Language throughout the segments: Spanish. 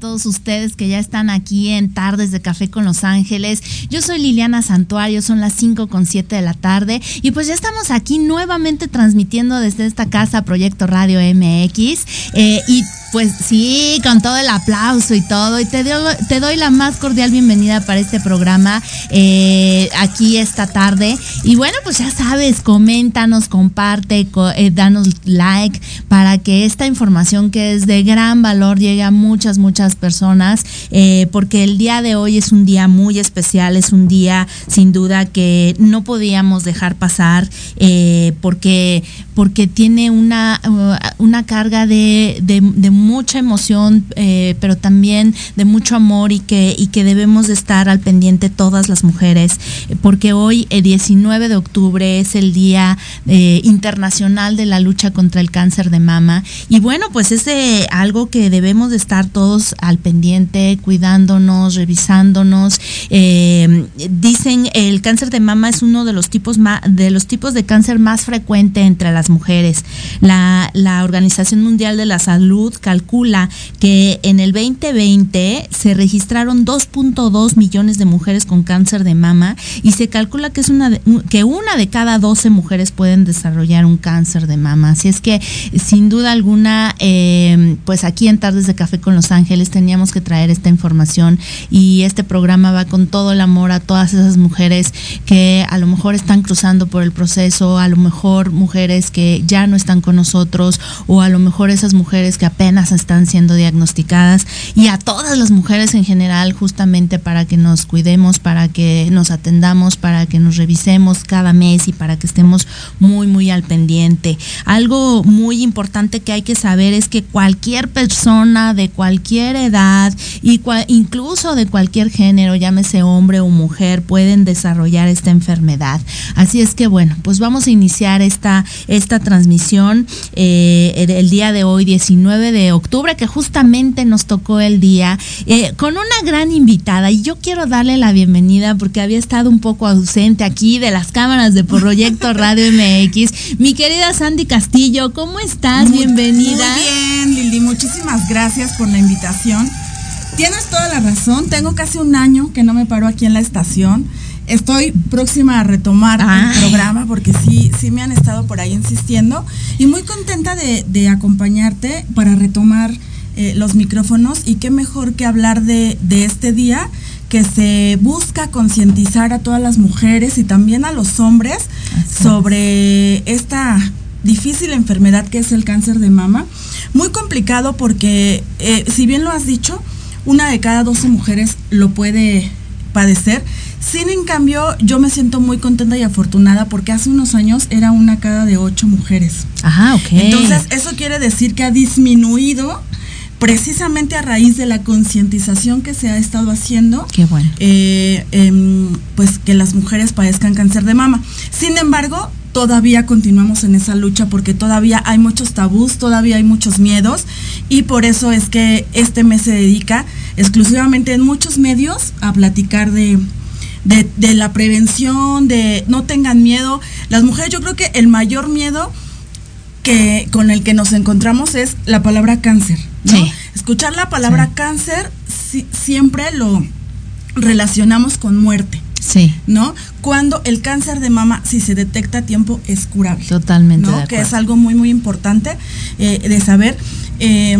todos ustedes que ya están aquí en Tardes de Café con Los Ángeles. Yo soy Liliana Santuario, son las 5 con 7 de la tarde y pues ya estamos aquí nuevamente transmitiendo desde esta casa Proyecto Radio MX eh, y pues sí, con todo el aplauso y todo. Y te, te doy la más cordial bienvenida para este programa eh, aquí esta tarde. Y bueno, pues ya sabes, coméntanos, comparte, eh, danos like para que esta información que es de gran valor llegue a muchas, muchas personas. Eh, porque el día de hoy es un día muy especial, es un día sin duda que no podíamos dejar pasar porque, porque tiene una, una carga de, de, mucha emoción, eh, pero también de mucho amor y que, y que debemos de estar al pendiente todas las mujeres, porque hoy, el 19 de octubre, es el Día eh, Internacional de la Lucha contra el Cáncer de Mama. Y bueno, pues es algo que debemos de estar todos al pendiente, cuidándonos, revisándonos. Eh, dicen el cáncer de mama es uno de los tipos de los tipos de cáncer más frecuente entre las mujeres. La, la Organización Mundial de la Salud calcula que en el 2020 se registraron 2.2 millones de mujeres con cáncer de mama y se calcula que es una de, que una de cada 12 mujeres pueden desarrollar un cáncer de mama. Así es que sin duda alguna, eh, pues aquí en Tardes de Café con Los Ángeles teníamos que traer esta información y este programa va con todo el amor a todas esas mujeres que a lo mejor están cruzando por el proceso, a lo mejor mujeres que ya no están con nosotros o a lo mejor esas mujeres que apenas están siendo diagnosticadas y a todas las mujeres en general justamente para que nos cuidemos, para que nos atendamos, para que nos revisemos cada mes y para que estemos muy, muy al pendiente. Algo muy importante que hay que saber es que cualquier persona de cualquier edad y incluso de cualquier género, llámese hombre o mujer, pueden desarrollar esta enfermedad. Así es que bueno, pues vamos a iniciar esta transmisión eh, el día de hoy, 19 de octubre, que justamente nos tocó el día, eh, con una gran invitada. Y yo quiero darle la bienvenida porque había estado un poco ausente aquí de las cámaras de Proyecto Radio MX. Mi querida Sandy Castillo, ¿cómo estás? bienvenida. Muy bien, Lili, muchísimas gracias por la invitación. Tienes toda la razón, tengo casi un año que no me paro aquí en la estación. Estoy próxima a retomar el programa porque sí, sí me han estado por ahí insistiendo y muy contenta de, de acompañarte para retomar eh, los micrófonos y qué mejor que hablar de, este día que se busca concientizar a todas las mujeres y también a los hombres sobre esta difícil enfermedad que es el cáncer de mama. Muy complicado porque, eh, si bien lo has dicho, una de cada 12 mujeres lo puede padecer. Sin en cambio, yo me siento muy contenta y afortunada porque hace unos años era una cada de ocho mujeres. Ajá, ok. Entonces, eso quiere decir que ha disminuido precisamente a raíz de la concientización que se ha estado haciendo, Qué bueno. Eh, em, pues que las mujeres padezcan cáncer de mama. Sin embargo, todavía continuamos en esa lucha porque todavía hay muchos tabús, todavía hay muchos miedos y por eso es que este mes se dedica exclusivamente en muchos medios a platicar de, de, de la prevención, de no tengan miedo. Las mujeres yo creo que el mayor miedo que con el que nos encontramos es la palabra cáncer. Escuchar la palabra cáncer siempre lo relacionamos con muerte. Sí. ¿No? Cuando el cáncer de mama, si se detecta a tiempo, es curable. Totalmente. que es algo muy, muy importante eh, de saber. Eh,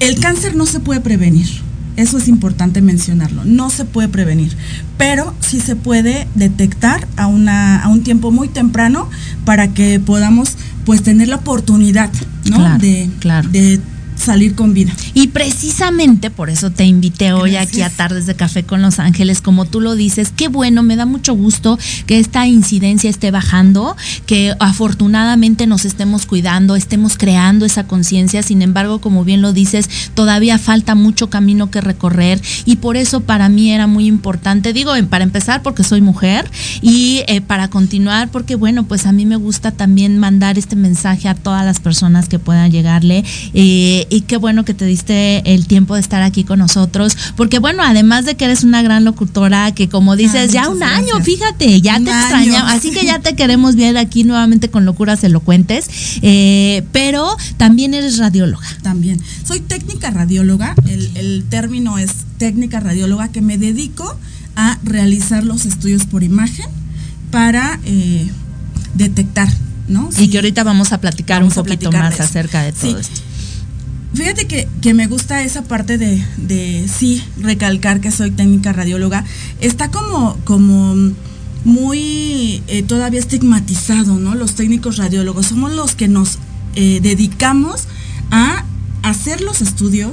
el cáncer no se puede prevenir. Eso es importante mencionarlo. No se puede prevenir, pero sí se puede detectar a, una, a un tiempo muy temprano para que podamos pues tener la oportunidad ¿no? de, claro. de salir con vida. Y precisamente por eso te invité hoy aquí a Tardes de Café con Los Ángeles, como tú lo dices, qué bueno, me da mucho gusto que esta incidencia esté bajando, que afortunadamente nos estemos cuidando, estemos creando esa conciencia, sin embargo, como bien lo dices, todavía falta mucho camino que recorrer y por eso para mí era muy importante, digo, para empezar porque soy mujer y eh, para continuar porque bueno, pues a mí me gusta también mandar este mensaje a todas las personas que puedan llegarle. Eh, y qué bueno que te diste el tiempo de estar aquí con nosotros, porque bueno, además de que eres una gran locutora, que como dices, ya un año, fíjate, ya te extrañamos, así que ya te queremos ver aquí nuevamente con locuras elocuentes, eh, pero también eres radióloga. También, soy técnica radióloga, el, el término es técnica radióloga, que me dedico a realizar los estudios por imagen para eh, detectar, ¿no? y que ahorita vamos a platicar un poquito más acerca de todo esto. Fíjate que, que, me gusta esa parte de, de, sí recalcar que soy técnica radióloga. Está como, como muy eh, todavía estigmatizado, ¿no? Los técnicos radiólogos somos los que nos eh, dedicamos a hacer los estudios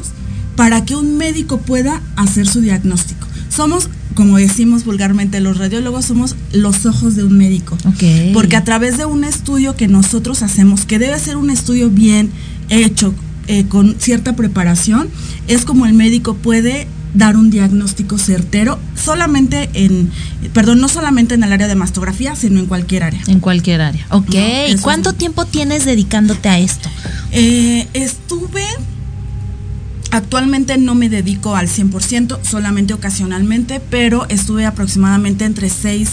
para que un médico pueda hacer su diagnóstico. Somos como decimos vulgarmente, los radiólogos somos los ojos de un médico. Porque a través de un estudio que nosotros hacemos, que debe ser un estudio bien hecho, eh, con cierta preparación, es como el médico puede dar un diagnóstico certero solamente en, perdón, no solamente en el área de mastografía, sino en cualquier área. En cualquier área, ok. ¿Y ¿Cuánto tiempo tienes dedicándote a esto? Eh, estuve Actualmente no me dedico al 100%, solamente ocasionalmente, pero estuve aproximadamente entre 6,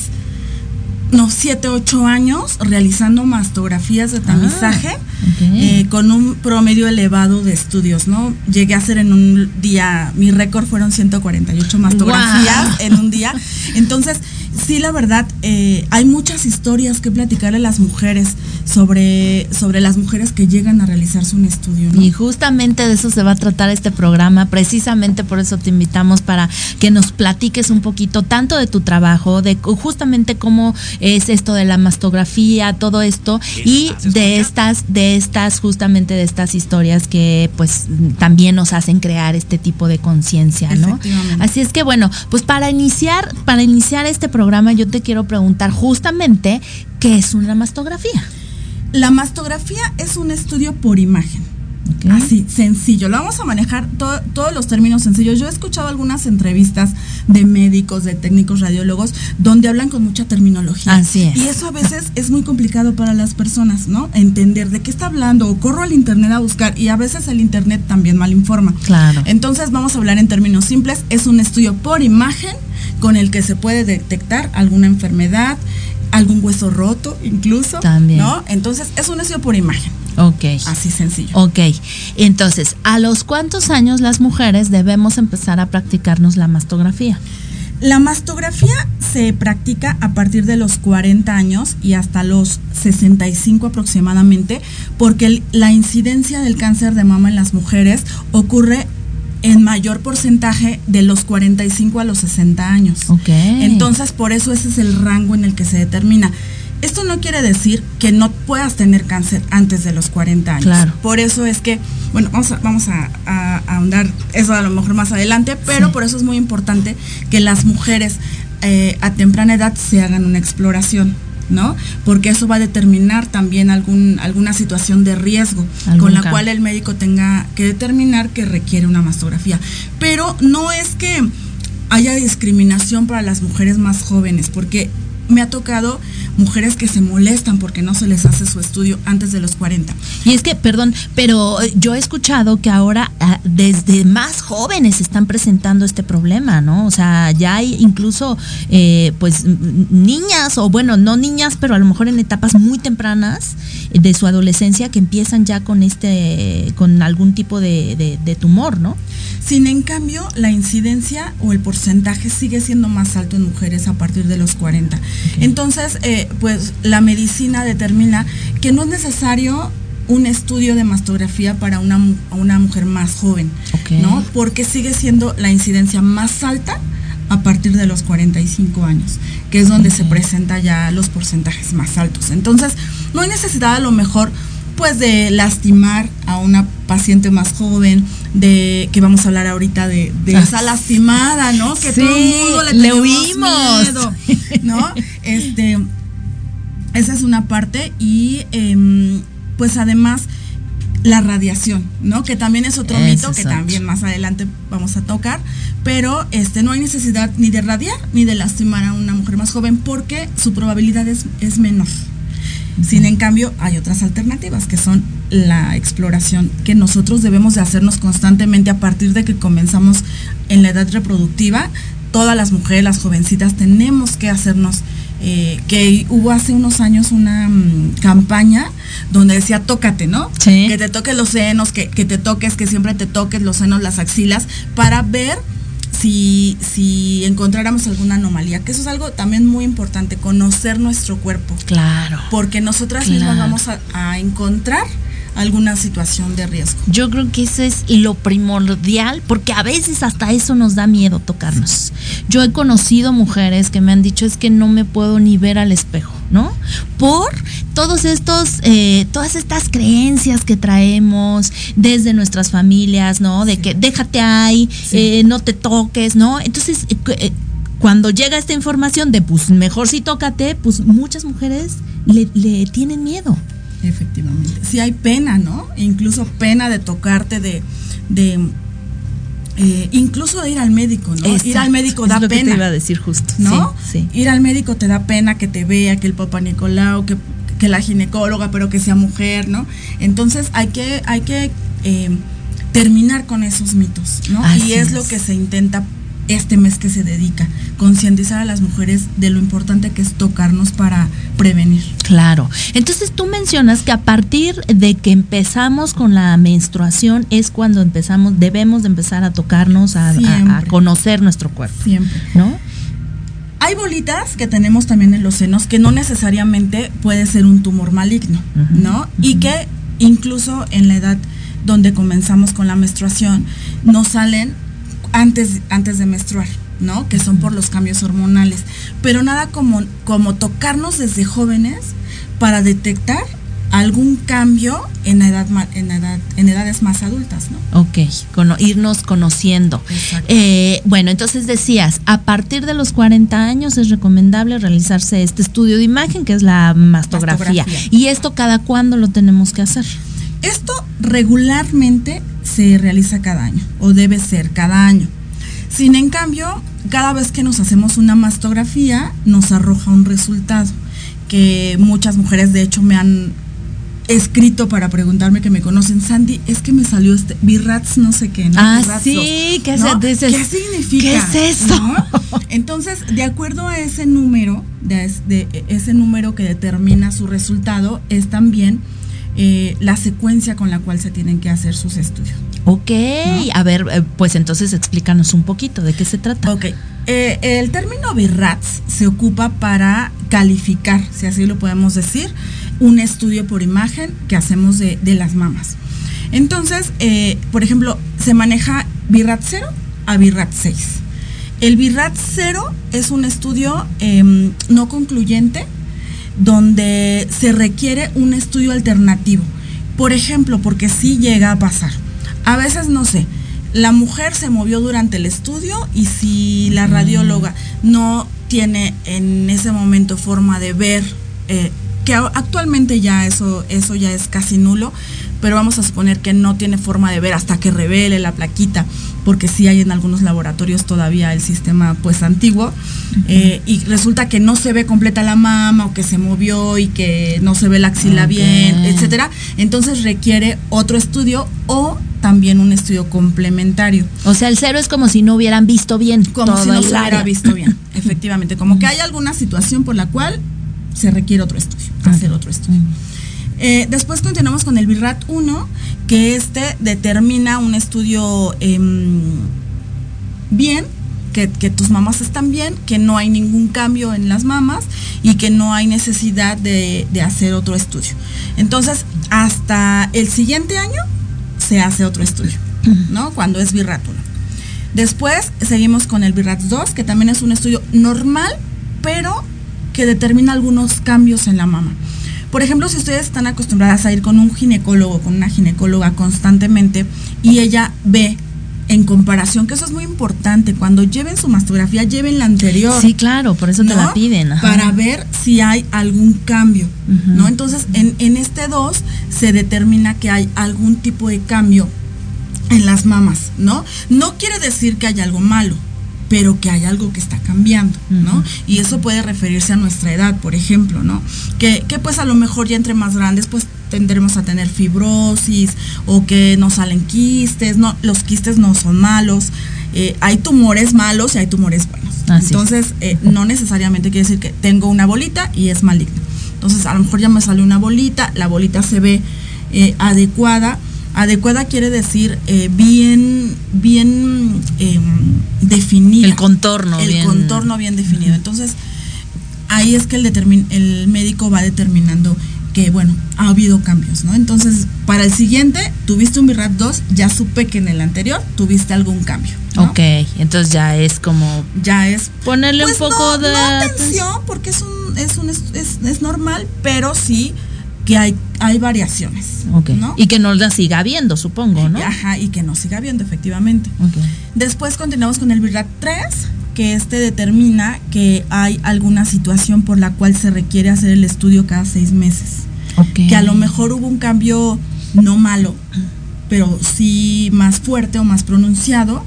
no, 7, 8 años realizando mastografías de tamizaje ah, eh, con un promedio elevado de estudios, ¿no? Llegué a hacer en un día, mi récord fueron 148 mastografías en un día. Entonces, sí, la verdad, eh, hay muchas historias que platicarle a las mujeres sobre, sobre las mujeres que llegan a realizarse un estudio. Y justamente de eso se va a tratar este programa, precisamente por eso te invitamos para que nos platiques un poquito tanto de tu trabajo, de justamente cómo es esto de la mastografía, todo esto, y de estas, de estas, justamente de estas historias que pues también nos hacen crear este tipo de conciencia, ¿no? Así es que bueno, pues para iniciar, para iniciar este programa yo te quiero preguntar justamente qué es una mastografía. La mastografía es un estudio por imagen. Así, sencillo. Lo vamos a manejar todos los términos sencillos. Yo he escuchado algunas entrevistas de médicos, de técnicos radiólogos, donde hablan con mucha terminología. Así es. Y eso a veces es muy complicado para las personas, ¿no? Entender de qué está hablando o corro al internet a buscar y a veces el internet también mal informa. Claro. Entonces vamos a hablar en términos simples. Es un estudio por imagen con el que se puede detectar alguna enfermedad, algún hueso roto incluso. También. ¿No? Entonces es un estudio por imagen. Ok. Así sencillo. Ok. Entonces, ¿a los cuántos años las mujeres debemos empezar a practicarnos la mastografía? La mastografía se practica a partir de los 40 años y hasta los 65 aproximadamente, porque la incidencia del cáncer de mama en las mujeres ocurre en mayor porcentaje de los 45 a los 60 años. Entonces, por eso ese es el rango en el que se determina. Esto no quiere decir que no puedas tener cáncer antes de los 40 años. Claro. Por eso es que, bueno, vamos a, vamos a, ahondar eso a lo mejor más adelante, pero por eso es muy importante que las mujeres eh, a temprana edad se hagan una exploración. ¿No? Porque eso va a determinar también algún, alguna situación de riesgo con la cual el médico tenga que determinar que requiere una mastografía. Pero no es que haya discriminación para las mujeres más jóvenes, porque me ha tocado mujeres que se molestan porque no se les hace su estudio antes de los 40. Y es que, perdón, pero yo he escuchado que ahora ah, desde más jóvenes están presentando este problema, ¿no? O sea, ya hay incluso, eh, pues, niñas, o bueno, no niñas, pero a lo mejor en etapas muy tempranas de su adolescencia que empiezan ya con este, con algún tipo de, de tumor, ¿no? Sin en cambio, la incidencia o el porcentaje sigue siendo más alto en mujeres a partir de los 40. Entonces, eh, pues la medicina determina que no es necesario un estudio de mastografía para una, una mujer más joven, ¿no? Porque sigue siendo la incidencia más alta a partir de los 45 años, que es donde se presenta ya los porcentajes más altos. Entonces, no hay necesidad a lo mejor pues de lastimar a una paciente más joven, de que vamos a hablar ahorita de, ah. esa lastimada, ¿no? Que todo el mundo le, le Miedo, ¿no? Este, esa es una parte y em, pues además la radiación, ¿no? Que también es otro mito que también más adelante vamos a tocar, pero este no hay necesidad ni de radiar ni de lastimar a una mujer más joven porque su probabilidad es, es menor. Sin en cambio, hay otras alternativas que son la exploración que nosotros debemos de hacernos constantemente a partir de que comenzamos en la edad reproductiva. Todas las mujeres, las jovencitas, tenemos que hacernos eh, que hubo hace unos años una mm, campaña donde decía tócate, ¿no? Que te toques los senos, que, que, te toques, que siempre te toques los senos, las axilas, para ver si, si encontráramos alguna anomalía, que eso es algo también muy importante, conocer nuestro cuerpo. Claro. Porque nosotras mismas vamos a, a encontrar alguna situación de riesgo. Yo creo que eso es lo primordial, porque a veces hasta eso nos da miedo tocarnos. Yo he conocido mujeres que me han dicho es que no me puedo ni ver al espejo, ¿no? Por todos estos, eh, todas estas creencias que traemos desde nuestras familias, ¿no? De que déjate ahí, eh, no te toques, ¿no? Entonces, eh, cuando llega esta información de pues mejor si tócate, pues muchas mujeres le, le tienen miedo. Efectivamente. Sí hay pena, ¿no? Incluso pena de tocarte, de, de eh, incluso de ir al médico, ¿no? ir al médico da lo pena. Que te iba a decir justo. ¿No? Sí, Ir al médico te da pena que te vea, que el papá Nicolau, que, que la ginecóloga, pero que sea mujer, ¿no? Entonces hay que, hay que eh, terminar con esos mitos, ¿no? y es, es, lo que se intenta este mes que se dedica, concientizar a las mujeres de lo importante que es tocarnos para prevenir. Claro. Entonces tú mencionas que a partir de que empezamos con la menstruación es cuando empezamos, debemos de empezar a tocarnos, a, a, a conocer nuestro cuerpo. Siempre. ¿No? Hay bolitas que tenemos también en los senos que no necesariamente puede ser un tumor maligno, uh -huh, ¿no? Uh -huh. Y que incluso en la edad donde comenzamos con la menstruación nos salen antes, antes de menstruar, ¿no? Que son por los cambios hormonales. Pero nada como, como tocarnos desde jóvenes para detectar algún cambio en edad, en edad en edades más adultas, ¿no? Ok, con, irnos conociendo. Eh, bueno, entonces decías, a partir de los 40 años es recomendable realizarse este estudio de imagen, que es la mastografía. mastografía. ¿Y esto cada cuándo lo tenemos que hacer? Esto regularmente se realiza cada año, o debe ser cada año. Sin en cambio, cada vez que nos hacemos una mastografía, nos arroja un resultado que muchas mujeres de hecho me han escrito para preguntarme que me conocen, Sandy, es que me salió este Birrats no sé qué, ¿no? Ah, sí, ¿qué, ¿no? es, ¿qué significa? ¿Qué es eso? ¿no? Entonces, de acuerdo a ese número, de, de, ese número que determina su resultado, es también eh, la secuencia con la cual se tienen que hacer sus estudios. Ok, ¿no? a ver, eh, pues entonces explícanos un poquito de qué se trata. Ok, eh, el término BIRATS se ocupa para calificar, si así lo podemos decir, un estudio por imagen que hacemos de, de las mamas. Entonces, eh, por ejemplo, se maneja BIRAT 0 a BIRAT 6. El BIRAT 0 es un estudio eh, no concluyente donde se requiere un estudio alternativo. Por ejemplo, porque sí llega a pasar. A veces, no sé, la mujer se movió durante el estudio y si la radióloga no tiene en ese momento forma de ver, eh, que actualmente ya eso, eso ya es casi nulo, pero vamos a suponer que no tiene forma de ver hasta que revele la plaquita, porque sí hay en algunos laboratorios todavía el sistema pues antiguo, eh, y resulta que no se ve completa la mama o que se movió y que no se ve la axila okay. bien, etcétera, entonces requiere otro estudio o también un estudio complementario. O sea, el cero es como si no hubieran visto bien. Como todo si no se hubiera visto bien, efectivamente. Como que hay alguna situación por la cual se requiere otro estudio, hacer otro estudio. Eh, después continuamos con el BIRAT 1, que este determina un estudio eh, bien, que, que, tus mamás están bien, que no hay ningún cambio en las mamas y que no hay necesidad de, de hacer otro estudio. Entonces, hasta el siguiente año se hace otro estudio, ¿no? Cuando es 1. Después seguimos con el BIRAT 2, que también es un estudio normal, pero que determina algunos cambios en la mama. Por ejemplo, si ustedes están acostumbradas a ir con un ginecólogo, con una ginecóloga constantemente, y ella ve en comparación, que eso es muy importante, cuando lleven su mastografía, lleven la anterior. Sí, claro, por eso ¿no? te la piden. Ajá. Para ver si hay algún cambio, uh -huh. ¿no? Entonces, en, en este 2 se determina que hay algún tipo de cambio en las mamas, ¿no? No quiere decir que haya algo malo, pero que hay algo que está cambiando, ¿no? Y eso puede referirse a nuestra edad, por ejemplo, ¿no? Que, que pues a lo mejor ya entre más grandes, pues tendremos a tener fibrosis o que nos salen quistes, no, los quistes no son malos, eh, hay tumores malos y hay tumores buenos. Entonces, eh, no necesariamente quiere decir que tengo una bolita y es maligno. Entonces, a lo mejor ya me sale una bolita, la bolita se ve eh, adecuada. Adecuada quiere decir bien, bien em, definida. El contorno. El contorno bien definido. Entonces, ahí es que el, el médico va determinando que, bueno, ha habido cambios, ¿no? Entonces, para el siguiente, tuviste un BIRAT 2, ya supe que en el anterior tuviste algún cambio. Ok, entonces ya es como... Ya es... Ponerle un pues poco de... No atención, porque es, un, es, un, es, es, normal, pero sí que hay, hay variaciones. Okay. ¿no? Y que no la siga viendo, supongo, ¿no? Ajá, y que no siga viendo, efectivamente. Okay. Después continuamos con el BIRAT 3, que este determina que hay alguna situación por la cual se requiere hacer el estudio cada seis meses. Que a lo mejor hubo un cambio no malo, pero sí más fuerte o más pronunciado,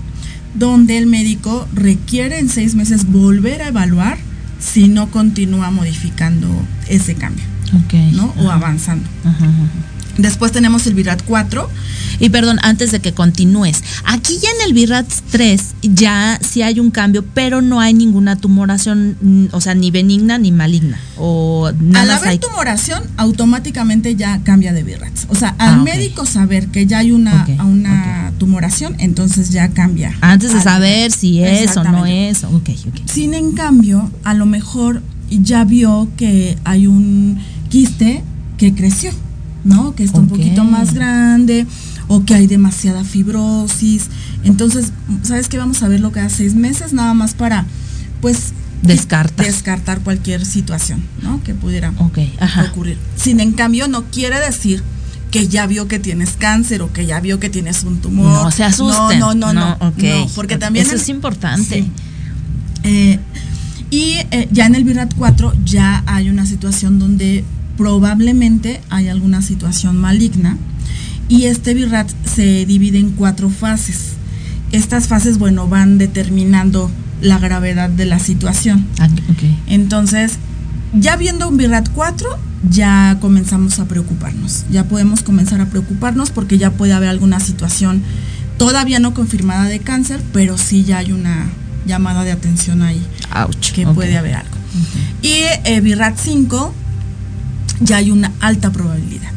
donde el médico requiere en seis meses volver a evaluar si no continúa modificando ese cambio. ¿No? O avanzando. Después tenemos el VIRAT 4. Y perdón, antes de que continúes, aquí ya en el VIRAT 3 ya sí hay un cambio, pero no hay ninguna tumoración, mm, o sea, ni benigna ni maligna. O nada al haber tumoración, automáticamente ya cambia de VIRAT. O sea, al ah, médico saber que ya hay una, una tumoración, entonces ya cambia. Antes de saber si es o no es. Okay, Sin en cambio, a lo mejor ya vio que hay un quiste que creció. ¿no? Que está un poquito más grande o que hay demasiada fibrosis. Entonces, ¿sabes qué? Vamos a verlo cada seis meses, nada más para, pues, descartar, descartar cualquier situación, ¿no? Que pudiera ocurrir. Sin en cambio, no quiere decir que ya vio que tienes cáncer o que ya vio que tienes un tumor. No se asusten. No, no, no, no. porque también eso es importante. Eh, y eh, ya en el VIRAT 4 ya hay una situación donde probablemente hay alguna situación maligna y este BIRAT se divide en cuatro fases. Estas fases, bueno, van determinando la gravedad de la situación. Ah, Entonces, ya viendo un BIRAT 4, ya comenzamos a preocuparnos. Ya podemos comenzar a preocuparnos porque ya puede haber alguna situación todavía no confirmada de cáncer, pero sí ya hay una llamada de atención ahí. Que puede haber algo. Y eh, BIRAT 5 ya hay una alta probabilidad.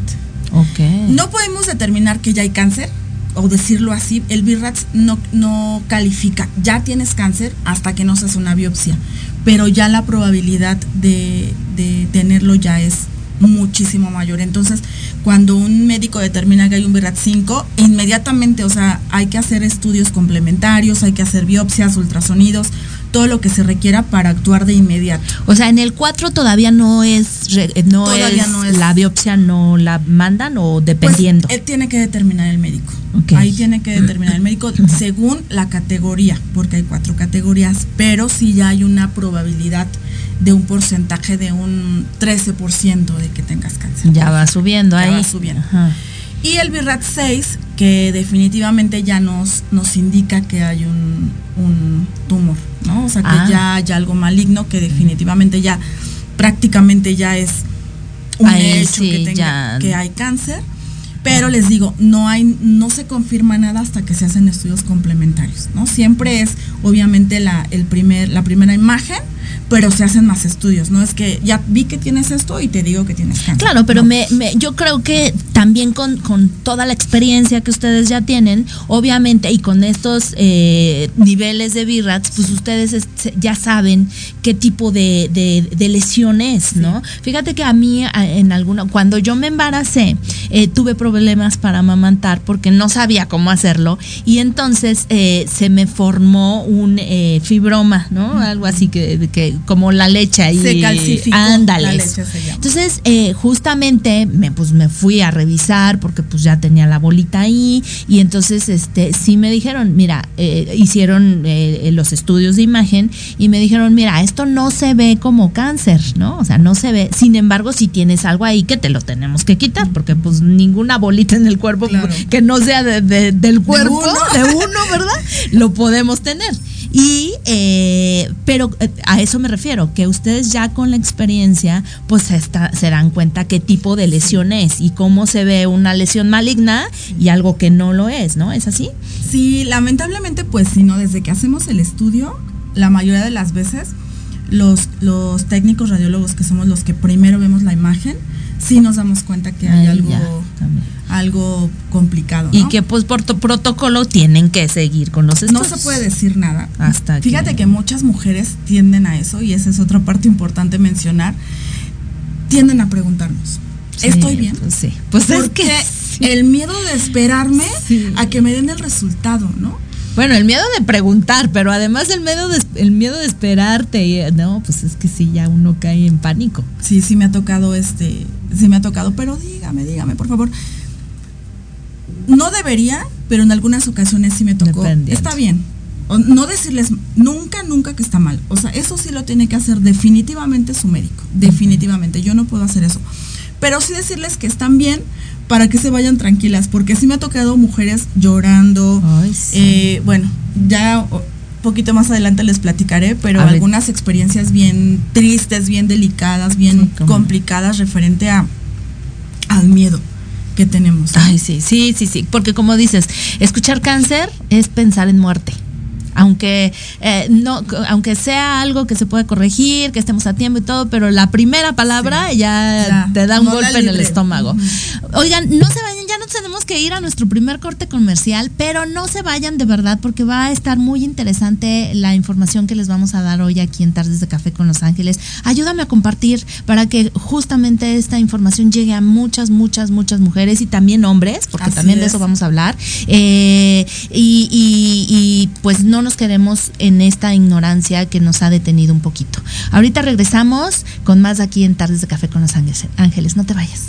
Okay. No podemos determinar que ya hay cáncer, o decirlo así, el BIRATS no, no califica, ya tienes cáncer hasta que no se hace una biopsia, pero ya la probabilidad de, de tenerlo ya es muchísimo mayor. Entonces, cuando un médico determina que hay un BIRAT 5, inmediatamente, o sea, hay que hacer estudios complementarios, hay que hacer biopsias, ultrasonidos, todo lo que se requiera para actuar de inmediato. O sea, en el 4 todavía no es no, es, la biopsia no la mandan o dependiendo. Pues, él tiene que determinar el médico. Ahí tiene que determinar el médico según la categoría, porque hay cuatro categorías, pero sí ya hay una probabilidad de un porcentaje de un 13% de que tengas cáncer. Ya va subiendo ya ahí. Va subiendo. Y el BIRAT 6, que definitivamente ya nos, nos indica que hay un, tumor, ¿no? O sea, que ah. ya hay algo maligno, que definitivamente ya prácticamente ya es un hecho que, que hay cáncer. Pero les digo, no hay, no se confirma nada hasta que se hacen estudios complementarios, ¿no? Siempre es, obviamente, la, el primer, la primera imagen pero se hacen más estudios, ¿no? Es que ya vi que tienes esto y te digo que tienes cáncer. Claro, pero me, yo creo que también con, toda la experiencia que ustedes ya tienen, obviamente, y con estos eh, niveles de BIRATS, pues ustedes ya saben qué tipo de, de, lesión es, ¿no? Fíjate que a mí, en alguna, cuando yo me embaracé, eh, tuve problemas para amamantar porque no sabía cómo hacerlo y entonces eh, se me formó un fibroma, ¿no? Algo así que, que como la leche ahí. Se calcificó. Ándales. Entonces, eh, justamente me, pues, me fui a revisar porque pues ya tenía la bolita ahí y entonces este sí me dijeron, mira, eh, hicieron eh, los estudios de imagen y me dijeron, mira, esto no se ve como cáncer, ¿no? O sea, no se ve. Sin embargo, si tienes algo ahí que te lo tenemos que quitar porque pues ninguna bolita en el cuerpo que no sea del cuerpo, de uno, ¿verdad? Lo podemos tener. Y, eh, pero eh, a eso me refiero, que ustedes ya con la experiencia, pues se dan cuenta qué tipo de lesión es y cómo se ve una lesión maligna y algo que no lo es, ¿no? ¿Es así? Sí, lamentablemente, pues sí, ¿no? Desde que hacemos el estudio, la mayoría de las veces, los, los técnicos radiólogos que somos los que primero vemos la imagen, sí nos damos cuenta que hay algo, algo complicado. Y que pues por protocolo tienen que seguir con los estudios. No se puede decir nada. Hasta Fíjate que... muchas mujeres tienden a eso, y esa es otra parte importante mencionar, tienden a preguntarnos, ¿estoy bien? Pues sí, pues es que el miedo de esperarme a que me den el resultado, ¿no? Bueno, el miedo de preguntar, pero además el miedo de, el miedo de esperarte. Y, no, pues es que sí, ya uno cae en pánico. Sí, sí me ha tocado este, sí me ha tocado, pero dígame, dígame, por favor. No debería, pero en algunas ocasiones sí me tocó. Está bien. no decirles nunca, nunca que está mal. O sea, eso sí lo tiene que hacer definitivamente su médico. Definitivamente. Yo no puedo hacer eso. Pero sí decirles que están bien, para que se vayan tranquilas, porque sí me ha tocado mujeres llorando. Eh, bueno, ya un poquito más adelante les platicaré, pero algunas experiencias bien tristes, bien delicadas, bien complicadas referente a al miedo que tenemos. Ay, sí, sí, sí, sí, porque como dices, escuchar cáncer es pensar en muerte. Aunque eh, no, aunque sea algo que se puede corregir, que estemos a tiempo y todo, pero la primera palabra ya, te da un golpe en el estómago. Oigan, no se vayan, ya no tenemos que ir a nuestro primer corte comercial, pero no se vayan de verdad porque va a estar muy interesante la información que les vamos a dar hoy aquí en Tardes de Café con Los Ángeles. Ayúdame a compartir para que justamente esta información llegue a muchas, muchas, muchas mujeres y también hombres, porque también de eso vamos a hablar. Eh, y, y pues no nos quedemos en esta ignorancia que nos ha detenido un poquito. Ahorita regresamos con más aquí en Tardes de Café con los Ángeles. No te vayas.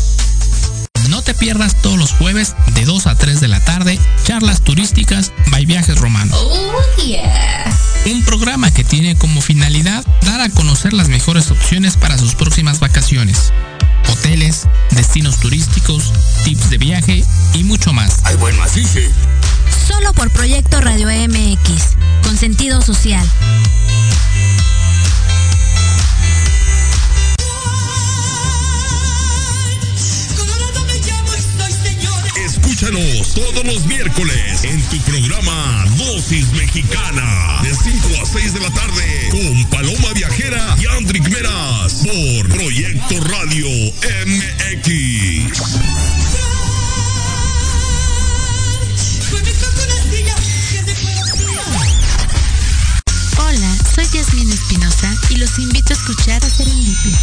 No te pierdas todos los jueves de 2 a 3 de la tarde charlas turísticas by Viajes Romanos. Oh, Un programa que tiene como finalidad dar a conocer las mejores opciones para sus próximas vacaciones hoteles, destinos turísticos, tips de viaje y mucho más. Ay, bueno, así sí. Solo por Proyecto Radio MX, con sentido social. Todos los miércoles en tu programa Dosis Mexicana de 5 a 6 de la tarde con Paloma Viajera y Andrick Meras por Proyecto Radio MX. Hola, soy Yasmin Espinosa y los invito a escuchar a Serendipia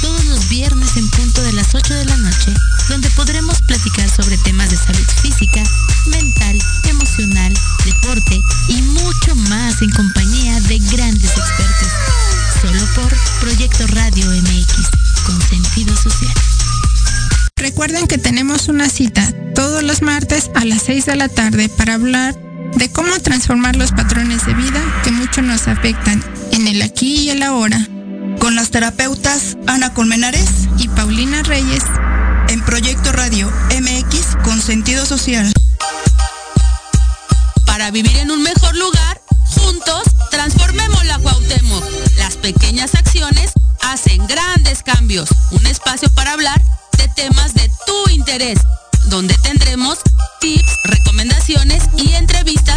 todos los viernes en punto de las 8 de la noche, donde podremos platicar sobre temas de salud física, mental, emocional, deporte y mucho más en compañía de grandes expertos. Solo por Proyecto Radio MX, con sentido social. Recuerden que tenemos una cita todos los martes a las 6 de la tarde para hablar de cómo transformar los patrones de vida que mucho nos afectan en el aquí y el ahora con las terapeutas Ana Colmenares y Paulina Reyes en Proyecto Radio MX con sentido social. Para vivir en un mejor lugar, juntos transformemos la Cuauhtémoc. Las pequeñas acciones hacen grandes cambios. Un espacio para hablar de temas de tu interés, donde tendremos tips, recomendaciones y entrevistas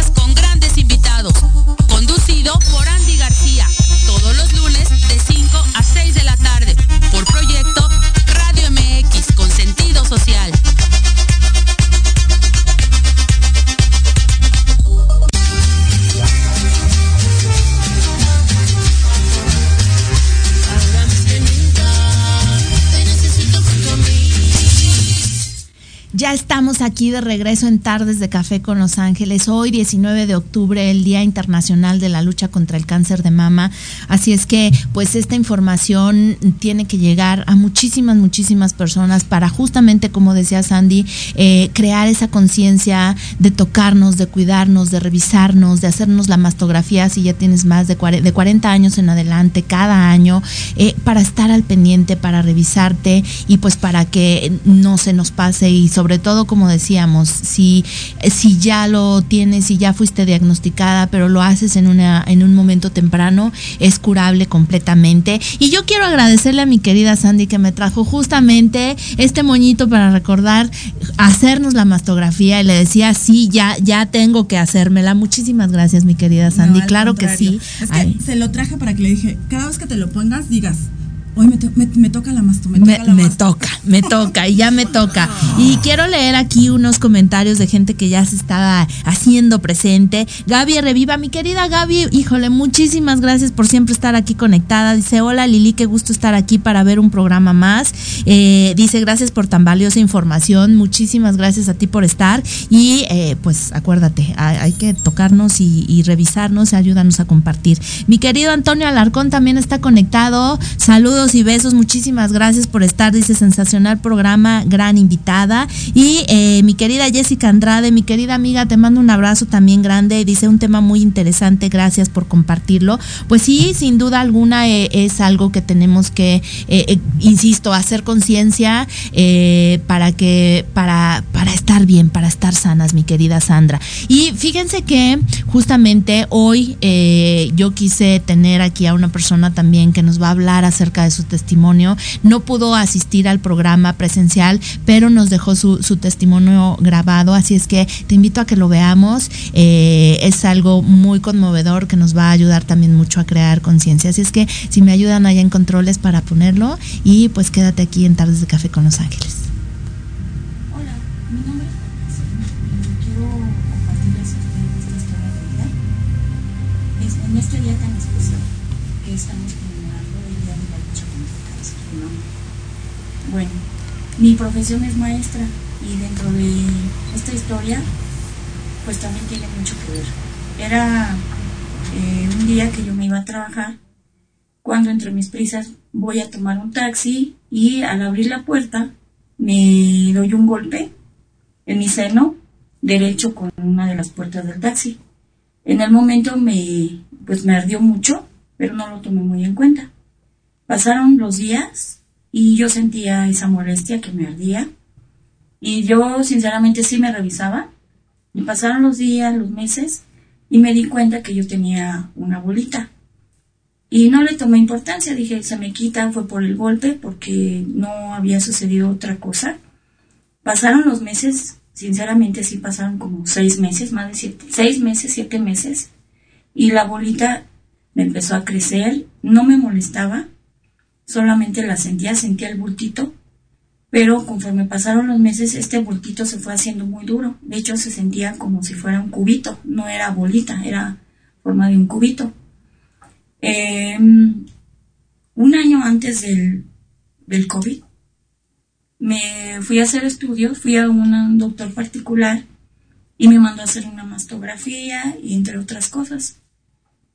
aquí de regreso en Tardes de Café con Los Ángeles. Hoy, 19 de octubre, el Día Internacional de la Lucha contra el Cáncer de Mama. Así es que, pues, esta información tiene que llegar a muchísimas, muchísimas personas para justamente, como decía Sandy, eh, crear esa conciencia de tocarnos, de cuidarnos, de revisarnos, de hacernos la mastografía si ya tienes más de 40, de 40 años en adelante, cada año, eh, para estar al pendiente, para revisarte y pues para que no se nos pase y sobre todo, como decíamos, si, si ya lo tienes, si ya fuiste diagnosticada, pero lo haces en, una, en un momento temprano, es curable completamente. Y yo quiero agradecerle a mi querida Sandy que me trajo justamente este moñito para recordar hacernos la mastografía y le decía, sí, ya, ya tengo que hacérmela. Muchísimas gracias, mi querida Sandy. claro que sí. se lo traje para que le dije, cada vez que te lo pongas, digas, Hoy me, toca la masturbación. Me, toca, me toca, y ya me toca. Y quiero leer aquí unos comentarios de gente que ya se estaba haciendo presente. Gaby Reviva, mi querida Gaby, híjole, muchísimas gracias por siempre estar aquí conectada. Dice, hola Lili, qué gusto estar aquí para ver un programa más. Eh, dice, gracias por tan valiosa información. Muchísimas gracias a ti por estar. Y eh, pues acuérdate, hay, que tocarnos y, y revisarnos, ayúdanos a compartir. Mi querido Antonio Alarcón también está conectado. Saludos y besos, muchísimas gracias por estar, dice sensacional programa, gran invitada. Y eh, mi querida Jessica Andrade, mi querida amiga, te mando un abrazo también grande, dice un tema muy interesante, gracias por compartirlo. Pues sí, sin duda alguna eh, es algo que tenemos que, eh, insisto, hacer conciencia para que, para, para estar bien, para estar sanas, mi querida Sandra. Y fíjense que justamente hoy yo quise tener aquí a una persona también que nos va a hablar acerca de su testimonio. No pudo asistir al programa presencial, pero nos dejó su, testimonio grabado, así es que te invito a que lo veamos. Eh, es algo muy conmovedor que nos va a ayudar también mucho a crear conciencia. Así es que si me ayudan allá en controles para ponerlo y pues quédate aquí en Tardes de Café con Los Ángeles. Hola, mi nombre es Quiero compartirles esta historia de vida. en este día tan Bueno, mi profesión es maestra y dentro de esta historia pues también tiene mucho que ver. Era eh, un día que yo me iba a trabajar cuando entre mis prisas voy a tomar un taxi y al abrir la puerta me doy un golpe en mi seno derecho con una de las puertas del taxi. En el momento me pues me ardió mucho, pero no lo tomé muy en cuenta. Pasaron los días y yo sentía esa molestia que me ardía. Y yo sinceramente sí me revisaba. Y pasaron los días, los meses y me di cuenta que yo tenía una bolita. Y no le tomé importancia, dije se me quita, fue por el golpe porque no había sucedido otra cosa. Pasaron los meses, sinceramente sí pasaron como seis meses, más de siete, seis meses, siete meses y la bolita me empezó a crecer, no me molestaba, solamente la sentía, sentía el bultito, pero conforme pasaron los meses este bultito se fue haciendo muy duro, de hecho se sentía como si fuera un cubito, no era bolita, era forma de un cubito. Em, un año antes del, del COVID, me fui a hacer estudios, fui a un doctor particular y me mandó a hacer una mastografía y entre otras cosas.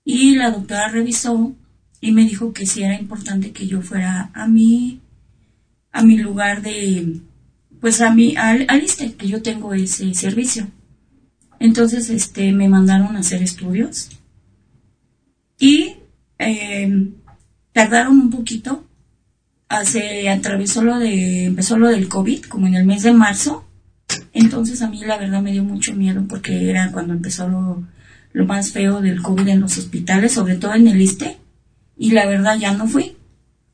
Y la doctora revisó y me dijo que sí era importante que yo fuera a mi, a mi lugar de, pues a mi, al, al ISTE, que yo tengo ese servicio. Entonces, este, me mandaron a hacer estudios y em, tardaron un poquito. Se atravesó lo de, empezó lo del COVID, como en el mes de marzo. Entonces a mí la verdad me dio mucho miedo porque era cuando empezó lo, lo más feo del COVID en los hospitales, sobre todo en el ISTE y la verdad ya no fui.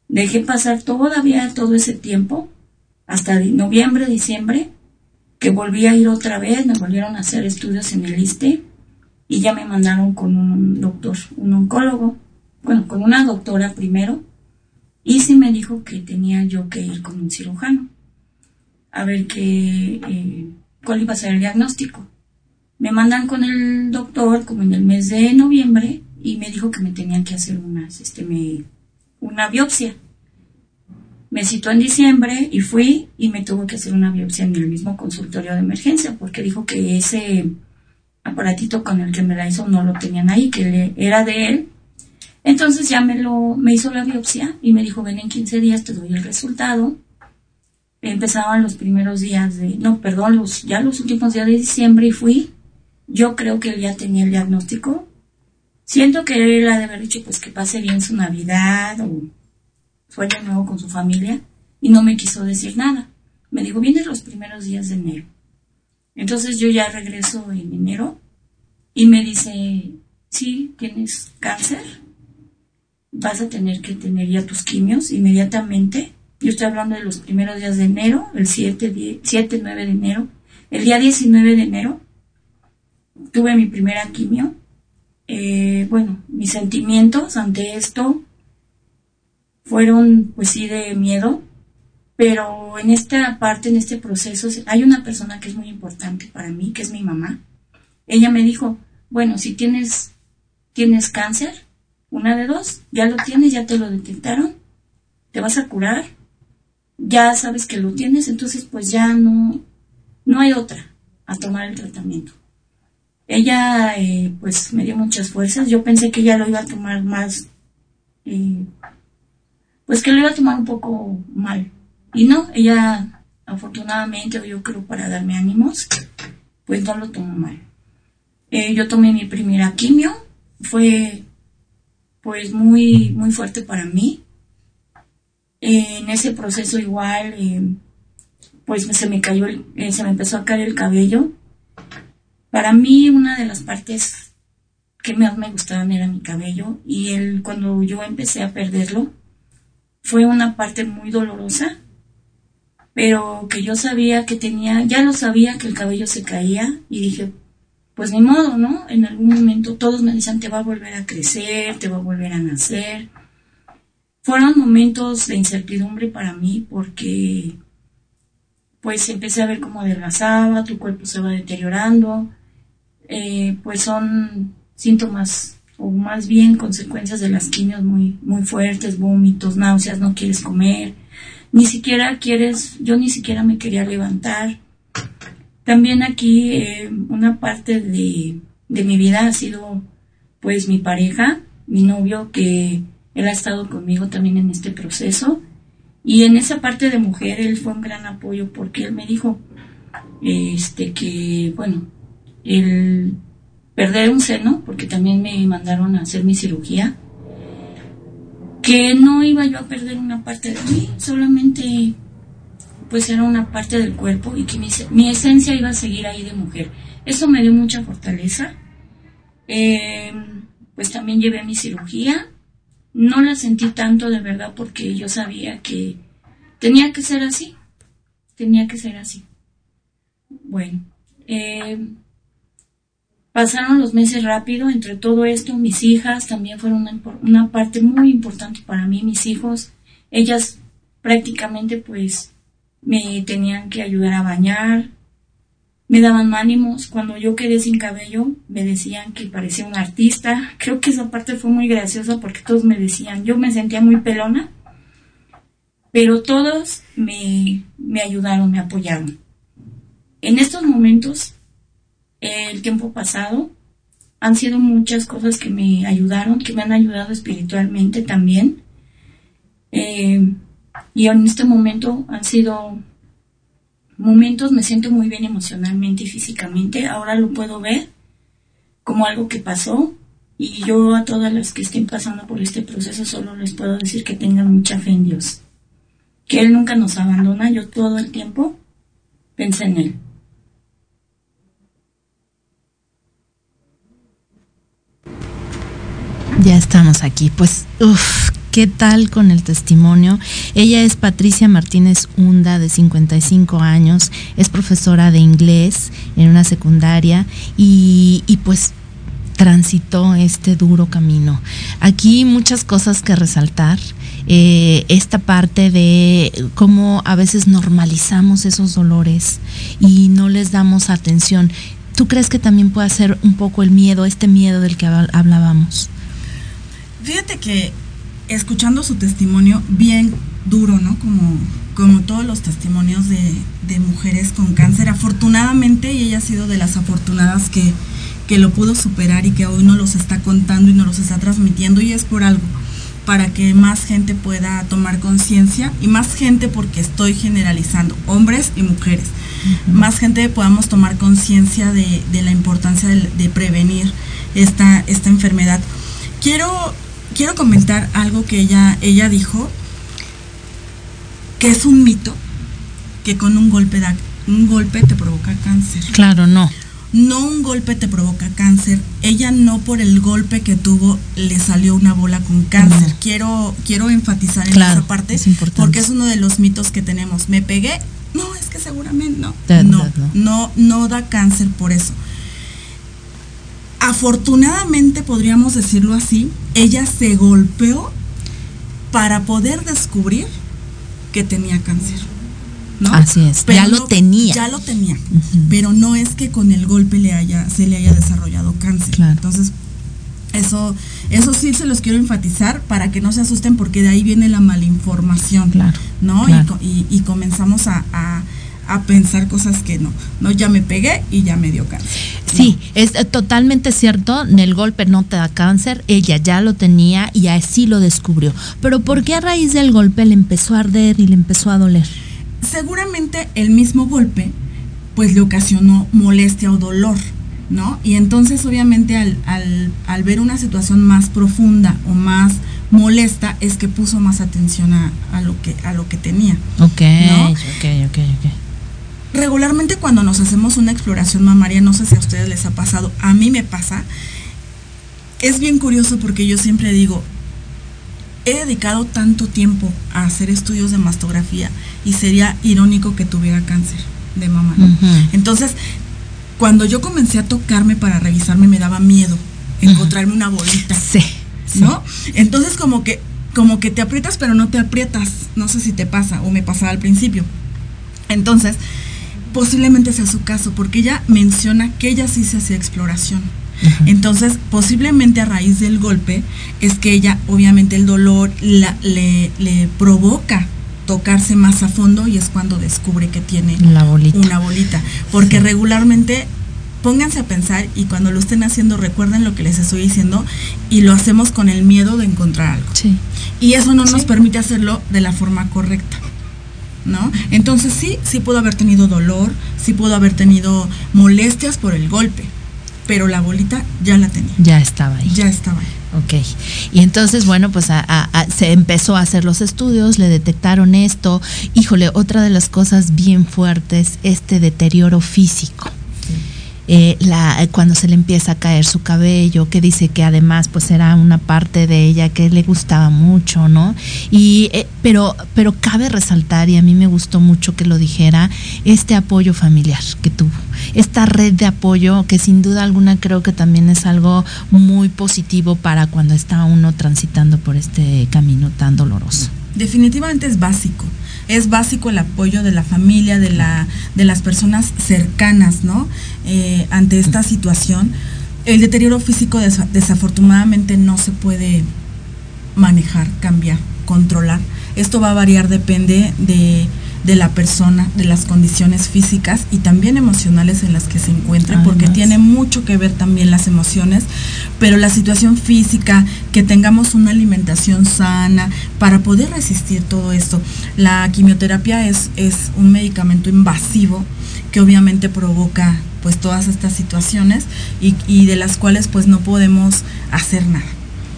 Dejé pasar todavía todo ese tiempo, hasta noviembre, diciembre, que volví a ir otra vez, me volvieron a hacer estudios en el ISTE y ya me mandaron con un doctor, un oncólogo, bueno, con una doctora primero, y sí me dijo que tenía yo que ir con un cirujano a ver qué, eh, cuál iba a ser el diagnóstico. Me mandan con el doctor como en el mes de noviembre y me dijo que me tenían que hacer este, me, una biopsia. Me citó en diciembre y fui y me tuvo que hacer una biopsia en el mismo consultorio de emergencia porque dijo que ese aparatito con el que me la hizo no lo tenían ahí, que era de él. Entonces ya me lo me hizo la biopsia y me dijo, "Ven en 15 días te doy el resultado." Empezaban los primeros días de, no, perdón, los ya los últimos días de diciembre y fui. Yo creo que él ya tenía el diagnóstico. Siento que él ha de haber dicho pues que pase bien su Navidad o fue de nuevo con su familia y no me quiso decir nada. Me dijo, vienes los primeros días de enero. Entonces yo ya regreso en enero y me dice, sí, tienes cáncer, vas a tener que tener ya tus quimios inmediatamente. Yo estoy hablando de los primeros días de enero, el 7, 7 9 de enero. El día 19 de enero tuve mi primera quimio. Eh, bueno, mis sentimientos ante esto fueron pues sí de miedo, pero en esta parte, en este proceso, hay una persona que es muy importante para mí, que es mi mamá. Ella me dijo, bueno, si tienes, tienes cáncer, una de dos, ya lo tienes, ya te lo detectaron, te vas a curar, ya sabes que lo tienes, entonces pues ya no, no hay otra a tomar el tratamiento. Ella eh, pues me dio muchas fuerzas, yo pensé que ella lo iba a tomar más, eh, pues que lo iba a tomar un poco mal, y no, ella afortunadamente, yo creo para darme ánimos, pues no lo tomó mal. Eh, yo tomé mi primera quimio, fue pues muy, muy fuerte para mí. en ese proceso igual, eh, pues se me cayó, eh, se me empezó a caer el cabello. Para mí una de las partes que más me gustaban era mi cabello y él, cuando yo empecé a perderlo, fue una parte muy dolorosa pero que yo sabía que tenía, ya lo sabía que el cabello se caía y dije, pues ni modo, ¿no? En algún momento todos me decían, te va a volver a crecer, te va a volver a nacer. Fueron momentos de incertidumbre para mí porque pues empecé a ver cómo adelgazaba, tu cuerpo se va deteriorando, eh, pues son síntomas o más bien consecuencias de las quimios muy, muy fuertes, vómitos, náuseas, no quieres comer, ni siquiera quieres, yo ni siquiera me quería levantar. También aquí eh, una parte de, de mi vida ha sido pues mi pareja, mi novio, que él ha estado conmigo también en este proceso. Y en esa parte de mujer él fue un gran apoyo porque él me dijo este que bueno, el perder un seno, porque también me mandaron a hacer mi cirugía, que no iba yo a perder una parte de mí, solamente pues era una parte del cuerpo y que mi, esencia iba a seguir ahí de mujer. Eso me dio mucha fortaleza. Em, pues también llevé mi cirugía. No la sentí tanto de verdad porque yo sabía que tenía que ser así. Tenía que ser así. Bueno, eh, Pasaron los meses rápido, entre todo esto mis hijas también fueron una, parte muy importante para mí, mis hijos, ellas prácticamente pues me tenían que ayudar a bañar, me daban ánimos, cuando yo quedé sin cabello me decían que parecía un artista, creo que esa parte fue muy graciosa porque todos me decían, yo me sentía muy pelona, pero todos me, me ayudaron, me apoyaron. En estos momentos el tiempo pasado. Han sido muchas cosas que me ayudaron, que me han ayudado espiritualmente también. Eh, y en este momento han sido momentos, me siento muy bien emocionalmente y físicamente. Ahora lo puedo ver como algo que pasó. Y yo a todas las que estén pasando por este proceso solo les puedo decir que tengan mucha fe en Dios. Que Él nunca nos abandona. Yo todo el tiempo pensé en Él. Ya estamos aquí. Pues, uff, ¿qué tal con el testimonio? Ella es Patricia Martínez Hunda, de 55 años, es profesora de inglés en una secundaria y, y pues transitó este duro camino. Aquí muchas cosas que resaltar. Eh, esta parte de cómo a veces normalizamos esos dolores y no les damos atención. ¿Tú crees que también puede ser un poco el miedo, este miedo del que hablábamos? Fíjate que escuchando su testimonio, bien duro, ¿no? Como, como todos los testimonios de, de mujeres con cáncer. Afortunadamente, y ella ha sido de las afortunadas que, que lo pudo superar y que hoy no los está contando y no los está transmitiendo y es por algo para que más gente pueda tomar conciencia y más gente porque estoy generalizando, hombres y mujeres, más gente podamos tomar conciencia de, de, la importancia de, de, prevenir esta, esta enfermedad. Quiero, quiero comentar algo que ella, ella dijo, que es un mito, que con un golpe, da, un golpe te provoca cáncer. Claro, no no un golpe te provoca cáncer. Ella no por el golpe que tuvo le salió una bola con cáncer. No. Quiero, quiero enfatizar en claro, esa parte es porque es uno de los mitos que tenemos. Me pegué, no, es que seguramente no. That, no, that, no, no, no da cáncer por eso. Afortunadamente, podríamos decirlo así, ella se golpeó para poder descubrir que tenía cáncer. ¿no? Así es, pero ya lo tenía. Ya lo tenía, uh -huh. pero no es que con el golpe le haya, se le haya desarrollado cáncer. Claro. Entonces, eso, eso sí se los quiero enfatizar para que no se asusten porque de ahí viene la malinformación, claro, ¿no? Claro. Y, y, y, comenzamos a, a, a, pensar cosas que no, no, ya me pegué y ya me dio cáncer. Sí, es totalmente cierto, el golpe no te da cáncer, ella ya lo tenía y así lo descubrió. Pero ¿por qué a raíz del golpe le empezó a arder y le empezó a doler? seguramente el mismo golpe pues le ocasionó molestia o dolor, ¿no? Y entonces obviamente al, al, al ver una situación más profunda o más molesta es que puso más atención a, a lo, que, a lo que tenía. Ok, ¿no? ok, ok, ok. Regularmente cuando nos hacemos una exploración mamaria, no sé si a ustedes les ha pasado, a mí me pasa, es bien curioso porque yo siempre digo, he dedicado tanto tiempo a hacer estudios de mastografía y sería irónico que tuviera cáncer de mama. ¿no? Uh -huh. Entonces, cuando yo comencé a tocarme para revisarme, me daba miedo encontrarme uh -huh. una bolita. Sí, ¿No? Sí. Entonces, como que, como que te aprietas, pero no te aprietas. No sé si te pasa o me pasaba al principio. Entonces, posiblemente sea su caso, porque ella menciona que ella sí se hacía exploración. Entonces, posiblemente a raíz del golpe, es que ella, obviamente, el dolor la, le, le, provoca tocarse más a fondo y es cuando descubre que tiene la bolita. una bolita. Porque sí. regularmente, pónganse a pensar y cuando lo estén haciendo, recuerden lo que les estoy diciendo y lo hacemos con el miedo de encontrar algo. Sí. Y eso no sí. nos permite hacerlo de la forma correcta. ¿No? Entonces sí, sí pudo haber tenido dolor, sí pudo haber tenido molestias por el golpe, pero la bolita ya la tenía. Ya estaba ahí. Ya estaba ahí. Ok. Y entonces, bueno, pues a, a, a, se empezó a hacer los estudios, le detectaron esto. Híjole, otra de las cosas bien fuertes, este deterioro físico. Eh, la, cuando se le empieza a caer su cabello, que dice que además pues era una parte de ella que le gustaba mucho, ¿no? Y eh, pero pero cabe resaltar y a mí me gustó mucho que lo dijera este apoyo familiar que tuvo, esta red de apoyo que sin duda alguna creo que también es algo muy positivo para cuando está uno transitando por este camino tan doloroso. Definitivamente es básico es básico el apoyo de la familia, de, la, de las personas cercanas, ¿no? Eh, ante esta situación. El deterioro físico des desafortunadamente no se puede manejar, cambiar, controlar. Esto va a variar, depende de, de la persona, de las condiciones físicas y también emocionales en las que se encuentre, porque tiene mucho que ver también las emociones, pero la situación física, que tengamos una alimentación sana para poder resistir todo esto. La quimioterapia es, es un medicamento invasivo que obviamente provoca pues todas estas situaciones y, y de las cuales pues no podemos hacer nada.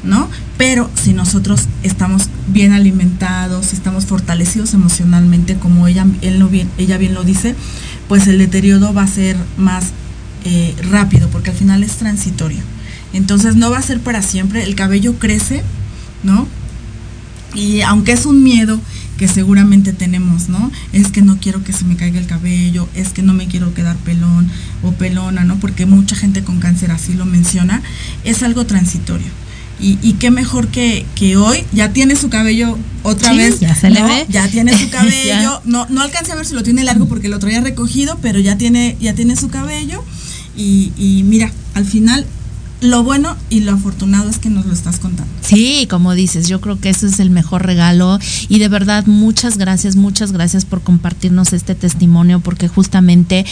¿No? Pero si nosotros estamos bien alimentados, estamos fortalecidos emocionalmente, como ella, él bien, ella bien lo dice, pues el deterioro va a ser más eh, rápido, porque al final es transitorio. Entonces no va a ser para siempre, el cabello crece, ¿no? Y aunque es un miedo que seguramente tenemos, ¿no? Es que no quiero que se me caiga el cabello, es que no me quiero quedar pelón o pelona, ¿no? Porque mucha gente con cáncer así lo menciona, es algo transitorio. Y, y, qué mejor que, que, hoy ya tiene su cabello otra sí, vez. Ya se le ¿no? ve. Ya tiene su cabello. no, no alcancé a ver si lo tiene largo porque lo traía recogido, pero ya tiene, ya tiene su cabello. Y, y mira, al final lo bueno y lo afortunado es que nos lo estás contando. Sí, como dices, yo creo que eso es el mejor regalo y de verdad muchas gracias, muchas gracias por compartirnos este testimonio porque justamente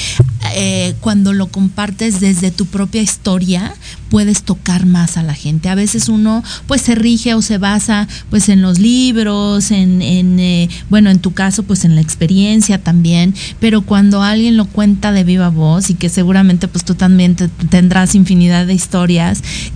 eh, cuando lo compartes desde tu propia historia puedes tocar más a la gente. A veces uno pues se rige o se basa pues en los libros, en, eh, bueno, en tu caso pues en la experiencia también, pero cuando alguien lo cuenta de viva voz y que seguramente pues tú también tendrás infinidad de historias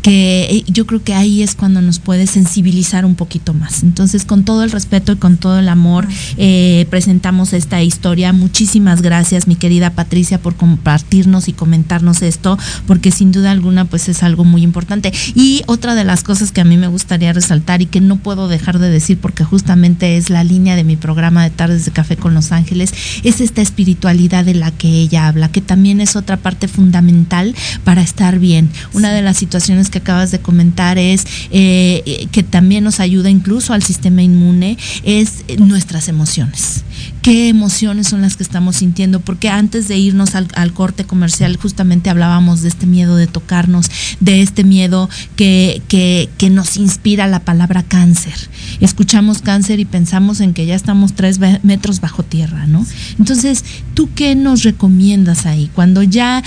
que eh, yo creo que ahí es cuando nos puede sensibilizar un poquito más. Entonces, con todo el respeto y con todo el amor, eh, presentamos esta historia. Muchísimas gracias, mi querida Patricia, por compartirnos y comentarnos esto, porque sin duda alguna, pues es algo muy importante. Y otra de las cosas que a mí me gustaría resaltar y que no puedo dejar de decir, porque justamente es la línea de mi programa de Tardes de Café con Los Ángeles, es esta espiritualidad de la que ella habla, que también es otra parte fundamental para estar bien. Una de las las situaciones que acabas de comentar es eh, que también nos ayuda incluso al sistema inmune, es nuestras emociones. ¿Qué emociones son las que estamos sintiendo? Porque antes de irnos al, corte comercial justamente hablábamos de este miedo de tocarnos, de este miedo que, que, nos inspira la palabra cáncer. Escuchamos cáncer y pensamos en que ya estamos tres metros bajo tierra, ¿no? Entonces, ¿tú qué nos recomiendas ahí? Cuando ya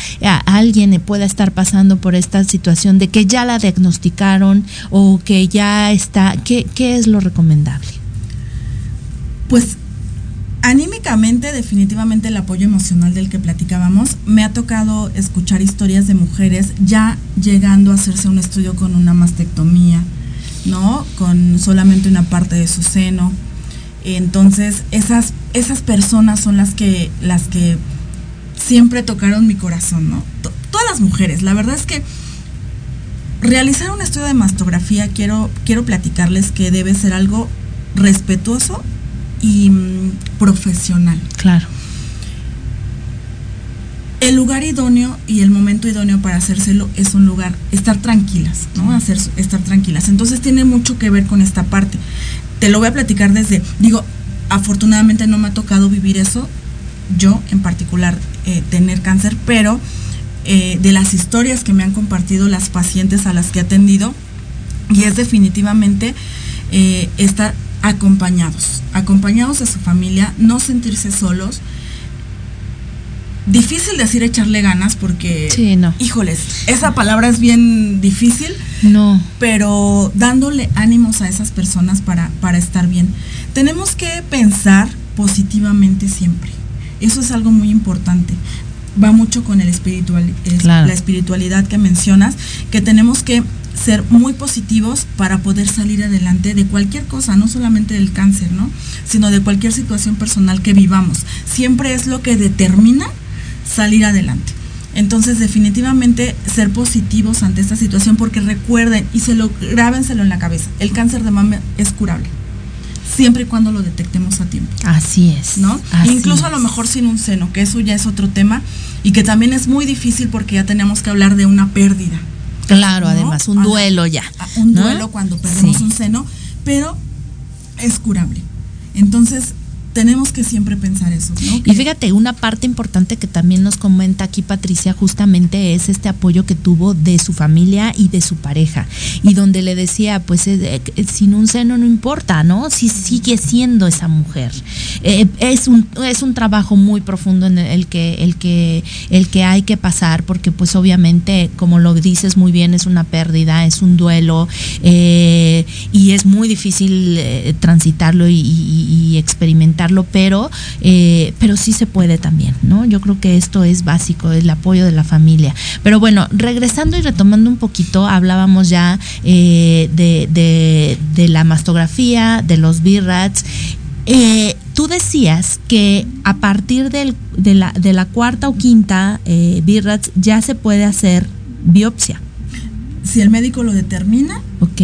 alguien pueda estar pasando por esta situación, de que ya la diagnosticaron o que ya está, ¿qué, qué es lo recomendable? Pues anímicamente, definitivamente el apoyo emocional del que platicábamos, me ha tocado escuchar historias de mujeres ya llegando a hacerse un estudio con una mastectomía, ¿no? Con solamente una parte de su seno. Entonces, esas, esas personas son las que, las que siempre tocaron mi corazón, ¿no? todas las mujeres, la verdad es que realizar un estudio de mastografía, quiero, quiero platicarles que debe ser algo respetuoso y mm, profesional. Claro. El lugar idóneo y el momento idóneo para hacérselo es un lugar, estar tranquilas, ¿no? Hacer, estar tranquilas. Entonces tiene mucho que ver con esta parte. Te lo voy a platicar desde, digo, afortunadamente no me ha tocado vivir eso, yo en particular eh, tener cáncer, pero eh, de las historias que me han compartido las pacientes a las que he atendido y es definitivamente eh, estar acompañados, acompañados de su familia, no sentirse solos. Difícil decir echarle ganas porque, sí, no. híjoles, esa palabra es bien difícil, no. pero dándole ánimos a esas personas para, para estar bien. Tenemos que pensar positivamente siempre. Eso es algo muy importante va mucho con el espiritual, la espiritualidad que mencionas, que tenemos que ser muy positivos para poder salir adelante de cualquier cosa, no solamente del cáncer, ¿no? Sino de cualquier situación personal que vivamos. Siempre es lo que determina salir adelante. Entonces, definitivamente ser positivos ante esta situación, porque recuerden y se lo grábenselo en la cabeza, el cáncer de mama es curable siempre y cuando lo detectemos a tiempo. Así es. ¿No? Incluso a lo mejor sin un seno, que eso ya es otro tema y que también es muy difícil porque ya tenemos que hablar de una pérdida. Claro, además, un duelo ya. Un duelo cuando perdemos un seno, pero es curable. Entonces, tenemos que siempre pensar eso. Y fíjate, una parte importante que también nos comenta aquí Patricia justamente es este apoyo que tuvo de su familia y de su pareja. Y donde le decía, pues eh, eh, sin un seno no importa, ¿no? Si sigue siendo esa mujer. Eh, es, un, es un trabajo muy profundo en el que, el, que, el que hay que pasar, porque pues obviamente, como lo dices muy bien, es una pérdida, es un duelo y es muy difícil transitarlo y experimentar pero, eh, pero sí se puede también, ¿no? Yo creo que esto es básico, el apoyo de la familia. Pero bueno, regresando y retomando un poquito, hablábamos ya eh, de, la mastografía, de los BIRATS. Eh, tú decías que a partir de, la, de la cuarta o quinta eh, BIRATS ya se puede hacer biopsia. Si el médico lo determina. Ok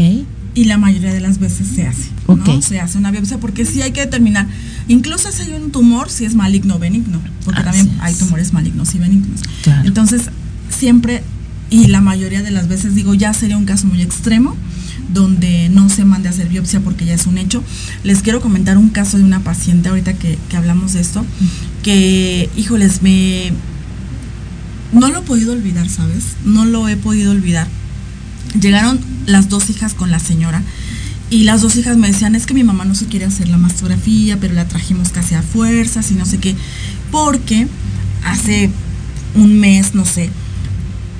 y la mayoría de las veces se hace. ¿no? Se hace una biopsia porque sí hay que determinar, incluso si hay un tumor, si es maligno o benigno, porque también hay tumores malignos y benignos. Entonces, siempre y la mayoría de las veces digo, ya sería un caso muy extremo donde no se mande a hacer biopsia porque ya es un hecho. Les quiero comentar un caso de una paciente ahorita que, que hablamos de esto, que, híjoles, me... No lo he podido olvidar, ¿sabes? No lo he podido olvidar llegaron las dos hijas con la señora y las dos hijas me decían, es que mi mamá no se quiere hacer la mastografía, pero la trajimos casi a fuerzas y no sé qué, porque hace un mes, no sé,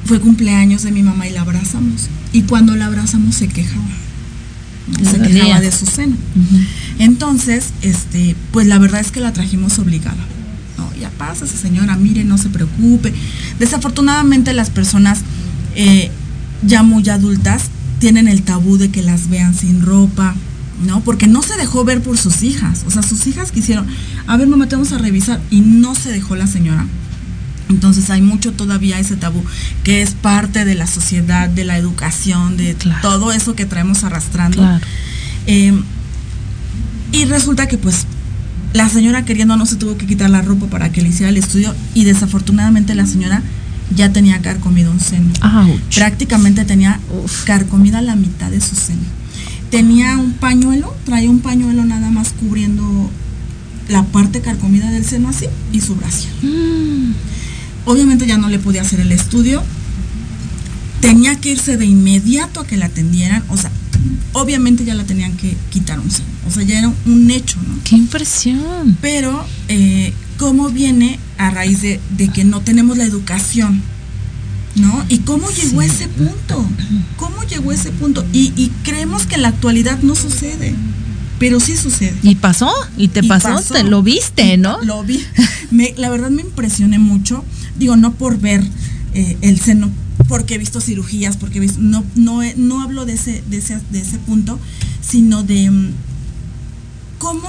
fue cumpleaños de mi mamá y la abrazamos. Y cuando la abrazamos se quejaba. Se quejaba de su seno. Entonces, este, pues la verdad es que la trajimos obligada. No, ya pasa esa señora, mire, no se preocupe. Desafortunadamente las personas eh, ya muy adultas tienen el tabú de que las vean sin ropa, ¿no? Porque no se dejó ver por sus hijas. O sea, sus hijas quisieron, a ver, mamá, te vamos a revisar. Y no se dejó la señora. Entonces hay mucho todavía ese tabú, que es parte de la sociedad, de la educación, de todo eso que traemos arrastrando. Em, y resulta que pues la señora queriendo no se tuvo que quitar la ropa para que le hiciera el estudio y desafortunadamente la señora ya tenía carcomido un seno. Prácticamente tenía carcomida la mitad de su seno. Tenía un pañuelo, traía un pañuelo nada más cubriendo la parte carcomida del seno así y su brazo. Mm. Obviamente ya no le podía hacer el estudio. Tenía que irse de inmediato a que la atendieran. O sea, obviamente ya la tenían que quitar un seno. O sea, ya era un hecho, ¿no? ¡Qué impresión! Pero, eh, ¿cómo viene a raíz de, que no tenemos la educación? ¿No? ¿Y cómo llegó a ese punto? ¿Cómo llegó a ese punto? Y, creemos que en la actualidad no sucede, pero sí sucede. ¿Y pasó? ¿Y te pasó? Te lo viste, ¿no? Lo vi. la verdad me impresioné mucho. Digo, no por ver eh, el seno, porque he visto cirugías, porque he visto, no, no, no hablo de ese, de ese, de ese punto, sino de mm, cómo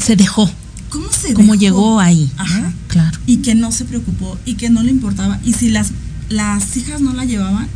se dejó. ¿Cómo se ¿Cómo llegó ahí? Ajá. Claro. Y que no se preocupó y que no le importaba. Y si las, las hijas no la llevaban,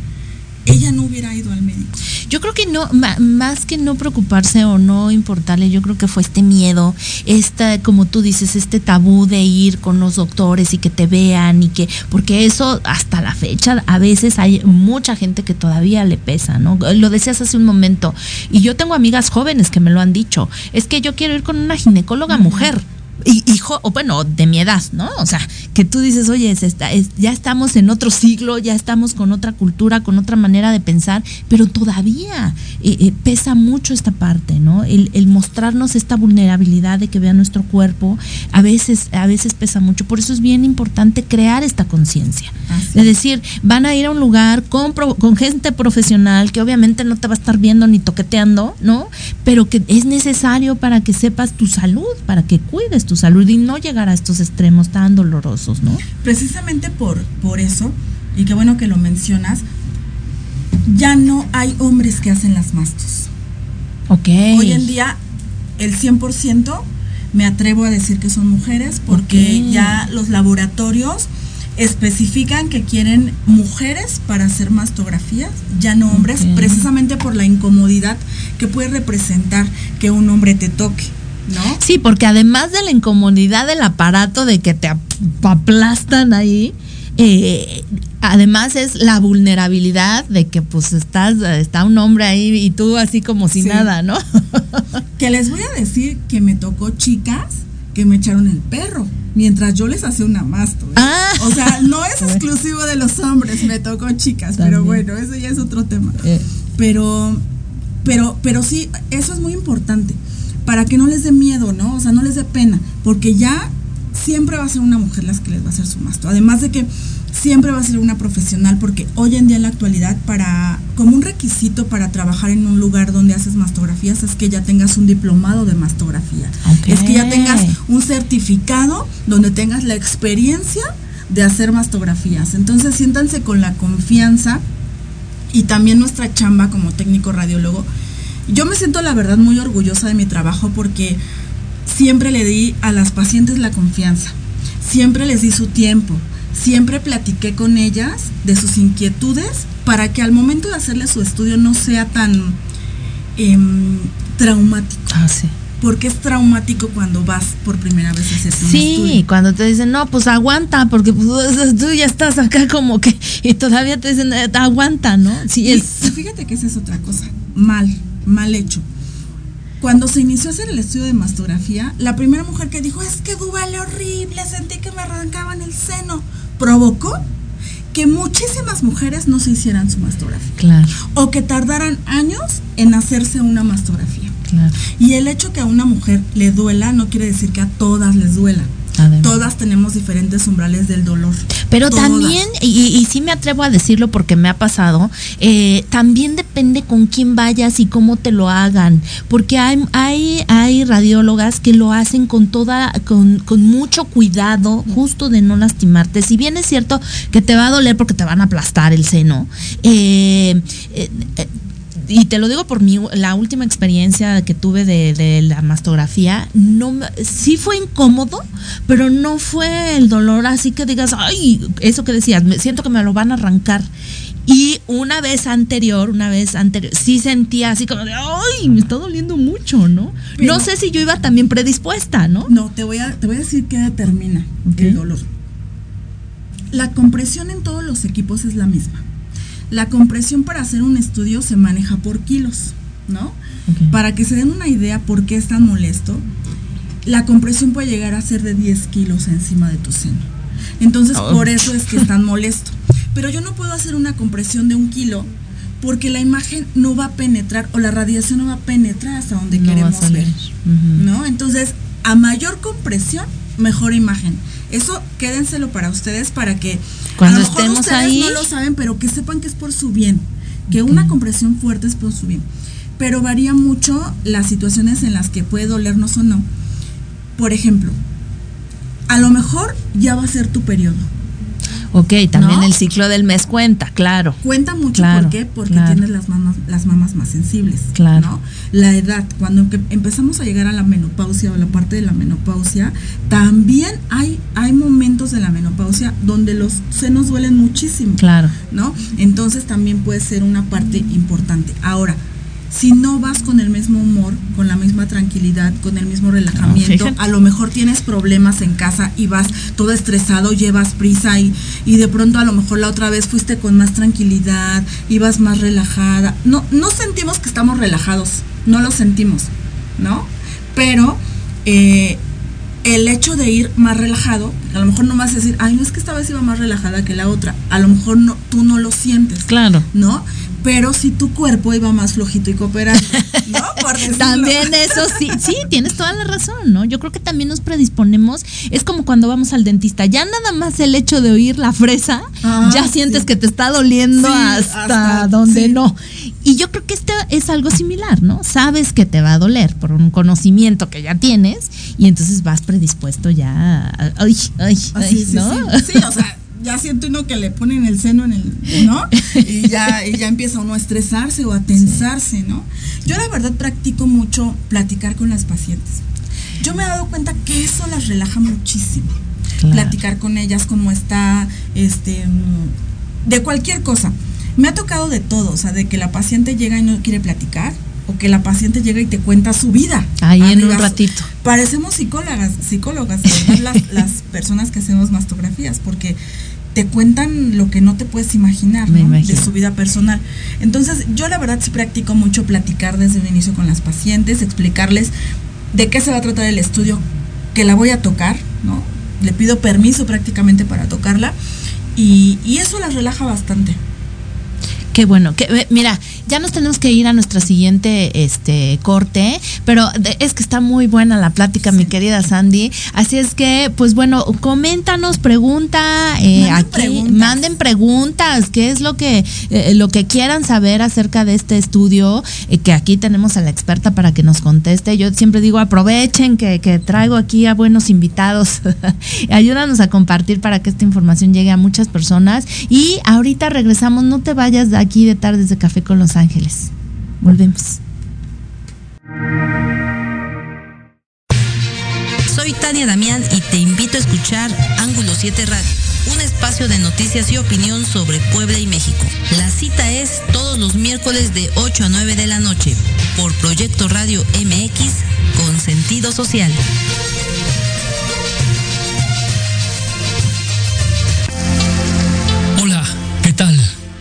ella no hubiera ido al médico. Yo creo que no, más que no preocuparse o no importarle, yo creo que fue este miedo, esta, como tú dices, este tabú de ir con los doctores y que te vean y que, porque eso hasta la fecha a veces hay mucha gente que todavía le pesa, ¿no? Lo decías hace un momento, y yo tengo amigas jóvenes que me lo han dicho, es que yo quiero ir con una ginecóloga mujer hijo, o bueno, de mi edad, ¿no? O sea, que tú dices, oye, es, ya estamos en otro siglo, ya estamos con otra cultura, con otra manera de pensar, pero todavía eh, eh, pesa mucho esta parte, ¿no? El, mostrarnos esta vulnerabilidad de que vean nuestro cuerpo, a veces, a veces pesa mucho. Por eso es bien importante crear esta conciencia. Es decir, van a ir a un lugar con, con gente profesional que obviamente no te va a estar viendo ni toqueteando, ¿no? Pero que es necesario para que sepas tu salud, para que cuides tu tu salud y no llegar a estos extremos tan dolorosos, ¿no? Precisamente por, por eso, y qué bueno que lo mencionas, ya no hay hombres que hacen las mastos. Ok. Hoy en día, el 100% me atrevo a decir que son mujeres porque ya los laboratorios especifican que quieren mujeres para hacer mastografías, ya no hombres, precisamente por la incomodidad que puede representar que un hombre te toque. Sí, porque además de la incomodidad del aparato de que te aplastan ahí, eh, además es la vulnerabilidad de que pues estás, está un hombre ahí y tú así como si nada, ¿no? que les voy a decir que me tocó chicas que me echaron el perro mientras yo les hacía una masto. ¿eh? Ah. O sea, no es exclusivo de los hombres, me tocó chicas, pero bueno, eso ya es otro tema. Eh. Pero, pero, pero sí, eso es muy importante para que no les dé miedo, ¿no? O sea, no les dé pena, porque ya siempre va a ser una mujer las que les va a hacer su masto. Además de que siempre va a ser una profesional, porque hoy en día en la actualidad, para, como un requisito para trabajar en un lugar donde haces mastografías, es que ya tengas un diplomado de mastografía. Es que ya tengas un certificado donde tengas la experiencia de hacer mastografías. Entonces siéntanse con la confianza y también nuestra chamba como técnico radiólogo yo me siento la verdad muy orgullosa de mi trabajo porque siempre le di a las pacientes la confianza, siempre les di su tiempo, siempre platiqué con ellas de sus inquietudes para que al momento de hacerle su estudio no sea tan em, traumático. Ah, sí. Porque es traumático cuando vas por primera vez a hacer un Sí, cuando te dicen, no, pues aguanta, porque pues, tú ya estás acá como que, y todavía te dicen, eh, aguanta, ¿no? Sí, es. fíjate que esa es otra cosa, mal mal hecho. Cuando se inició a hacer el estudio de mastografía, la primera mujer que dijo, es que duele horrible, sentí que me arrancaban el seno, provocó que muchísimas mujeres no se hicieran su mastografía. Claro. O que tardaran años en hacerse una mastografía. Claro. Y el hecho que a una mujer le duela no quiere decir que a todas les duela. Además. Todas tenemos diferentes umbrales del dolor. Pero Todas. también, y, y sí me atrevo a decirlo porque me ha pasado, eh, también depende con quién vayas y cómo te lo hagan. Porque hay, hay, hay radiólogas que lo hacen con toda, con, con mucho cuidado, justo de no lastimarte. Si bien es cierto que te va a doler porque te van a aplastar el seno, eh, eh, eh, y te lo digo por mi, la última experiencia que tuve de, de la mastografía, no, sí fue incómodo, pero no fue el dolor así que digas, ay, eso que decías, me siento que me lo van a arrancar. Y una vez anterior, una vez anterior, sí sentía así como de, ay, me está doliendo mucho, ¿no? Pero- no sé si yo iba también predispuesta, ¿no? No, te voy a, te voy a decir qué determina el dolor. La compresión en todos los equipos es la misma. La compresión para hacer un estudio se maneja por kilos, ¿no? Para que se den una idea por qué es tan molesto, la compresión puede llegar a ser de 10 kilos encima de tu seno. Entonces, Oh. por eso es que es tan molesto. Pero yo no puedo hacer una compresión de un kilo porque la imagen no va a penetrar o la radiación no va a penetrar hasta donde No va a queremos ver. ¿no? Entonces, a mayor compresión, mejor imagen. Eso quédenselo para ustedes para que Cuando a lo mejor estemos ustedes ahí- no lo saben, pero que sepan que es por su bien, que una compresión fuerte es por su bien. Pero varía mucho las situaciones en las que puede dolernos o no. Por ejemplo, a lo mejor ya va a ser tu periodo. Ok, también ¿No? el ciclo del mes cuenta, claro. Cuenta mucho, Claro, ¿por qué? Porque claro. tienes las mamas, las mamas más sensibles. Claro. ¿no? La edad, cuando empe- empezamos a llegar a la menopausia o la parte de la menopausia, también hay, hay momentos de la menopausia donde los senos duelen muchísimo. Claro. ¿no? Entonces también puede ser una parte importante. Ahora, si no vas con el mismo humor, con la misma tranquilidad, con el mismo relajamiento, a lo mejor tienes problemas en casa y vas todo estresado, llevas prisa y, y de pronto a lo mejor la otra vez fuiste con más tranquilidad, ibas más relajada. No, no sentimos que estamos relajados, no lo sentimos, ¿no? Pero eh, el hecho de ir más relajado, a lo mejor no vas a decir, ay, no es que esta vez iba más relajada que la otra, a lo mejor no, tú no lo sientes. Claro. ¿no? Pero si tu cuerpo iba más flojito y cooperando, ¿no? Por. También eso sí, sí, tienes toda la razón, ¿no? Yo creo que también nos predisponemos, es como cuando vamos al dentista, ya nada más el hecho de oír la fresa, Ah, ya sientes sí. que te está doliendo Sí, hasta, hasta- donde sí. no. Y yo creo que este es algo similar, ¿no? Sabes que te va a doler por un conocimiento que ya tienes y entonces vas predispuesto ya, a- ay, ay, Así, ay, ¿no? sí, o sea, ya siente uno que le ponen el seno en el, ¿no? Y ya, y ya empieza uno a estresarse o a tensarse, ¿no? Yo la verdad practico mucho platicar con las pacientes. Yo me he dado cuenta que eso las relaja muchísimo. Claro. Platicar con ellas cómo está, este, de cualquier cosa. Me ha tocado de todo, o sea, de que la paciente llega y no quiere platicar, o que la paciente llega y te cuenta su vida. Ahí en un ratito. Parecemos psicólogas, psicólogas, las, las personas que hacemos mastografías, porque te cuentan lo que no te puedes imaginar, ¿no? De su vida personal. Entonces, yo la verdad sí practico mucho platicar desde un inicio con las pacientes, explicarles de qué se va a tratar el estudio, que la voy a tocar, ¿no? Le pido permiso prácticamente para tocarla y, y eso las relaja bastante. Qué bueno, que eh, mira, ya nos tenemos que ir a nuestra siguiente este corte, pero es que está muy buena la plática, mi querida Sandy. Así es que, pues bueno, coméntanos, pregunta, eh, Manden aquí, preguntas. manden preguntas, qué es lo que eh, lo que quieran saber acerca de este estudio, eh, que aquí tenemos a la experta para que nos conteste. Yo siempre digo, aprovechen que, que traigo aquí a buenos invitados. Ayúdanos a compartir para que esta información llegue a muchas personas. Y ahorita regresamos, no te vayas de aquí de tardes de café con Los Ángeles. Volvemos. Soy Tania Damián y te invito a escuchar Ángulo 7 Radio, un espacio de noticias y opinión sobre Puebla y México. La cita es todos los miércoles de 8 a 9 de la noche por Proyecto Radio MX con sentido social.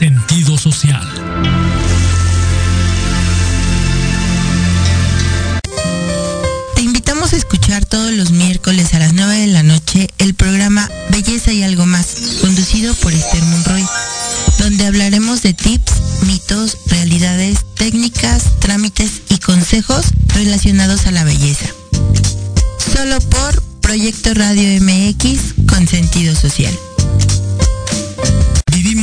sentido social. Te invitamos a escuchar todos los miércoles a las 9 de la noche el programa Belleza y algo más, conducido por Esther Monroy, donde hablaremos de tips, mitos, realidades, técnicas, trámites y consejos relacionados a la belleza. Solo por Proyecto Radio MX con sentido social.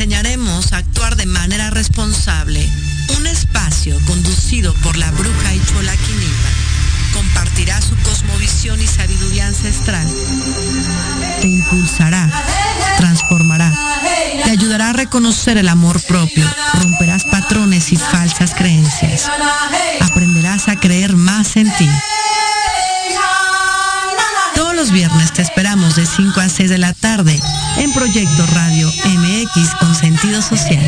Enseñaremos a actuar de manera responsable. Un espacio conducido por la bruja y chola Quinipa compartirá su cosmovisión y sabiduría ancestral. Te impulsará, transformará, te ayudará a reconocer el amor propio, romperás patrones y falsas creencias. Aprenderás a creer más en ti. Los viernes te esperamos de 5 a 6 de la tarde en Proyecto Radio MX con sentido social.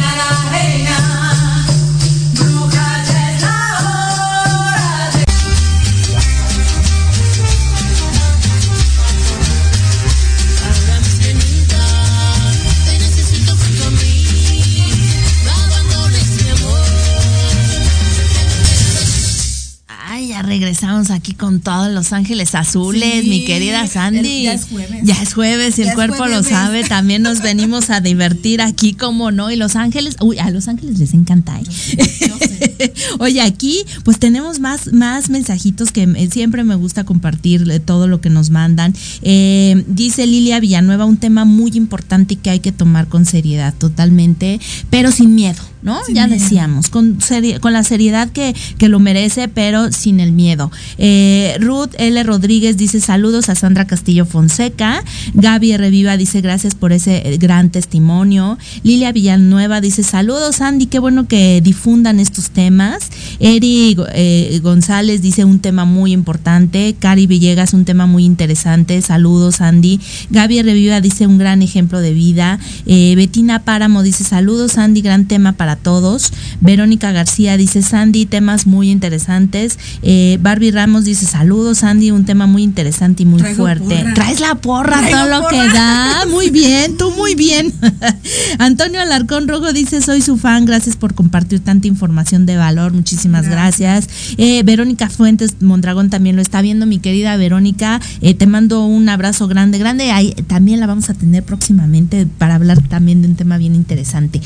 Regresamos aquí con todos los ángeles azules, Sí, mi querida Sandy. ya es jueves. Ya es jueves y Ya el cuerpo lo sabe. También nos venimos a divertir aquí, como no. Y los ángeles, uy, a los ángeles les encanta. ¿eh? Oye, aquí pues tenemos más, más mensajitos que siempre me gusta compartir todo lo que nos mandan. Eh, dice Lilia Villanueva, un tema muy importante que hay que tomar con seriedad, totalmente, pero sin miedo. ¿No? Sin ya miedo. decíamos, con, seri- con la seriedad que, que lo merece, pero sin el miedo. Eh, Ruth L. Rodríguez dice saludos a Sandra Castillo Fonseca. Gaby Reviva dice gracias por ese eh, gran testimonio. Lilia Villanueva dice saludos Andy, qué bueno que difundan estos temas. Eri eh, González dice un tema muy importante. Cari Villegas un tema muy interesante. Saludos Andy. Gaby Reviva dice un gran ejemplo de vida. Eh, Betina Páramo dice saludos Andy, gran tema para todos. Verónica García dice Sandy, temas muy interesantes. Eh, Barbie Ramos dice saludos Sandy, un tema muy interesante y muy Traigo fuerte. porra. Traes la porra, Traigo todo lo que da. Muy bien, tú muy bien. Antonio Alarcón Rojo dice soy su fan, gracias por compartir tanta información de valor, muchísimas gracias. Eh, Verónica Fuentes Mondragón también lo está viendo, mi querida Verónica. Eh, te mando un abrazo grande, grande. Ahí también la vamos a tener próximamente para hablar también de un tema bien interesante.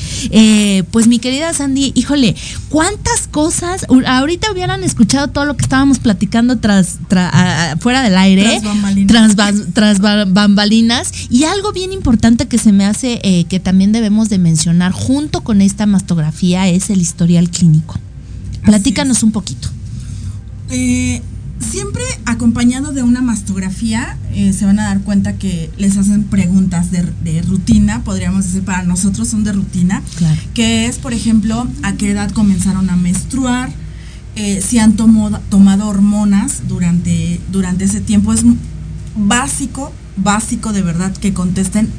Pues mi querida Sandy, híjole, cuántas cosas, ahorita hubieran escuchado todo lo que estábamos platicando tras, tra- a- a- fuera del aire, Tras bambalinas. tras, ba- tras ba- bambalinas, y algo bien importante que se me hace eh, que también debemos de mencionar junto con esta mastografía es el historial clínico. Platícanos un poquito. Eh, siempre acompañado de una mastografía, eh, se van a dar cuenta que les hacen preguntas de, de rutina, podríamos decir, para nosotros son de rutina, Claro. que es, por ejemplo, a qué edad comenzaron a menstruar, eh, si han tomo- tomado hormonas durante, durante ese tiempo. Es básico, básico de verdad que contesten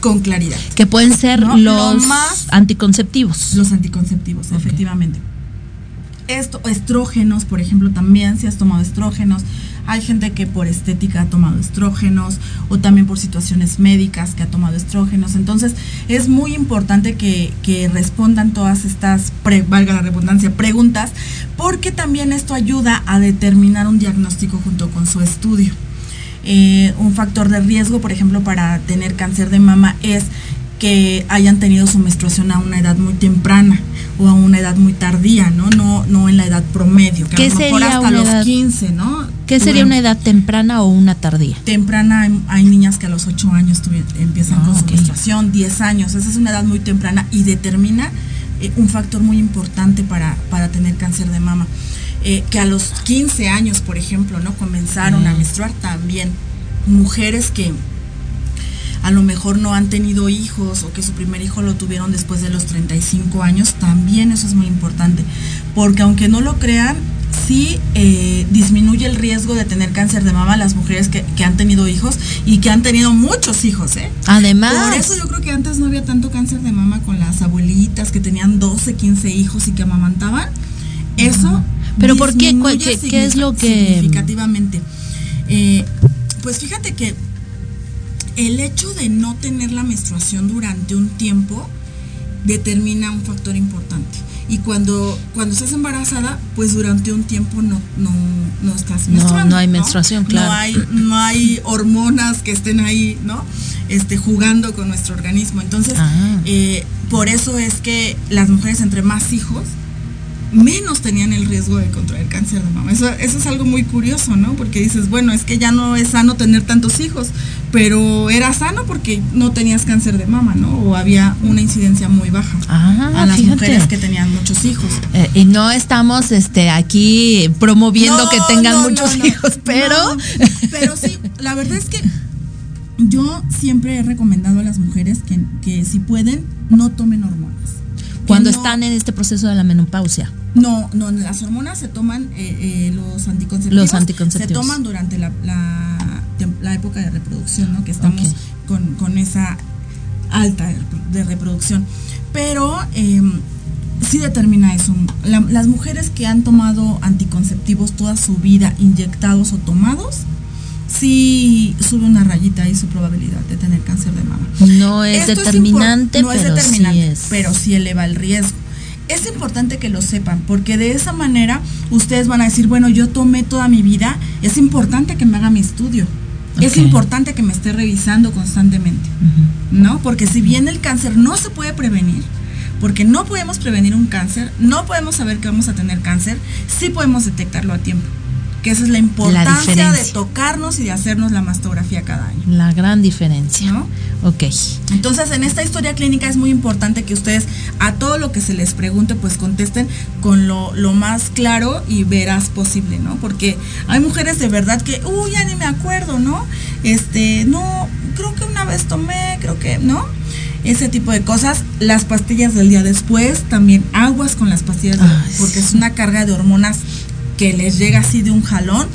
con claridad. Que pueden ser No, los lo más- anticonceptivos. Los anticonceptivos, efectivamente. Esto, estrógenos, por ejemplo, también, si has tomado estrógenos. Hay gente que por estética ha tomado estrógenos o también por situaciones médicas que ha tomado estrógenos. Entonces es muy importante que, respondan todas estas, valga la redundancia, preguntas, porque también esto ayuda a determinar un diagnóstico junto con su estudio. Eh, un factor de riesgo, por ejemplo, para tener cáncer de mama es que hayan tenido su menstruación a una edad muy temprana o a una edad muy tardía, ¿no? No, no en la edad promedio, que ¿Qué a lo mejor hasta los 15, ¿no? ¿Qué sería una edad temprana o una tardía? Temprana, hay, niñas que a los 8 años empiezan con ah, su menstruación, 10 años, esa es una edad muy temprana y determina eh, un factor muy importante para, para tener cáncer de mama. Eh, que a los 15 años, por ejemplo, ¿no? Comenzaron a mm. menstruar también. Mujeres que a lo mejor no han tenido hijos o que su primer hijo lo tuvieron después de los 35 años, también eso es muy importante, porque aunque no lo crean, sí eh, disminuye el riesgo de tener cáncer de mama a las mujeres que, han tenido hijos y que han tenido muchos hijos, ¿eh? Además. Por eso yo creo que antes no había tanto cáncer de mama con las abuelitas que tenían 12, 15 hijos y que amamantaban. Eso. Pero ¿por qué? ¿Qué, es lo que...? Significativamente. Eh, pues fíjate que el hecho de no tener la menstruación durante un tiempo determina un factor importante. Y cuando, cuando estás embarazada, pues durante un tiempo no, no, no estás menstruando. No, hay menstruación, claro. No hay, no hay hormonas que estén ahí, ¿no? Este, jugando con nuestro organismo. Entonces, ah. eh, por eso es que las mujeres entre más hijos, menos tenían el riesgo de contraer cáncer de mama. Eso, eso es algo muy curioso, ¿no? Porque dices, bueno, es que ya no es sano tener tantos hijos, pero era sano porque no tenías cáncer de mama, ¿no? O había una incidencia muy baja ah, a las mujeres que tenían muchos hijos. Eh, y no estamos este, aquí promoviendo que tengan muchos hijos, pero... pero sí, la verdad es que yo siempre he recomendado a las mujeres que, que si pueden, no tomen hormonas cuando están en este proceso de la menopausia. No, no, las hormonas se toman, eh, eh, los anticonceptivos. Los anticonceptivos. Se toman durante la, la, época de reproducción, ¿no? Que estamos con, esa alta de reproducción. Pero eh, sí determina eso. las mujeres que han tomado anticonceptivos toda su vida, inyectados o tomados, sí sube una rayita ahí su probabilidad de tener cáncer de mama. No es determinante, no pero es determinante, sí pero sí eleva el riesgo. Es importante que lo sepan, porque de esa manera ustedes van a decir, bueno, yo tomé toda mi vida, es importante que me haga mi estudio. Es importante que me esté revisando constantemente, ¿no? Porque si bien el cáncer no se puede prevenir, porque no podemos prevenir un cáncer, no podemos saber que vamos a tener cáncer, sí podemos detectarlo a tiempo que esa es la importancia de tocarnos y de hacernos la mastografía cada año. La gran diferencia. ¿No? Ok. Entonces, en esta historia clínica es muy importante que ustedes a todo lo que se les pregunte, pues contesten con lo, más claro y veraz posible, ¿no? Porque hay mujeres de verdad que, uy, ya ni me acuerdo, ¿no? Este, no, creo que una vez tomé, creo que, ¿no? ese tipo de cosas. Las pastillas del día después, también aguas con las pastillas, porque es una carga de hormonas que les llega así de un jalón.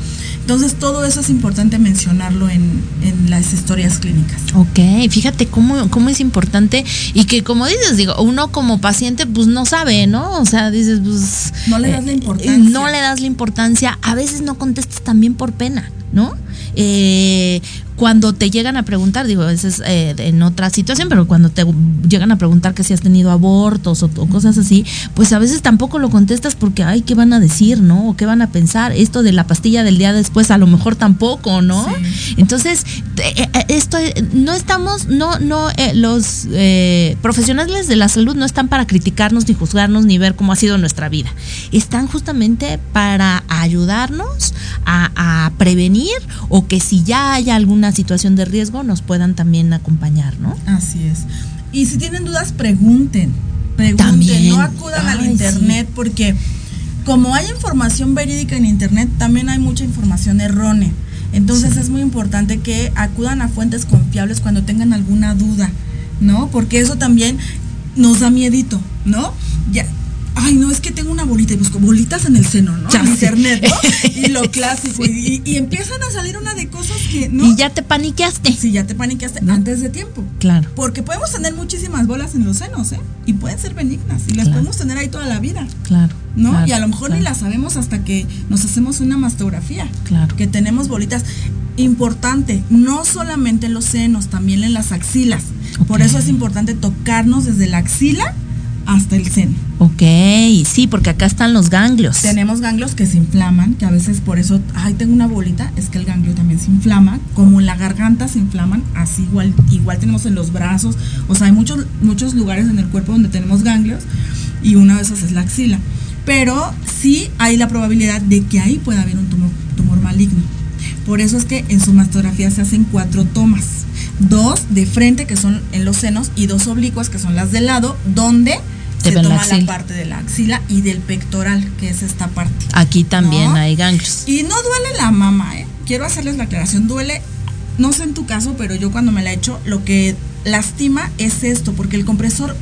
Entonces todo eso es importante mencionarlo en, las historias clínicas. Ok, fíjate cómo, cómo es importante y que como dices, digo, uno como paciente pues no sabe, ¿no? O sea, dices, pues... No le das la eh, importancia. No le das la importancia, a veces no contestas también por pena, ¿no? Eh, cuando te llegan a preguntar, digo, eso es eh, en otra situación, pero cuando te llegan a preguntar que si has tenido abortos o, cosas así, pues a veces tampoco lo contestas porque, ay, ¿qué van a decir, no? ¿O qué van a pensar? Esto de la pastilla del día después, a lo mejor tampoco, ¿no? Entonces, eh, esto, no estamos, no, no, los profesionales de la salud no están para criticarnos, ni juzgarnos, ni ver cómo ha sido nuestra vida. Están justamente para ayudarnos a, a prevenir o que si ya hay alguna situación de riesgo nos puedan también acompañar, ¿no? Así es. Y si tienen dudas, pregunten. Pregunten, no acudan al internet porque como hay información verídica en internet, también hay mucha información errónea. Entonces es muy importante que acudan a fuentes confiables cuando tengan alguna duda, ¿no? Porque eso también nos da miedito, ¿no? Ya, ay, no, es que tengo una bolita, y busco bolitas en el seno, ¿no? en internet, ¿no? y lo clásico. Y, empiezan a salir una de cosas que, ¿no? Y ya te paniqueaste. Sí, ya te paniqueaste antes de tiempo. Claro. Porque podemos tener muchísimas bolas en los senos, ¿eh? Y pueden ser benignas. Y las podemos tener ahí toda la vida. Claro. ¿No? y a lo mejor ni las sabemos hasta que nos hacemos una mastografía. Claro. Que tenemos bolitas. Importante, no solamente en los senos, también en las axilas. Por eso es importante tocarnos desde la axila hasta el seno. Ok, sí, porque acá están los ganglios. Tenemos ganglios que se inflaman, que a veces por eso, ay, tengo una bolita, es que el ganglio también se inflama, como en la garganta se inflaman, así igual, igual tenemos en los brazos, o sea, hay muchos, muchos lugares en el cuerpo donde tenemos ganglios y una de esas es la axila. Pero sí hay la probabilidad de que ahí pueda haber un tumor, tumor maligno. Por eso es que en su mastografía se hacen cuatro tomas. Dos de frente, que son en los senos, y dos oblicuas, que son las de lado, donde se toma la, parte de la axila y del pectoral, que es esta parte. Aquí también hay ganglios. Y no duele la mama, ¿eh? Quiero hacerles la aclaración, duele, no sé en tu caso, pero yo cuando me la he hecho, lo que lastima es esto, porque el compresor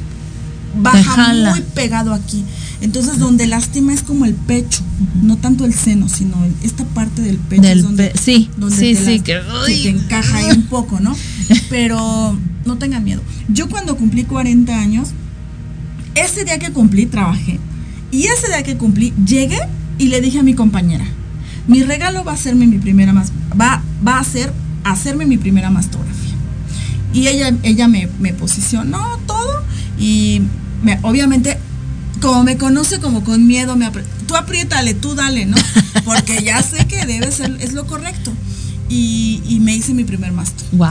baja muy pegado aquí. Entonces, donde lastima es como el pecho, no tanto el seno, sino esta parte del pecho. donde, sí, sí, sí, que, te encaja ahí un poco, ¿no? Pero no tengan miedo. Yo cuando cumplí 40 años, ese día que cumplí trabajé. Y ese día que cumplí llegué y le dije a mi compañera, mi regalo va a hacerme mi primera más va, va a ser hacerme mi primera mastografía. Y ella, ella me, posicionó todo y me, obviamente como me conoce como con miedo, me tú apriétale, tú dale, ¿no? Porque ya sé que debe ser, es lo correcto y, me hice mi primer máster. Wow.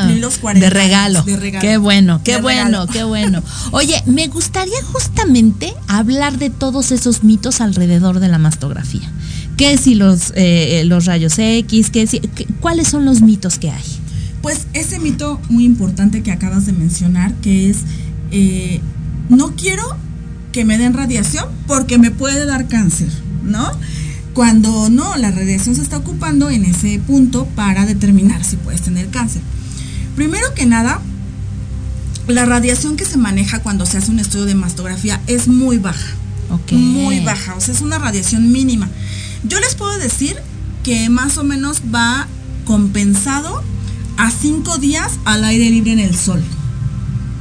Cumplí los 40 de regalo. de regalo. Qué bueno, qué bueno, qué bueno. Oye, me gustaría justamente hablar de todos esos mitos alrededor de la mastografía. ¿Qué si los, eh, los rayos X? ¿Qué si, ¿Cuáles son los mitos que hay? Pues ese mito muy importante que acabas de mencionar, que es, eh, no quiero que me den radiación porque me puede dar cáncer, ¿no? Cuando no, la radiación se está ocupando en ese punto para determinar si puedes tener cáncer. Primero que nada, la radiación que se maneja cuando se hace un estudio de mastografía es muy baja. Muy baja, o sea, es una radiación mínima. Yo les puedo decir que más o menos va compensado a cinco días al aire libre en el sol.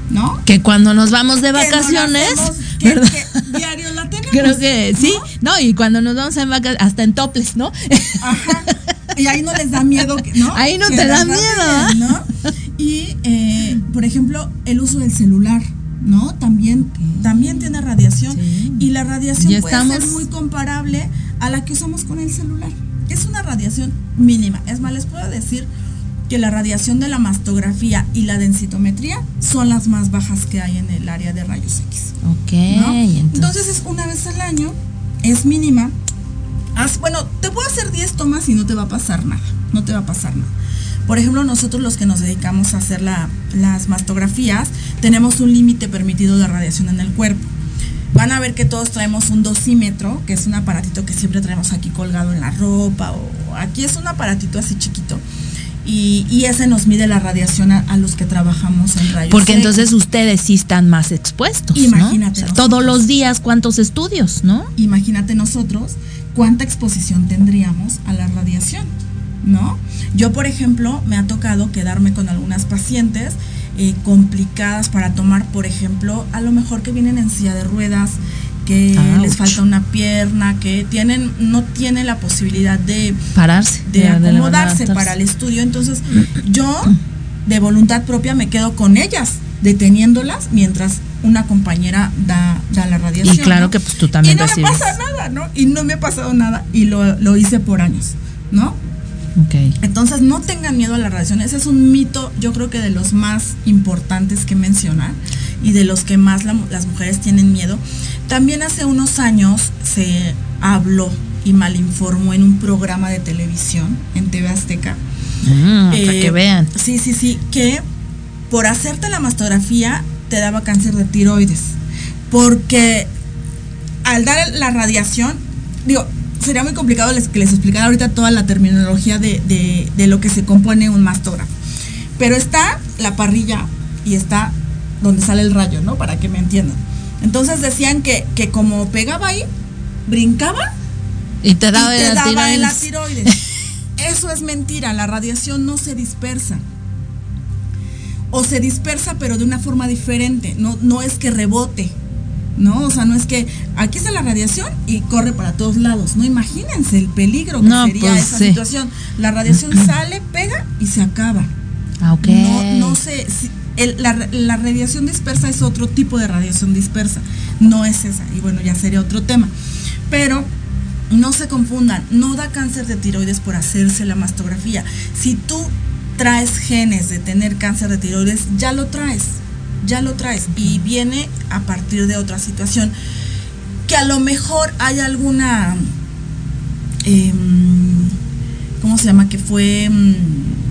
¿No? Que cuando nos vamos de vacaciones, diario la tenemos. Creo que sí, no, y cuando nos vamos en vacaciones, hasta en toples, ¿no? Ajá. Y ahí no les da miedo, ¿no? Ahí no te da miedo, ¿no? Y, eh, por ejemplo, el uso del celular, ¿no? También, también tiene radiación. Y la radiación puede ser muy comparable a la que usamos con el celular. Es una radiación mínima. Es más, les puedo decir que la radiación de la mastografía y la densitometría son las más bajas que hay en el área de rayos X. Ok. Entonces, es una vez al año, es mínima. bueno, te puedo hacer 10 tomas y no te va a pasar nada. No te va a pasar nada. Por ejemplo, nosotros los que nos dedicamos a hacer las mastografías, tenemos un límite permitido de radiación en el cuerpo. Van a ver que todos traemos un dosímetro, que es un aparatito que siempre traemos aquí colgado en la ropa, o aquí es un aparatito así chiquito y, ese nos mide la radiación a, los que trabajamos en rayos. Porque entonces ustedes sí están más expuestos. Imagínate. todos los días, ¿cuántos estudios, no? Imagínate nosotros cuánta exposición tendríamos a la radiación, ¿no? Yo, por ejemplo, me ha tocado quedarme con algunas pacientes eh, complicadas para tomar, por ejemplo, a lo mejor que vienen en silla de ruedas, que les falta una pierna, que tienen, no tienen la posibilidad de pararse, de, acomodarse para el estudio. Entonces, yo de voluntad propia me quedo con ellas, deteniéndolas mientras una compañera da, la radiación. Y claro que pues tú también Y no me pasa nada, ¿no? Y no me ha pasado nada y lo, lo hice por años, ¿no? Okay. Entonces no tengan miedo a la radiación. Ese es un mito, yo creo que de los más importantes que mencionar y de los que más las mujeres tienen miedo. También hace unos años se habló y malinformó en un programa de televisión en TV Azteca. Mm, para que eh, vean. Sí, sí, sí, que por hacerte la mastografía te daba cáncer de tiroides. Porque al dar la radiación, digo, sería muy complicado que les explicara ahorita toda la terminología de, de lo que se compone un mastógrafo. Pero está la parrilla y está donde sale el rayo, ¿no? Para que me entiendan. Entonces decían que, que como pegaba ahí, brincaba y te daba, y te la daba tiroides. en la tiroides. Eso es mentira, la radiación no se dispersa. O se dispersa pero de una forma diferente, no, no es que rebote, ¿no? O sea, no es que aquí está la radiación y corre para todos lados, ¿no? Imagínense el peligro que No, sería pues, esa sí. situación. La radiación sale, pega y se acaba. Ah, ok. No, no si- la radiación dispersa es otro tipo de radiación dispersa, no es esa, y bueno, ya sería otro tema. Pero no se confundan, no da cáncer de tiroides por hacerse la mastografía. Si tú traes genes de tener cáncer de tiroides, ya lo traes, ya lo traes, y viene a partir de otra situación, que a lo mejor hay alguna, em, ¿cómo se llama? Que fue... mm,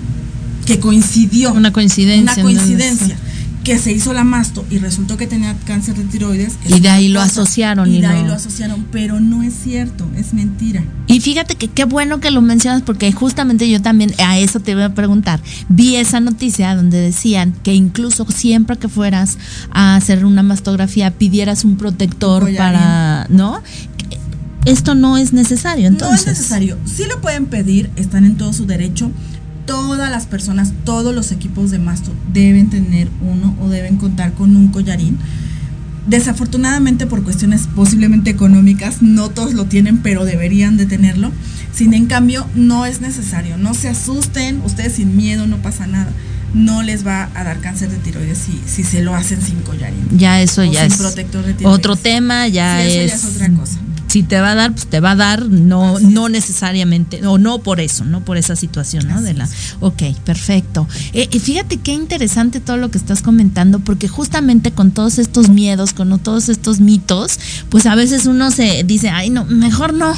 que coincidió. Una coincidencia. Una coincidencia. Que se hizo la masto y resultó que tenía cáncer de tiroides. es Y de ahí lo asociaron Y y de ahí lo- asociaron, pero no es cierto, es mentira. Y fíjate que qué bueno que lo mencionas porque justamente yo también a eso te iba a preguntar. Vi esa noticia donde decían que incluso siempre que fueras a hacer una mastografía pidieras un protector para, ¿no? Esto no es necesario, entonces. No es necesario. Sí lo pueden pedir, están en todo su derecho. Todas las personas, todos los equipos de masto deben tener uno o deben contar con un collarín. Desafortunadamente por cuestiones posiblemente económicas, no todos lo tienen, pero deberían de tenerlo. Sin en cambio, no es necesario. No se asusten, ustedes sin miedo, no pasa nada. No les va a dar cáncer de tiroides si, si se lo hacen sin collarín. Ya eso ya es protector de tiroides. otro tema, ya, Sí, eso es, ya es otra cosa. Si te va a dar, pues te va a dar, no, no necesariamente, o no por eso, no por esa situación, ¿no? De la, ok, perfecto. Eh, y fíjate qué interesante todo lo que estás comentando, porque justamente con todos estos miedos, con todos estos mitos, pues a veces uno se dice, ay no, mejor no,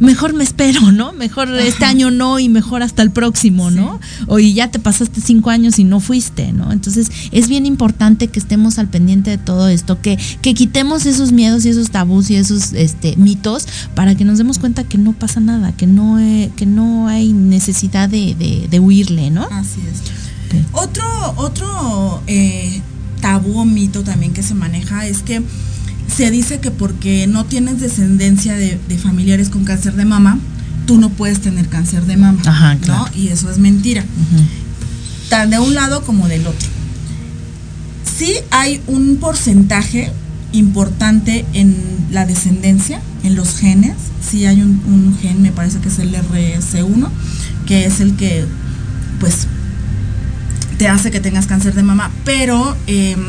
mejor me espero, ¿no? Mejor este año no y mejor hasta el próximo, ¿no? O y ya te pasaste cinco años y no fuiste, ¿no? Entonces es bien importante que estemos al pendiente de todo esto, que, que quitemos esos miedos y esos tabús y esos este, mitos para que nos demos cuenta que no pasa nada, que no, eh, que no hay necesidad de, de- de huirle, ¿no? Así es. Otro, otro eh, tabú o mito también que se maneja es que se dice que porque no tienes descendencia de, de familiares con cáncer de mama, tú no puedes tener cáncer de mama. Ajá, ¿no? claro. Y eso es mentira. Tan de un lado como del otro. Sí hay un porcentaje importante en la descendencia, en los genes. Sí hay un, un gen, me parece que es el RS1, que es el que, pues, te hace que tengas cáncer de mama, pero em,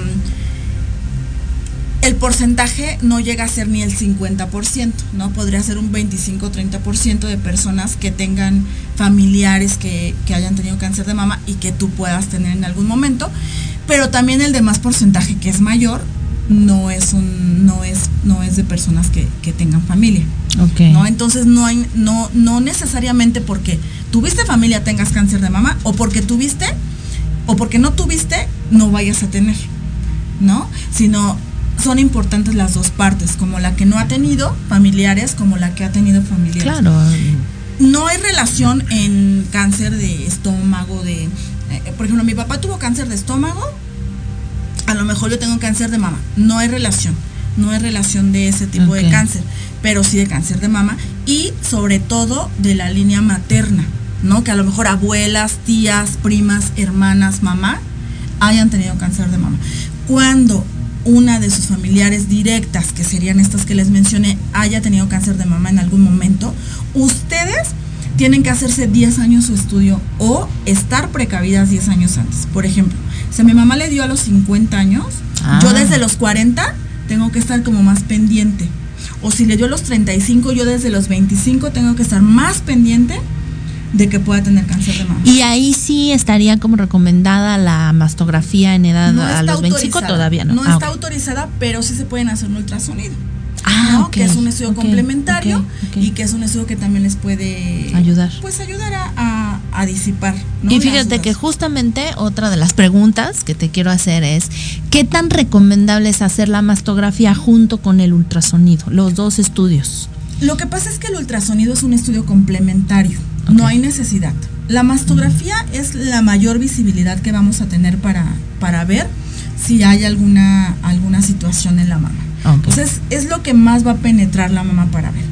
el porcentaje no llega a ser ni el 50%, ¿no? Podría ser un 25-30% de personas que tengan familiares que, que hayan tenido cáncer de mama y que tú puedas tener en algún momento, pero también el demás porcentaje que es mayor no es un no es no es de personas que, que tengan familia Ok. no entonces no hay no no necesariamente porque tuviste familia tengas cáncer de mama o porque tuviste o porque no tuviste no vayas a tener no sino son importantes las dos partes como la que no ha tenido familiares como la que ha tenido familiares Claro. no hay relación en cáncer de estómago, de, eh, por ejemplo, mi papá tuvo cáncer de estómago, a lo mejor yo tengo cáncer de mama. No hay relación, no hay relación de ese tipo de cáncer, pero sí de cáncer de mama y sobre todo de la línea materna, ¿no? Que a lo mejor abuelas, tías, primas, hermanas, mamá hayan tenido cáncer de mama. Cuando una de sus familiares directas, que serían estas que les mencioné, haya tenido cáncer de mama en algún momento, ustedes tienen que hacerse 10 años su estudio o estar precavidas 10 años antes. Por ejemplo, si a mi mamá le dio a los 50 años, Ah. yo desde los 40 tengo que estar como más pendiente. O si le dio a los 35, yo desde los 25 tengo que estar más pendiente de que pueda tener cáncer de mama. Y ahí sí estaría como recomendada la mastografía en edad No a los 25 autorizada, todavía no. No Ah, está autorizada, pero sí se pueden hacer un ultrasonido. Ah, ¿no? que es un estudio complementario y que es un estudio que también les puede Ayudar. Pues ayudar a, a- a disipar. ¿no? Y fíjate que justamente otra de las preguntas que te quiero hacer es, ¿qué tan recomendable es hacer la mastografía junto con el ultrasonido, los dos estudios? Lo que pasa es que el ultrasonido es un estudio complementario, no hay necesidad. La mastografía es la mayor visibilidad que vamos a tener para, para ver si hay alguna, alguna situación en la mama. Entonces es lo que más va a penetrar la mamá para ver.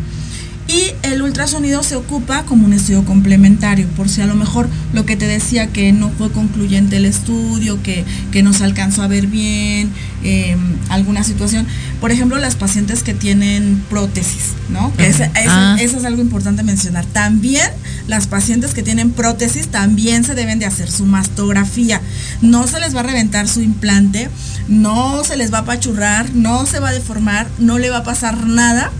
Y el ultrasonido se ocupa como un estudio complementario, por si a lo mejor lo que te decía que no fue concluyente el estudio, que, que no se alcanzó a ver bien, em, alguna situación. Por ejemplo, las pacientes que tienen prótesis, ¿no? Que ah. eso, es algo importante mencionar. También las pacientes que tienen prótesis también se deben de hacer su mastografía. No se les va a reventar su implante, no se les va a apachurrar, no se va a deformar, no le va a pasar nada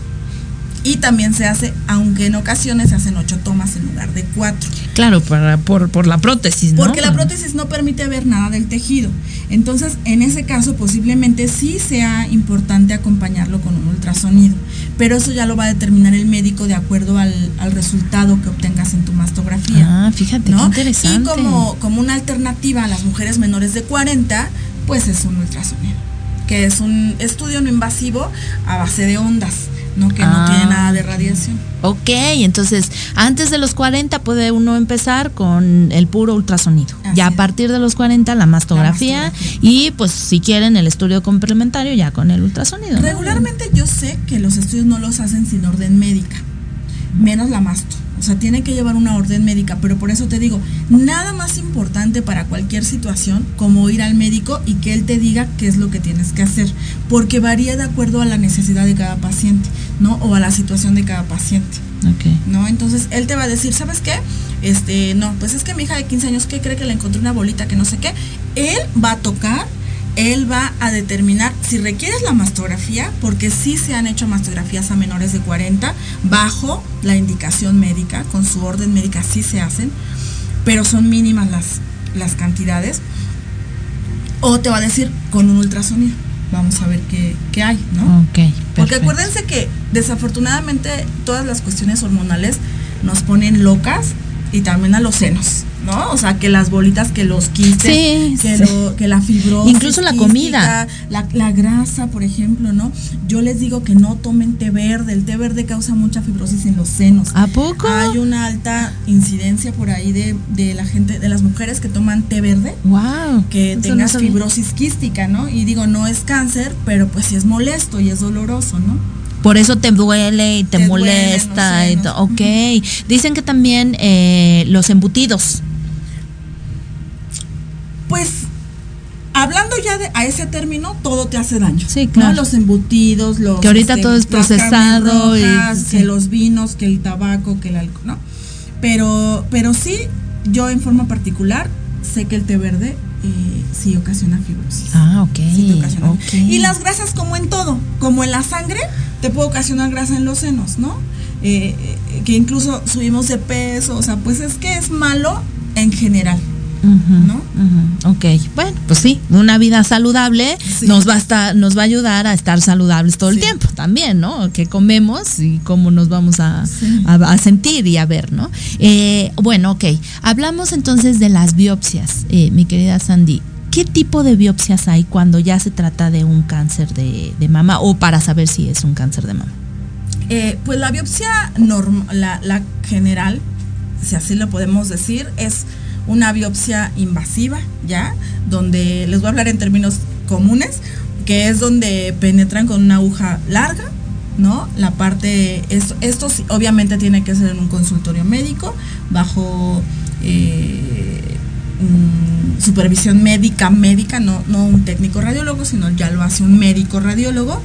y también se hace, aunque en ocasiones se hacen ocho tomas en lugar de cuatro. Claro, para, por, por la prótesis, ¿no? Porque la prótesis no permite ver nada del tejido. Entonces, en ese caso, posiblemente sí sea importante acompañarlo con un ultrasonido. Pero eso ya lo va a determinar el médico de acuerdo al, resultado que obtengas en tu mastografía. Ah, fíjate, qué interesante. Y como, como una alternativa a las mujeres menores de 40, pues es un ultrasonido, que es un estudio no invasivo a base de ondas. ¿No? que no tiene ah. nada de radiación. Ok, entonces antes de los 40 puede uno empezar con el puro ultrasonido. ya a partir de los 40 la mastografía, y pues si quieren el estudio complementario ya con el ultrasonido. Regularmente yo sé que los estudios no los hacen sin orden médica, menos la masto. O sea, tiene que llevar una orden médica, pero por eso te digo, nada más importante para cualquier situación como ir al médico y que él te diga qué es lo que tienes que hacer, porque varía de acuerdo a la necesidad de cada paciente, ¿no? O a la situación de cada paciente. Okay. ¿No? Entonces él te va a decir, ¿sabes qué? Este, no, pues es que mi hija de 15 años, ¿qué cree que le encontré una bolita que no sé qué? Él va a tocar él va a determinar si requieres la mastografía, porque sí se han hecho mastografías a menores de 40 bajo la indicación médica, con su orden médica sí se hacen, pero son mínimas las, las cantidades. O te va a decir con un ultrasonido. Vamos a ver qué, hay, ¿no? Ok. Porque acuérdense que desafortunadamente todas las cuestiones hormonales nos ponen locas y también a los senos. ¿No? O sea, que las bolitas, que los quistes, que, la fibrosis. Incluso la comida. La, grasa, por ejemplo, ¿no? Yo les digo que no tomen té verde. El té verde causa mucha fibrosis en los senos. ¿A poco? Hay una alta incidencia por ahí de, la gente, de las mujeres que toman té verde. Wow. Que tengas fibrosis quística, ¿no? Y digo, no es cáncer, pero pues sí es molesto y es doloroso, ¿no? Por eso te duele y te, molesta. ok. Dicen que también eh, los embutidos pues hablando ya de, a ese término, todo te hace daño. Sí, claro. Los embutidos, los... Que ahorita este, todo es procesado. y, Que los vinos, que el tabaco, que el alcohol, ¿no? Pero, pero sí, yo en forma particular sé que el té verde eh, sí ocasiona fibrosis. Ah, ok. Sí ocasiona. Y las grasas como en todo, como en la sangre, te puede ocasionar grasa en los senos, ¿no? Eh, eh, que incluso subimos de peso, o sea, pues es que es malo en general. ¿No? Ok, bueno, pues sí, una vida saludable nos va a estar, nos va a ayudar a estar saludables todo el tiempo también, ¿no? Que comemos y cómo nos vamos a, sentir y a ver, ¿no? Eh, bueno, ok, hablamos entonces de las biopsias, eh, mi querida Sandy. ¿Qué tipo de biopsias hay cuando ya se trata de un cáncer de, mama o para saber si es un cáncer de mama? Eh, pues la biopsia normal, la, la general, si así lo podemos decir, es una biopsia invasiva, ¿ya? Donde les voy a hablar en términos comunes, que es donde penetran con una aguja larga, ¿no? La parte, esto, esto obviamente tiene que ser en un consultorio médico, bajo eh, supervisión médica, médica, no, no un técnico radiólogo, sino ya lo hace un médico radiólogo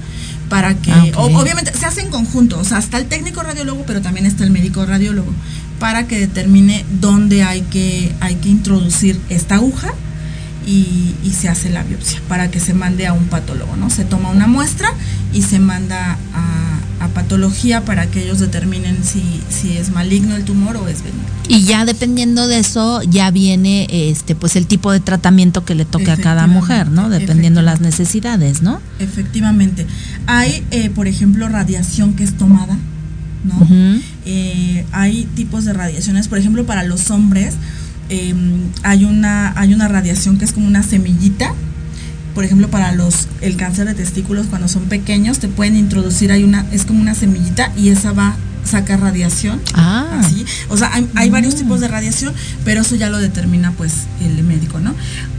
para que, ah, obviamente se hace en conjunto, o sea, está el técnico radiólogo, pero también está el médico radiólogo, para que determine dónde hay que, hay que introducir esta aguja y, se hace la biopsia, para que se mande a un patólogo, ¿no? Se toma una muestra y se manda a, patología para que ellos determinen si, si es maligno el tumor o es benigno. Y ya dependiendo de eso, ya viene este pues el tipo de tratamiento que le toque a cada mujer, ¿no? Dependiendo las necesidades, ¿no? Efectivamente. Hay, eh, por ejemplo, radiación que es tomada, ¿no? Eh, hay tipos de radiaciones, por ejemplo, para los hombres em, hay, una, hay una radiación que es como una semillita. Por ejemplo, para los el cáncer de testículos cuando son pequeños te pueden introducir hay una es como una semillita y esa va sacar radiación. Ah. O sea, hay, varios mm. tipos de radiación, pero eso ya lo determina pues el médico, ¿no?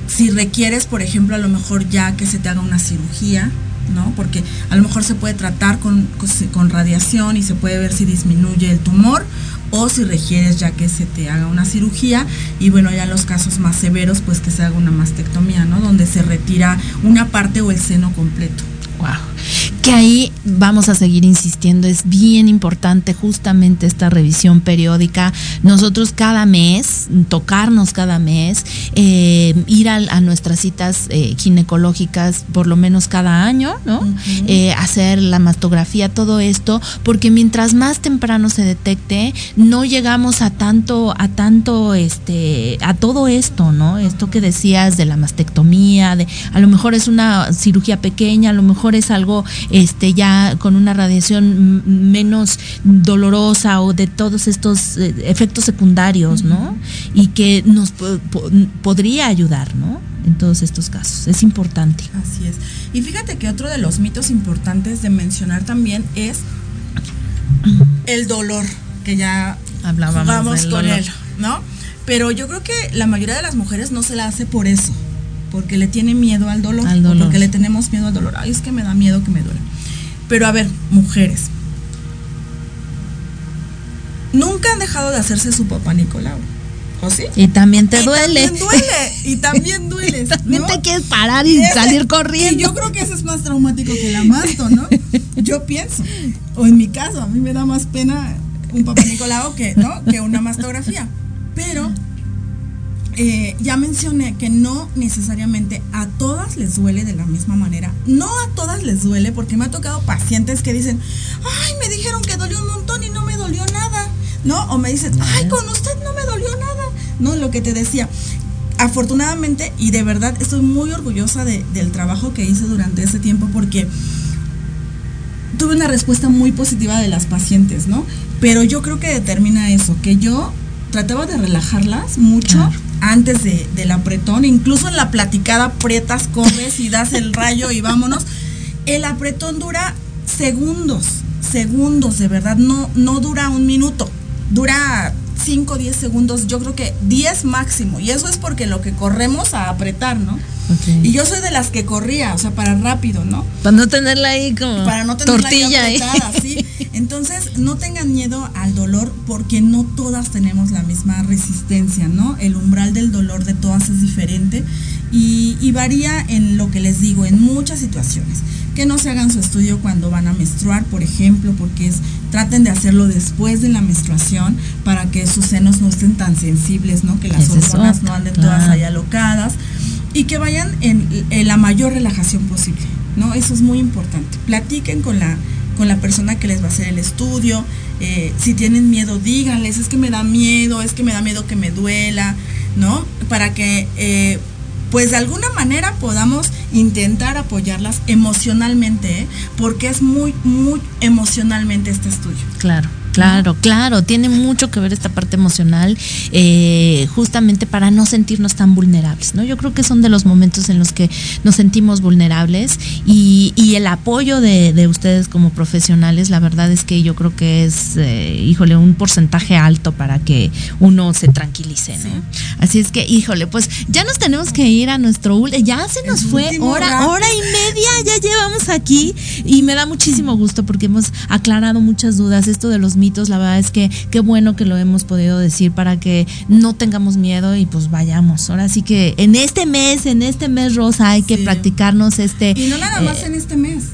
Si requieres, por ejemplo, a lo mejor ya que se te haga una cirugía, ¿no? Porque a lo mejor se puede tratar con, con radiación y se puede ver si disminuye el tumor o si requieres ya que se te haga una cirugía y bueno, ya en los casos más severos pues que se haga una mastectomía, ¿no? Donde se retira una parte o el seno completo. Wow que ahí vamos a seguir insistiendo, es bien importante justamente esta revisión periódica. Nosotros cada mes, tocarnos cada mes, eh, ir a, nuestras citas eh, ginecológicas por lo menos cada año, ¿no? Eh, hacer la mastografía, todo esto, porque mientras más temprano se detecte, no llegamos a tanto, a tanto, este, a todo esto, ¿no? Esto que decías de la mastectomía, de a lo mejor es una cirugía pequeña, a lo mejor es algo este, ya con una radiación menos dolorosa o de todos estos eh, efectos secundarios, ¿no? Y que nos podría ayudar, ¿no? En todos estos casos. Es importante. Así es. Y fíjate que otro de los mitos importantes de mencionar también es el dolor, que ya hablábamos con él, ¿no? Pero yo creo que la mayoría de las mujeres no se la hace por eso porque le tiene miedo al dolor, al dolor. porque le tenemos miedo al dolor. Ay, es que me da miedo que me duele. Pero a ver, mujeres, nunca han dejado de hacerse su papá Nicolau. ¿O sí? Y también te duele. También duele. Y también duele. y también te quieres parar y salir corriendo. Y yo creo que eso es más traumático que la masto, ¿no? Yo pienso. O en mi caso, a mí me da más pena un papá Nicolau que, ¿no? que una mastografía. Pero eh, ya mencioné que no necesariamente a todas les duele de la misma manera. No a todas les duele porque me ha tocado pacientes que dicen, ay, me dijeron que dolió un montón y no me dolió nada. ¿No? O me dicen, ay, con usted no me dolió nada. No, lo que te decía. Afortunadamente y de verdad estoy muy orgullosa del trabajo que hice durante ese tiempo porque tuve una respuesta muy positiva de las pacientes, ¿no? Pero yo creo que determina eso, que yo trataba de relajarlas mucho antes de, del apretón, incluso en la platicada aprietas, corres y das el rayo y vámonos. El apretón dura segundos, segundos de verdad, no, no dura un minuto, dura 5 o 10 segundos, yo creo que 10 máximo, y eso es porque lo que corremos a apretar, ¿no? Y yo soy de las que corría, o sea, para rápido, ¿no? Para no tenerla ahí como para no tenerla tortilla ahí apretada, ¿sí? Entonces, no tengan miedo al dolor porque no todas tenemos la misma resistencia, ¿no? El umbral del dolor de todas es diferente y, y varía en lo que les digo, en muchas situaciones. Que no se hagan su estudio cuando van a menstruar, por ejemplo, porque es, traten de hacerlo después de la menstruación para que sus senos no estén tan sensibles, ¿no? Que las hormonas no anden todas ahí alocadas y que vayan en, la mayor relajación posible, ¿no? Eso es muy importante. Platiquen con la, con la persona que les va a hacer el estudio. Eh, si tienen miedo, díganles, es que me da miedo, es que me da miedo que me duela, ¿no? Para que, eh, pues de alguna manera podamos intentar apoyarlas emocionalmente, ¿eh? porque es muy, muy emocionalmente este estudio. Claro. Claro, claro, tiene mucho que ver esta parte emocional, eh, justamente para no sentirnos tan vulnerables, ¿no? Yo creo que son de los momentos en los que nos sentimos vulnerables y, el apoyo de, ustedes como profesionales, la verdad es que yo creo que es, eh, híjole, un porcentaje alto para que uno se tranquilice, ¿no? Así es que, híjole, pues ya nos tenemos que ir a nuestro, ya se nos fue hora, hora y media, ya llevamos aquí y me da muchísimo gusto porque hemos aclarado muchas dudas, esto de los la verdad es que qué bueno que lo hemos podido decir para que no tengamos miedo y pues vayamos. Ahora sí que en este mes, en este mes rosa hay que practicarnos este... Y no nada más eh, en este mes.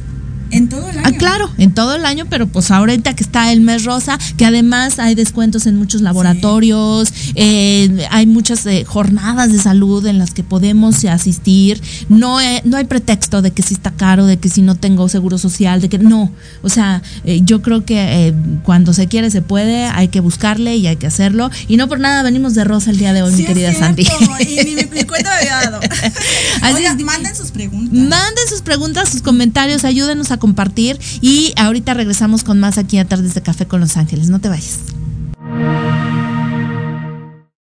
En todo el ah, año. Ah, claro, en todo el año, pero pues ahorita que está el mes rosa, que además hay descuentos en muchos laboratorios, eh, hay muchas eh, jornadas de salud en las que podemos asistir. No, eh, no hay pretexto de que si está caro, de que si no tengo seguro social, de que no. O sea, yo creo que cuando se quiere se puede, hay que buscarle y hay que hacerlo. Y no por nada venimos de rosa el día de hoy, mi querida Sandy. Y ni mi cuento Así manden sus preguntas. Manden sus preguntas, sus comentarios, ayúdenos a compartir y ahorita regresamos con más aquí a Tardes de Café con Los Ángeles. No te vayas.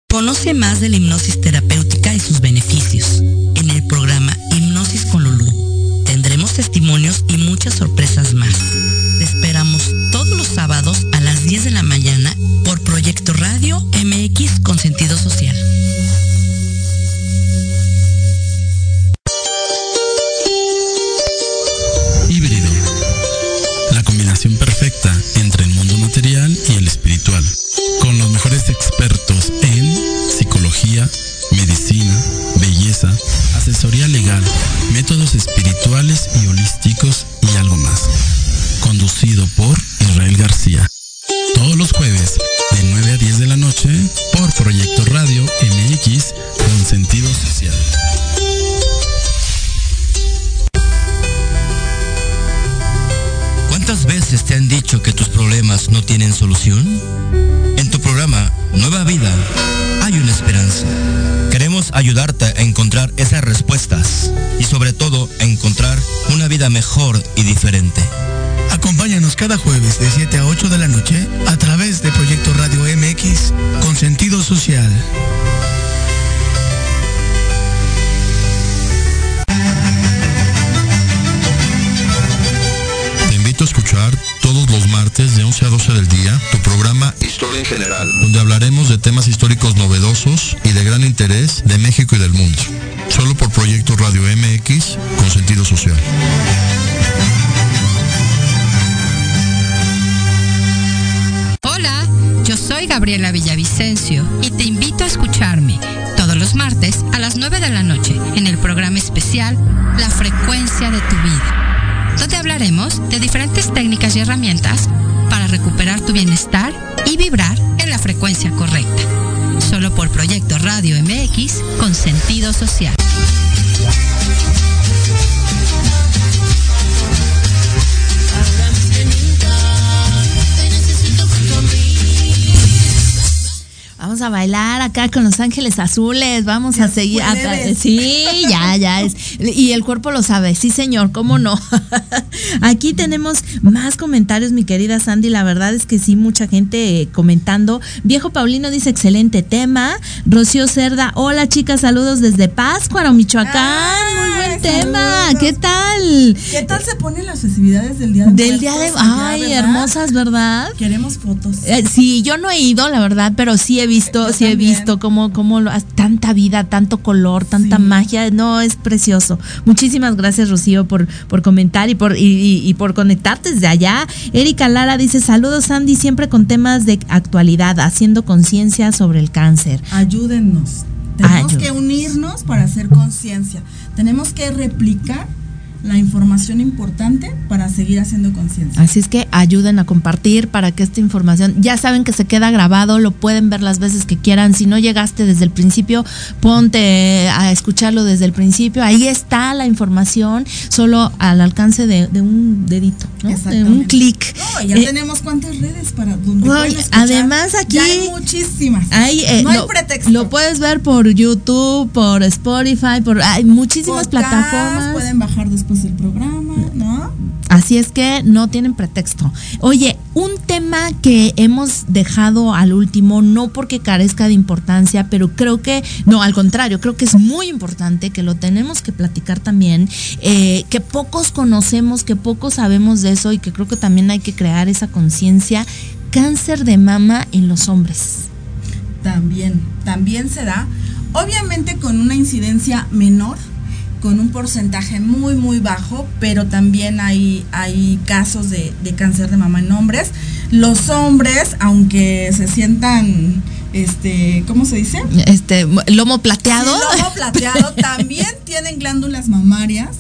Conoce más de la hipnosis terapéutica y sus beneficios en el programa Hipnosis con Lulú. Tendremos testimonios y muchas sorpresas más. Te esperamos todos los sábados a las 10 de la mañana por Proyecto Radio MX con sentido social. Y te invito a escucharme todos los martes a las 9 de la noche en el programa especial La frecuencia de tu vida, donde hablaremos de diferentes técnicas y herramientas para recuperar tu bienestar y vibrar en la frecuencia correcta. Solo por Proyecto Radio MX con sentido social. Acá con Los Ángeles Azules, vamos a seguir. a- sí, ya, ya es. Y el cuerpo lo sabe, sí señor, cómo no. Aquí tenemos más comentarios, mi querida Sandy. La verdad es que sí, mucha gente eh, comentando. Viejo Paulino dice excelente tema. Rocío Cerda, hola chicas, saludos desde Páscuaro, Michoacán. Muy buen tema. ¿Qué tal? ¿Qué tal se ponen las festividades del Día de Del día de. Ay, verdad? hermosas, ¿verdad? Queremos fotos. Eh, sí, yo no he ido, la verdad, pero sí he visto, sí he visto cómo, cómo lo, tanta vida, tanto color, tanta magia, no, es precioso. Muchísimas gracias, Rocío, por, por comentar y por, y, y- y por conectarte desde allá. Erika Lara dice, saludos Sandy, siempre con temas de actualidad, haciendo conciencia sobre el cáncer. Ayúdennos. Tenemos que unirnos para hacer conciencia. Tenemos que replicar la información importante para seguir haciendo conciencia. Así es que ayuden a compartir para que esta información, ya saben que se queda grabado, lo pueden ver las veces que quieran. Si no llegaste desde el principio, ponte a escucharlo desde el principio. Ahí está la información, solo al alcance de, de un dedito, ¿no? de un clic. No, ya Eh, tenemos cuántas redes para donde pueden escuchar. además aquí- Ya hay muchísimas. Hay, eh, no hay lo, pretexto. lo puedes ver por YouTube, por Spotify, por hay muchísimas Podcast, plataformas. Pueden bajar después el programa, ¿no? Así es que no tienen pretexto. Oye, un tema que hemos dejado al último, no porque carezca de importancia, pero creo que, no, al contrario, creo que es muy importante, que lo tenemos que platicar también, eh, que pocos conocemos, que pocos sabemos de eso y que creo que también hay que crear esa conciencia. Cáncer de mama en los hombres. También, también se da, obviamente con una incidencia menor, con un porcentaje muy, muy bajo, pero también hay, hay casos de, de cáncer de mama en hombres. Los hombres, aunque se sientan, este, ¿cómo se dice? Este, lomo plateado. Sí, lomo plateado, también tienen glándulas mamarias.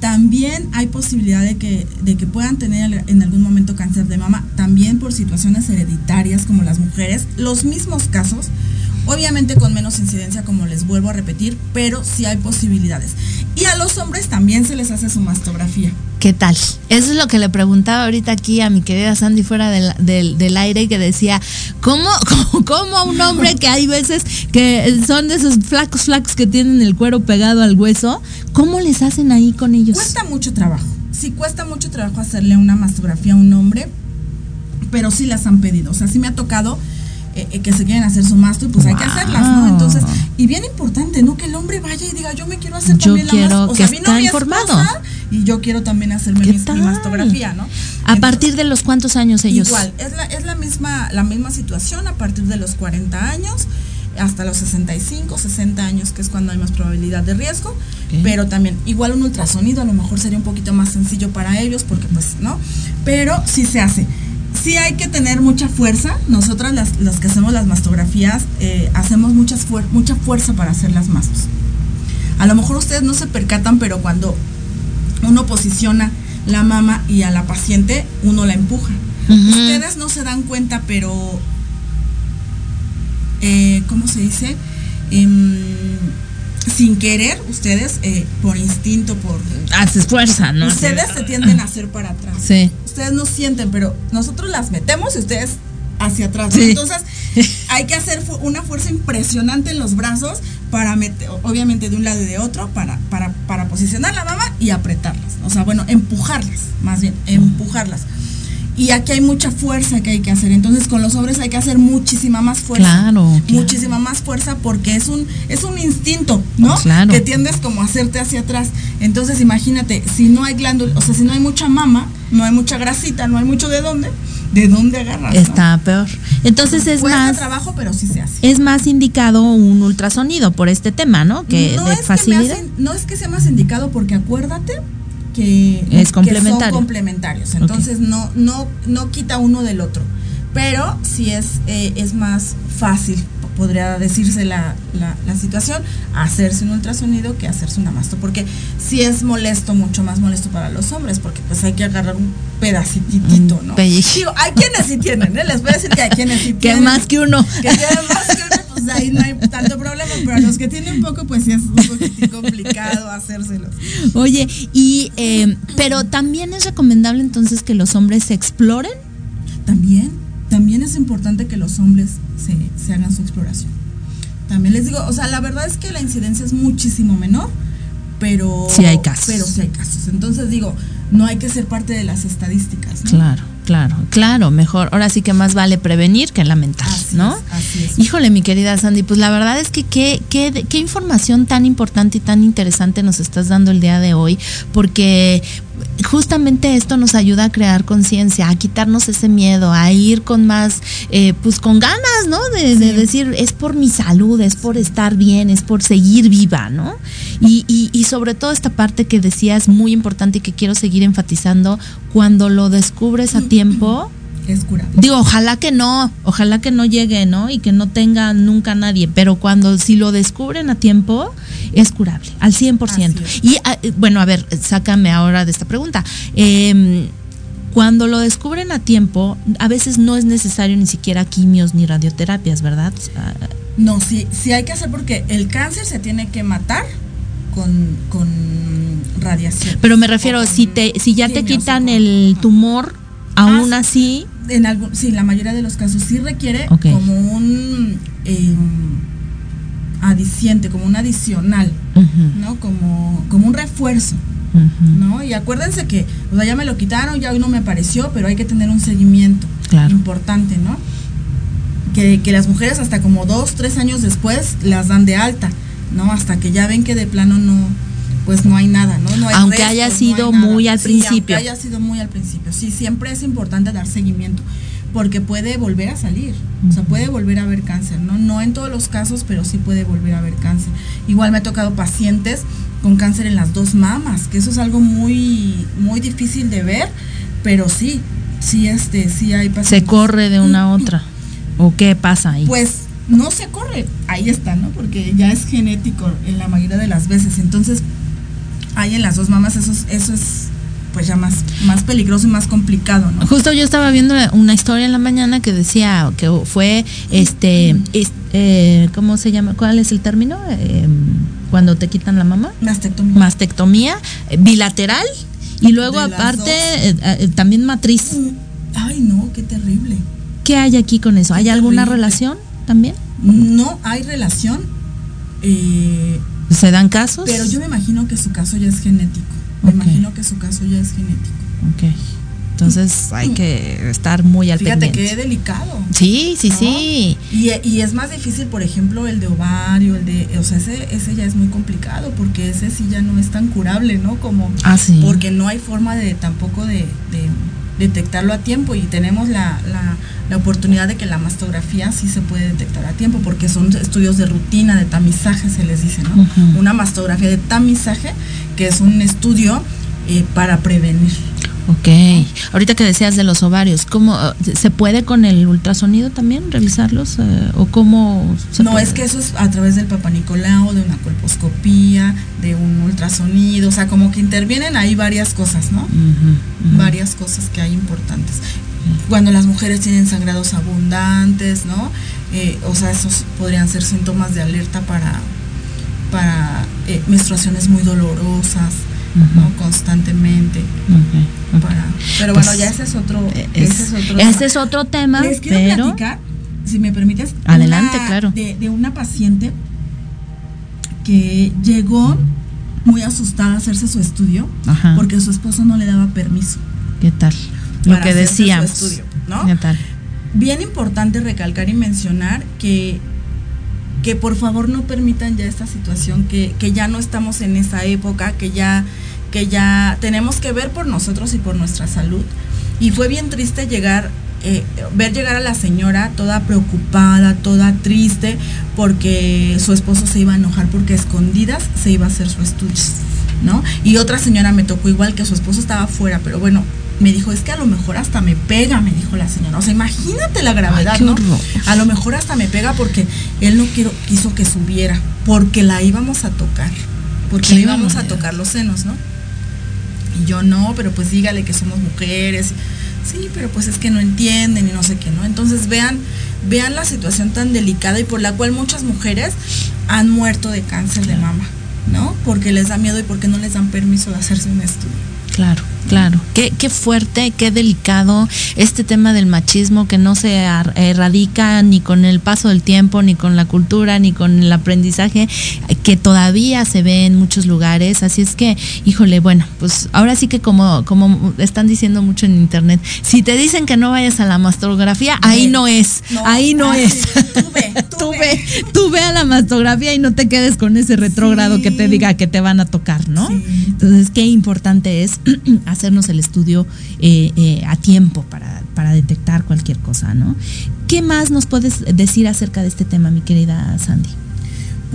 También hay posibilidad de que, de que puedan tener en algún momento cáncer de mama, también por situaciones hereditarias como las mujeres, los mismos casos, obviamente con menos incidencia como les vuelvo a repetir, pero sí hay posibilidades. Y a los hombres también se les hace su mastografía. ¿Qué tal? Eso es lo que le preguntaba ahorita aquí a mi querida Sandy fuera del, del, del aire, que decía, ¿cómo, cómo, cómo a un hombre que hay veces que son de esos flacos, flacos que tienen el cuero pegado al hueso, ¿cómo les hacen ahí con ellos? Cuesta mucho trabajo. Sí, cuesta mucho trabajo hacerle una mastografía a un hombre, pero sí las han pedido. O sea, sí me ha tocado eh, eh, que se quieren hacer su y pues hay que hacerlas, ¿no? Entonces, y bien importante, ¿no? Que el hombre vaya y diga, yo me quiero hacer Yo también quiero la mastografía. O que sea, está informado. Y yo quiero también hacerme ¿Qué mi, mi mastografía, ¿no? ¿A partir de los cuántos años ellos? Igual, es la, es la misma, la misma situación a partir de los 40 años hasta los 65, 60 años, que es cuando hay más probabilidad de riesgo, Ok. pero también igual un ultrasonido a lo mejor sería un poquito más sencillo para ellos, porque pues, ¿no? Pero sí se hace. Sí hay que tener mucha fuerza. Nosotras las, las que hacemos las mastografías eh, hacemos muchas fuer- mucha fuerza para hacer las mastos. A lo mejor ustedes no se percatan, pero cuando uno posiciona la mama y a la paciente, uno la empuja. Ustedes no se dan cuenta, pero, eh, ¿cómo se dice? Em, sin querer, ustedes, eh, por instinto, por... Haces fuerza, ¿no? Ustedes se tienden a hacer para atrás. Sí. Ustedes no sienten, pero nosotros las metemos y ustedes hacia atrás. Entonces, hay que hacer una fuerza impresionante en los brazos para meter, obviamente de un lado y de otro, para, para, para posicionar la mama y apretarlas. O sea, bueno, empujarlas, más bien, empujarlas. Y aquí hay mucha fuerza que hay que hacer. Entonces, con los hombres hay que hacer muchísima más fuerza. Claro, claro. Muchísima más fuerza porque es un, es un instinto, ¿no? Claro. Que tiendes como a hacerte hacia atrás. Entonces, imagínate, si no hay glándula, o sea, si no hay mucha mama, no hay mucha grasita, no hay mucho de dónde, ¿de dónde agarras? no? Está peor. Entonces es Cuesta más trabajo, pero sí se hace. es más indicado un ultrasonido por este tema, ¿no? Que no, de es que me facilidad. hacen- no es que sea más indicado porque acuérdate que, Es que son complementarios. Entonces no, no, no quita uno del otro. Pero sí es, eh, es más fácil, podría decirse la, la, la situación, hacerse un ultrasonido que hacerse una masto. Porque sí es molesto, mucho más molesto para los hombres, porque pues hay que agarrar un pedacitito, ¿no? Digo, hay quienes sí tienen, ¿eh? Les voy a decir que hay quienes sí Que tienen. más que uno. Que tienen más que uno, pues ahí no hay tanto problema, pero a los que tienen poco, pues sí es un poquitín complicado hacérselos. Oye, y eh, pero también es recomendable entonces que los hombres se exploren. También, también es importante que los hombres se, se hagan su exploración. También les digo, o sea, la verdad es que la incidencia es muchísimo menor, pero Sí hay casos. Pero sí hay casos. Entonces digo, no hay que ser parte de las estadísticas, ¿no? Claro, claro, claro, mejor. Ahora sí que más vale prevenir que lamentar, ¿no? Así es. Híjole, mi querida Sandy, pues la verdad es que qué, qué, qué información tan importante y tan interesante nos estás dando el día de hoy, porque justamente esto nos ayuda a crear conciencia, a quitarnos ese miedo, a ir con más, eh, pues con ganas, ¿no? De, de decir, es por mi salud, es por estar bien, es por seguir viva, ¿no? Y, y, y sobre todo esta parte que decías muy importante y que quiero seguir enfatizando, cuando lo descubres a tiempo, Es curable. Digo, ojalá que no, ojalá que no llegue, ¿no? Y que no tenga nunca nadie, pero cuando si lo descubren a tiempo, es curable, al 100%. Y ah, eh, bueno, a ver, sácame ahora de esta pregunta. Eh, cuando lo descubren a tiempo, a veces no es necesario ni siquiera quimios ni radioterapias, ¿verdad? Sea, No, sí, sí hay que hacer porque el cáncer se tiene que matar con, con radiación. pero me refiero, si te, si ya te quitan el tumor, aún así, En algún, sí, la mayoría de los casos sí requiere como un eh, adiciente, como un adicional. ¿no? Como, como un refuerzo, ¿no? Y acuérdense que, o sea, ya me lo quitaron, ya hoy no me apareció, pero hay que tener un seguimiento Claro. importante, ¿no? Que, que las mujeres hasta como dos, tres años después las dan de alta, ¿no? Hasta que ya ven que de plano no, pues no hay nada, ¿no? No hay Aunque haya restos, sido muy al Sí, aunque principio. haya sido muy al principio. Sí, siempre es importante dar seguimiento porque puede volver a salir, o sea, puede volver a haber cáncer, ¿no? No en todos los casos, pero sí puede volver a haber cáncer. Igual me ha tocado pacientes con cáncer en las dos mamas, que eso es algo muy muy difícil de ver, pero sí, sí este, sí hay pacientes. se corre de una a otra. ¿O qué pasa ahí? Pues no se corre, ahí está, ¿no? Porque ya es genético en la mayoría de las veces. Entonces, hay en las dos mamas, eso es, eso es pues ya más, más peligroso y más complicado, ¿no? Justo yo estaba viendo una historia en la mañana que decía que fue este, es- eh, ¿cómo se llama? ¿Cuál es el término? Eh, cuando te quitan la mama. Mastectomía. Mastectomía eh, bilateral y luego aparte eh, también matriz. Ay, no, qué terrible. ¿Qué hay aquí con eso? ¿Hay alguna relación también? No hay relación, eh, ¿Se dan casos? pero yo me imagino que su caso ya es genético. Me imagino que su caso ya es genético. Ok. Entonces hay que estar muy al Fíjate pendiente. qué delicado. Sí, sí, ¿no? sí. Y, y es más difícil, por ejemplo, el de ovario, el de, o sea, ese, ese ya es muy complicado porque ese sí ya no es tan curable, ¿no? Como, Ah, sí. porque no hay forma de tampoco de, de detectarlo a tiempo y tenemos la, la, la oportunidad de que la mastografía sí se puede detectar a tiempo porque son estudios de rutina, de tamizaje se les dice, ¿no? Una mastografía de tamizaje que es un estudio eh, para prevenir. Ok. Ahorita que decías de los ovarios, ¿cómo eh, se puede con el ultrasonido también revisarlos eh, o cómo? se No, puede? es que eso es a través del papanicolao, de una colposcopía, de un ultrasonido, o sea, como que intervienen ahí varias cosas, ¿no? Varias cosas que hay importantes. Cuando las mujeres tienen sangrados abundantes, ¿no? Eh, o sea, esos podrían ser síntomas de alerta para, para eh, menstruaciones muy dolorosas, ¿no? Constantemente. Pero bueno, Pues, ya ese es otro, es- ese es otro, ese es otro tema, Les quiero pero- platicar, si me permites, Adelante, una- claro. De, de una paciente que llegó muy asustada a hacerse su estudio Ajá. porque su esposo no le daba permiso. ¿Qué tal? Lo que hacerse su decíamos. estudio, ¿no? ¿Qué tal? Bien importante recalcar y mencionar que, que por favor no permitan ya esta situación, que, que ya no estamos en esa época, que ya, que ya tenemos que ver por nosotros y por nuestra salud. Y fue bien triste llegar, eh, ver llegar a la señora toda preocupada, toda triste, porque su esposo se iba a enojar porque a escondidas se iba a hacer su estudio, ¿no? Y otra señora me tocó igual que su esposo estaba afuera, pero bueno, me dijo, es que a lo mejor hasta me pega, me dijo la señora. O sea, imagínate la gravedad, Ay, ¿no? horror. A lo mejor hasta me pega porque él no quiero, quiso que subiera, porque la íbamos a tocar, porque le íbamos a tocar los senos, ¿no? Y yo no, pero pues dígale que somos mujeres. Sí, pero pues es que no entienden y no sé qué, ¿no? Entonces vean, vean la situación tan delicada y por la cual muchas mujeres han muerto de cáncer de mama, ¿no? Porque les da miedo y porque no les dan permiso de hacerse un estudio. Claro, claro. Qué, qué fuerte, qué delicado este tema del machismo que no se erradica ni con el paso del tiempo, ni con la cultura, ni con el aprendizaje, que todavía se ve en muchos lugares. Así es que, híjole, bueno, pues ahora sí que como, como están diciendo mucho en internet, si te dicen que no vayas a la mastografía, ahí no es, No, ahí no ah, es. sí, tú ve, tú ve, tú ve a la mastografía y no te quedes con ese retrógrado que te diga que te van a tocar, ¿no? Entonces, qué importante es hacernos el estudio eh, eh, a tiempo para, para detectar cualquier cosa, ¿no? ¿Qué más nos puedes decir acerca de este tema, mi querida Sandy?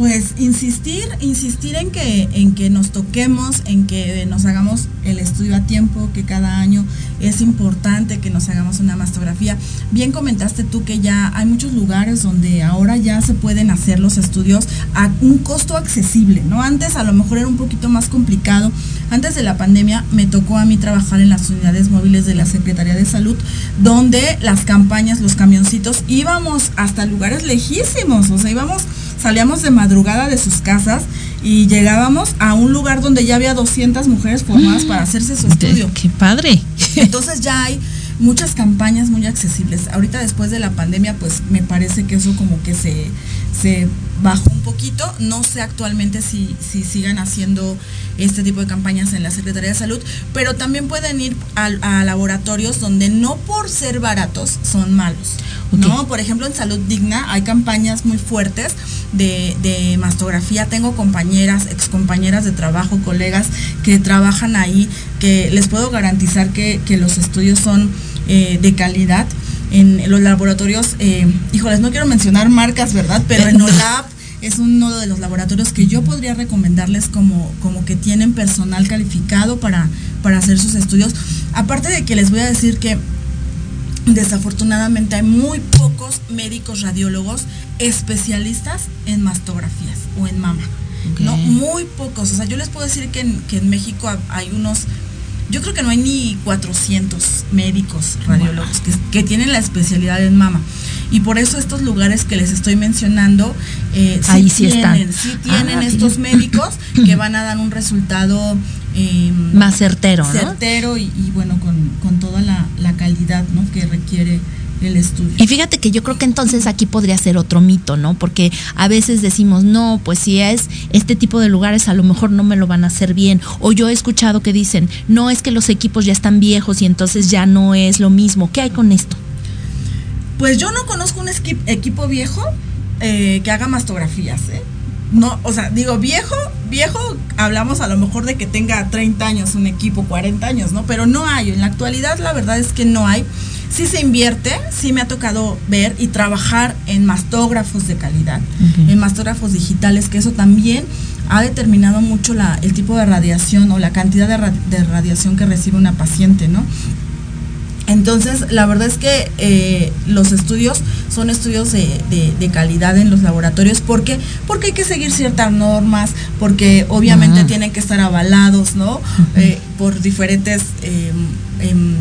Pues insistir, insistir en que, en que nos toquemos, en que nos hagamos el estudio a tiempo, que cada año es importante que nos hagamos una mastografía. Bien comentaste tú que ya hay muchos lugares donde ahora ya se pueden hacer los estudios a un costo accesible, ¿no? Antes a lo mejor era un poquito más complicado. Antes de la pandemia me tocó a mí trabajar en las unidades móviles de la Secretaría de Salud, donde las campañas, los camioncitos, íbamos hasta lugares lejísimos, o sea, íbamos salíamos de madrugada de sus casas y llegábamos a un lugar donde ya había 200 mujeres formadas para hacerse su estudio. ¡Qué padre! Entonces ya hay muchas campañas muy accesibles. Ahorita después de la pandemia, pues me parece que eso como que se, se bajó un poquito. No sé actualmente si, si sigan haciendo este tipo de campañas en la Secretaría de Salud, pero también pueden ir a, a laboratorios donde no por ser baratos son malos. ¿no? Por ejemplo, en Salud Digna hay campañas muy fuertes de, de mastografía. Tengo compañeras, excompañeras de trabajo, colegas que trabajan ahí, que les puedo garantizar que, que los estudios son eh, de calidad. En los laboratorios, eh, híjoles, no quiero mencionar marcas, ¿verdad? Pero en OLAP es uno de los laboratorios que yo podría recomendarles como, como que tienen personal calificado para, para hacer sus estudios. Aparte de que les voy a decir que desafortunadamente hay muy pocos médicos radiólogos especialistas en mastografías o en mama. No, muy pocos. O sea, yo les puedo decir que en, que en México hay unos, yo creo que no hay ni 400 médicos radiólogos que, que tienen la especialidad en mama. Y por eso estos lugares que les estoy mencionando, eh, Ahí sí tienen, están. sí tienen Ah, estos médicos que van a dar un resultado eh, Más certero, ¿no? certero y, y bueno, con, con toda la, la calidad ¿no? que requiere el estudio. Y fíjate que yo creo que entonces aquí podría ser otro mito, ¿no? Porque a veces decimos, no, pues si es este tipo de lugares, a lo mejor no me lo van a hacer bien. O yo he escuchado que dicen, no, es que los equipos ya están viejos y entonces ya no es lo mismo. ¿Qué hay con esto? Pues yo no conozco un equipo viejo eh, que haga mastografías, ¿eh? No, o sea, digo viejo, viejo, hablamos a lo mejor de que tenga 30 años un equipo, 40 años, ¿no? Pero no hay, en la actualidad la verdad es que no hay. Sí se invierte, sí me ha tocado ver y trabajar en mastógrafos de calidad, en mastógrafos digitales, que eso también ha determinado mucho la, el tipo de radiación o la cantidad de, ra- de radiación que recibe una paciente, ¿no? Entonces, la verdad es que eh, los estudios son estudios de, de- de calidad en los laboratorios. ¿Por qué? Porque hay que seguir ciertas normas, porque obviamente Ah. tienen que estar avalados, ¿no? Eh, por diferentes em, em,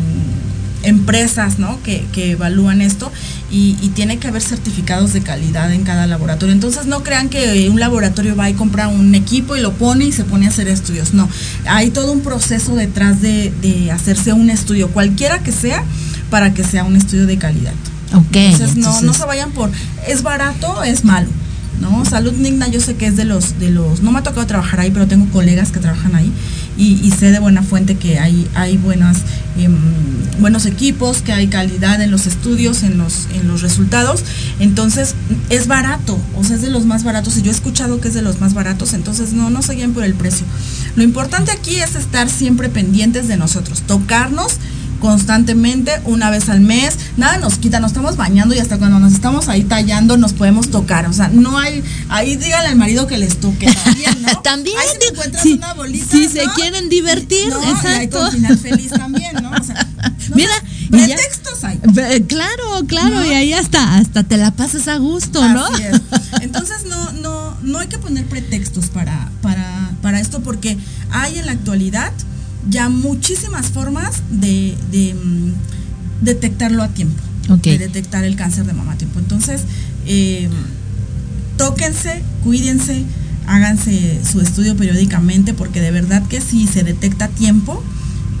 empresas, ¿no? Que, que evalúan esto y, y, tiene que haber certificados de calidad en cada laboratorio. Entonces no crean que un laboratorio va y compra un equipo y lo pone y se pone a hacer estudios. No, hay todo un proceso detrás de, de hacerse un estudio, cualquiera que sea, para que sea un estudio de calidad. Okay, entonces, no, no se vayan por, es barato, es malo. ¿no? Salud Digna yo sé que es de los, de los, no me ha tocado trabajar ahí, pero tengo colegas que trabajan ahí y, sé de buena fuente que hay, hay buenas, em, buenos equipos, que hay calidad en los estudios, en los, en los resultados. Entonces, es barato, o sea, es de los más baratos. Y yo he escuchado que es de los más baratos, entonces no, no se guíen por el precio. Lo importante aquí es estar siempre pendientes de nosotros, tocarnos constantemente, una vez al mes, nada nos quita, nos estamos bañando y hasta cuando nos estamos ahí tallando nos podemos tocar, o sea, no hay, ahí díganle al marido que les toque también, ¿no? también. Ahí si encuentras una bolita, Si se quieren divertir, no, exacto. Y final feliz también, ¿no? O sea, no Mira, pretextos hay. Claro, claro, y ahí hasta, hasta te la pasas a gusto, ¿no? Es. Entonces no, no, no hay que poner pretextos para, para, para esto porque hay en la actualidad ya muchísimas formas de, de um, detectarlo a tiempo. Okay. De detectar el cáncer de mama a tiempo. Entonces, eh, tóquense, cuídense, háganse su estudio periódicamente, porque de verdad que si se detecta a tiempo,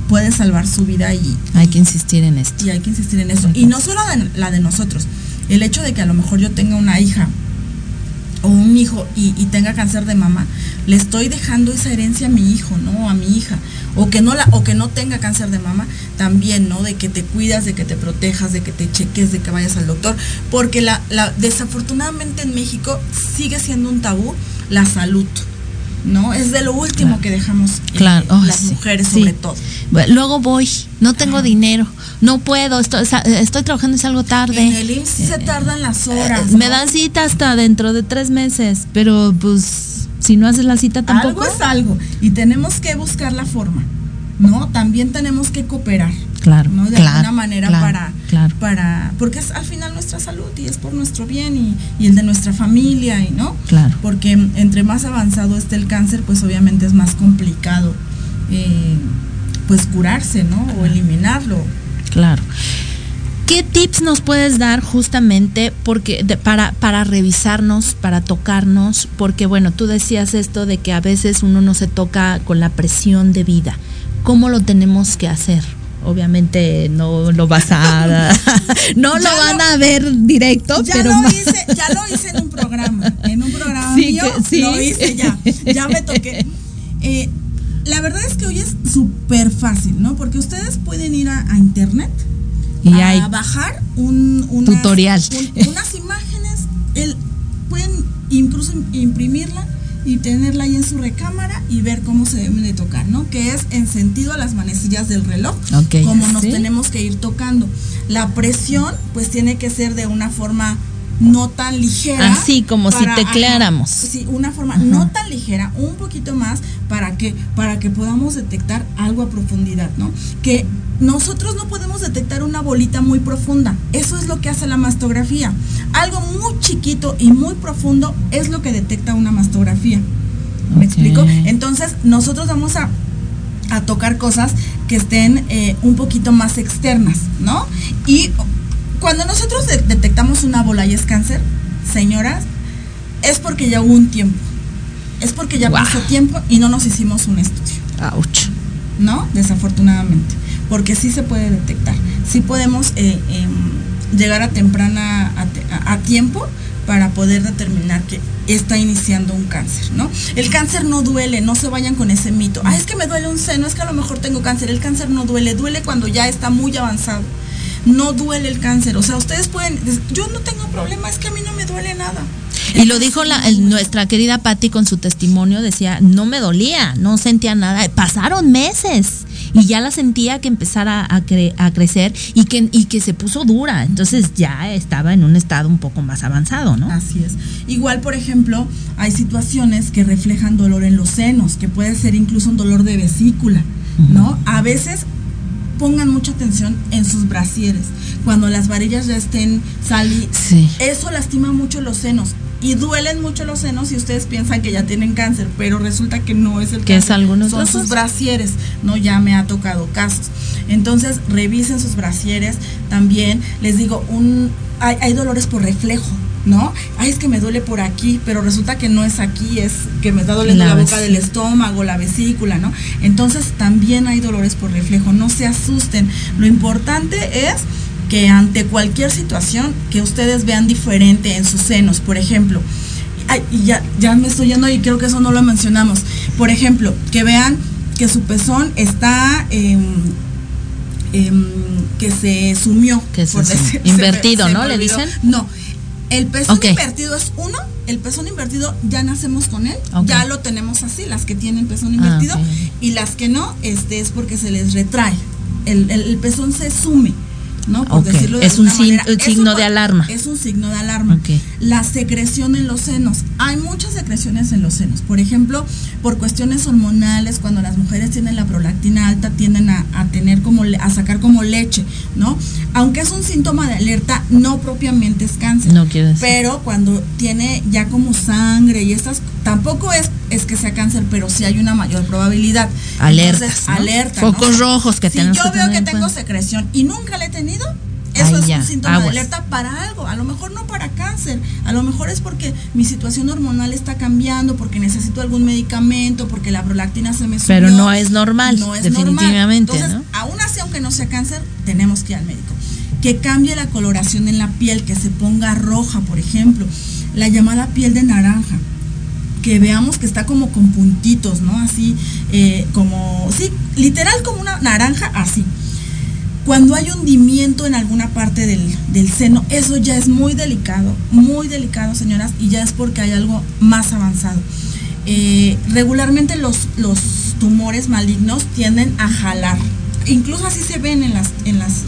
puede salvar su vida y... Hay que insistir en esto. Y hay que insistir en eso. Okay. Y no solo de, la de nosotros, el hecho de que a lo mejor yo tenga una hija o un hijo y, y, tenga cáncer de mama, le estoy dejando esa herencia a mi hijo, ¿no? A mi hija. O que no la, o que no tenga cáncer de mama, también, ¿no? De que te cuidas, de que te protejas, de que te cheques, de que vayas al doctor. Porque la, la desafortunadamente en México sigue siendo un tabú la salud. ¿no? Es de lo último claro. que dejamos claro. eh, oh, las sí. mujeres sí. sobre todo. Luego voy, no tengo ah. dinero, no puedo, estoy, estoy, trabajando y salgo tarde. En el IMSS eh, se tardan las horas. Eh, me dan cita hasta dentro de tres meses, pero pues si no haces la cita tampoco. Algo es algo y tenemos que buscar la forma, ¿no? También tenemos que cooperar. Claro, ¿no? De claro, alguna manera claro, para, claro. para, porque es al final nuestra salud y es por nuestro bien y, y, el de nuestra familia, y ¿no? Claro. Porque entre más avanzado esté el cáncer, pues obviamente es más complicado, eh, pues curarse, ¿no? O eliminarlo. Claro. ¿Qué tips nos puedes dar justamente porque de, para, para revisarnos, para tocarnos? Porque bueno, tú decías esto de que a veces uno no se toca con la presión de vida. ¿Cómo lo tenemos que hacer? obviamente no lo vas a no lo van lo, a ver directo ya pero lo hice ya lo hice en un programa en un programa sí, mío que, sí. lo hice ya ya me toqué eh, la verdad es que hoy es súper fácil no porque ustedes pueden ir a, a internet y a hay bajar un unas, tutorial un, unas imágenes el, pueden incluso imprimirla y tenerla ahí en su recámara y ver cómo se deben de tocar, ¿no? Que es en sentido a las manecillas del reloj, okay, como nos ¿sí? tenemos que ir tocando. La presión, pues tiene que ser de una forma no tan ligera. Así como para, si tecleáramos. Ajá, sí, una forma ajá. no tan ligera, un poquito más para que para que podamos detectar algo a profundidad, ¿no? Que nosotros no podemos detectar una bolita muy profunda. Eso es lo que hace la mastografía. Algo muy chiquito y muy profundo es lo que detecta una mastografía. ¿Me okay. explico? Entonces, nosotros vamos a a tocar cosas que estén eh, un poquito más externas, ¿no? Y cuando nosotros de detectamos una bola y es cáncer, señoras, es porque ya hubo un tiempo. Es porque ya wow. pasó tiempo y no nos hicimos un estudio. Ouch. ¿No? Desafortunadamente. Porque sí se puede detectar. Sí podemos eh, eh, llegar a temprana, a, tiempo para poder determinar que está iniciando un cáncer, ¿no? El cáncer no duele, no se vayan con ese mito. Ah, es que me duele un seno, es que a lo mejor tengo cáncer. El cáncer no duele, duele cuando ya está muy avanzado no duele el cáncer. O sea, ustedes pueden, yo no tengo problema, es que a mí no me duele nada. Y lo dijo nuestra querida Patti con su testimonio, decía, no me dolía, no sentía nada. Pasaron meses y ya la sentía que empezara a, cre a crecer y que, y que se puso dura. Entonces ya estaba en un estado un poco más avanzado, ¿no? Así es. Igual, por ejemplo, hay situaciones que reflejan dolor en los senos, que puede ser incluso un dolor de vesícula, uh -huh. ¿no? A veces pongan mucha atención en sus brasieres. Cuando las varillas ya estén salidas, sí. eso lastima mucho los senos. Y duelen mucho los senos y ustedes piensan que ya tienen cáncer, pero resulta que no es el que es algunos Son sus brasieres, no ya me ha tocado casos. Entonces, revisen sus brasieres también. Les digo, un, hay, hay dolores por reflejo. ¿no? Ay, es que me duele por aquí, pero resulta que no es aquí, es que me está doliendo la, boca del estómago, la vesícula, ¿no? Entonces también hay dolores por reflejo, no se asusten. Lo importante es que ante cualquier situación que ustedes vean diferente en sus senos, por ejemplo, ay, y ya, ya me estoy yendo y creo que eso no lo mencionamos, por ejemplo, que vean que su pezón está... que se sumió, que por invertido, ¿no? Le dicen. No, el pezón invertido es uno, el pezón invertido ya nacemos con él, ya lo tenemos así, las que tienen pezón invertido, ah, y las que no, este es porque se les retrae. El, el pezón se sume. ¿No? Por decirlo de es un, signo de alarma. Es un signo de alarma. La secreción en los senos. Hay muchas secreciones en los senos. Por ejemplo, por cuestiones hormonales, cuando las mujeres tienen la prolactina alta, tienden a, tener como, a sacar como leche, ¿no? Aunque es un síntoma de alerta, no propiamente es cáncer. No quiero decir. Pero cuando tiene ya como sangre y estas, tampoco es, es que sea cáncer, pero sí hay una mayor probabilidad. Alertas. Alerta. Focos rojos que si yo veo que tengo secreción y nunca le he tenido eso es un síntoma de alerta para algo, a lo mejor no para cáncer, a lo mejor es porque mi situación hormonal está cambiando, porque necesito algún medicamento, porque la prolactina se me subió. Pero no es normal, no es definitivamente. Entonces, aún así, aunque no sea cáncer, tenemos que ir al médico. Que cambie la coloración en la piel, que se ponga roja, por ejemplo, la llamada piel de naranja que veamos que está como con puntitos, ¿no? Así, eh, como, sí, literal como una naranja, así. Cuando hay hundimiento en alguna parte del, seno, eso ya es muy delicado, muy delicado, señoras, y ya es porque hay algo más avanzado. Eh, regularmente los, los tumores malignos tienden a jalar, incluso así se ven en las, en las,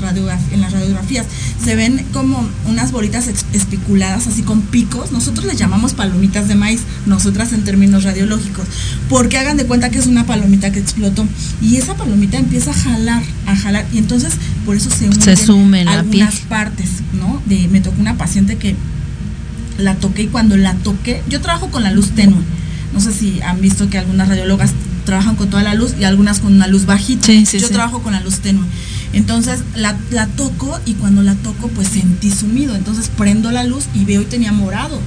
en las radiografías, se ven como unas bolitas espiculadas, así con picos. Nosotros les llamamos palomitas de maíz, nosotras en términos radiológicos, porque hagan de cuenta que es una palomita que explotó y esa palomita empieza a jalar, a jalar, y entonces por eso se, se sumen algunas partes, ¿no? De, me tocó una paciente que la toqué y cuando la toqué, yo trabajo con la luz tenue. No sé si han visto que algunas radiólogas trabajan con toda la luz y algunas con una luz bajita. Yo trabajo con la luz tenue. Entonces la, toco y cuando la toco pues sentí sumido. Entonces prendo la luz y veo y tenía morado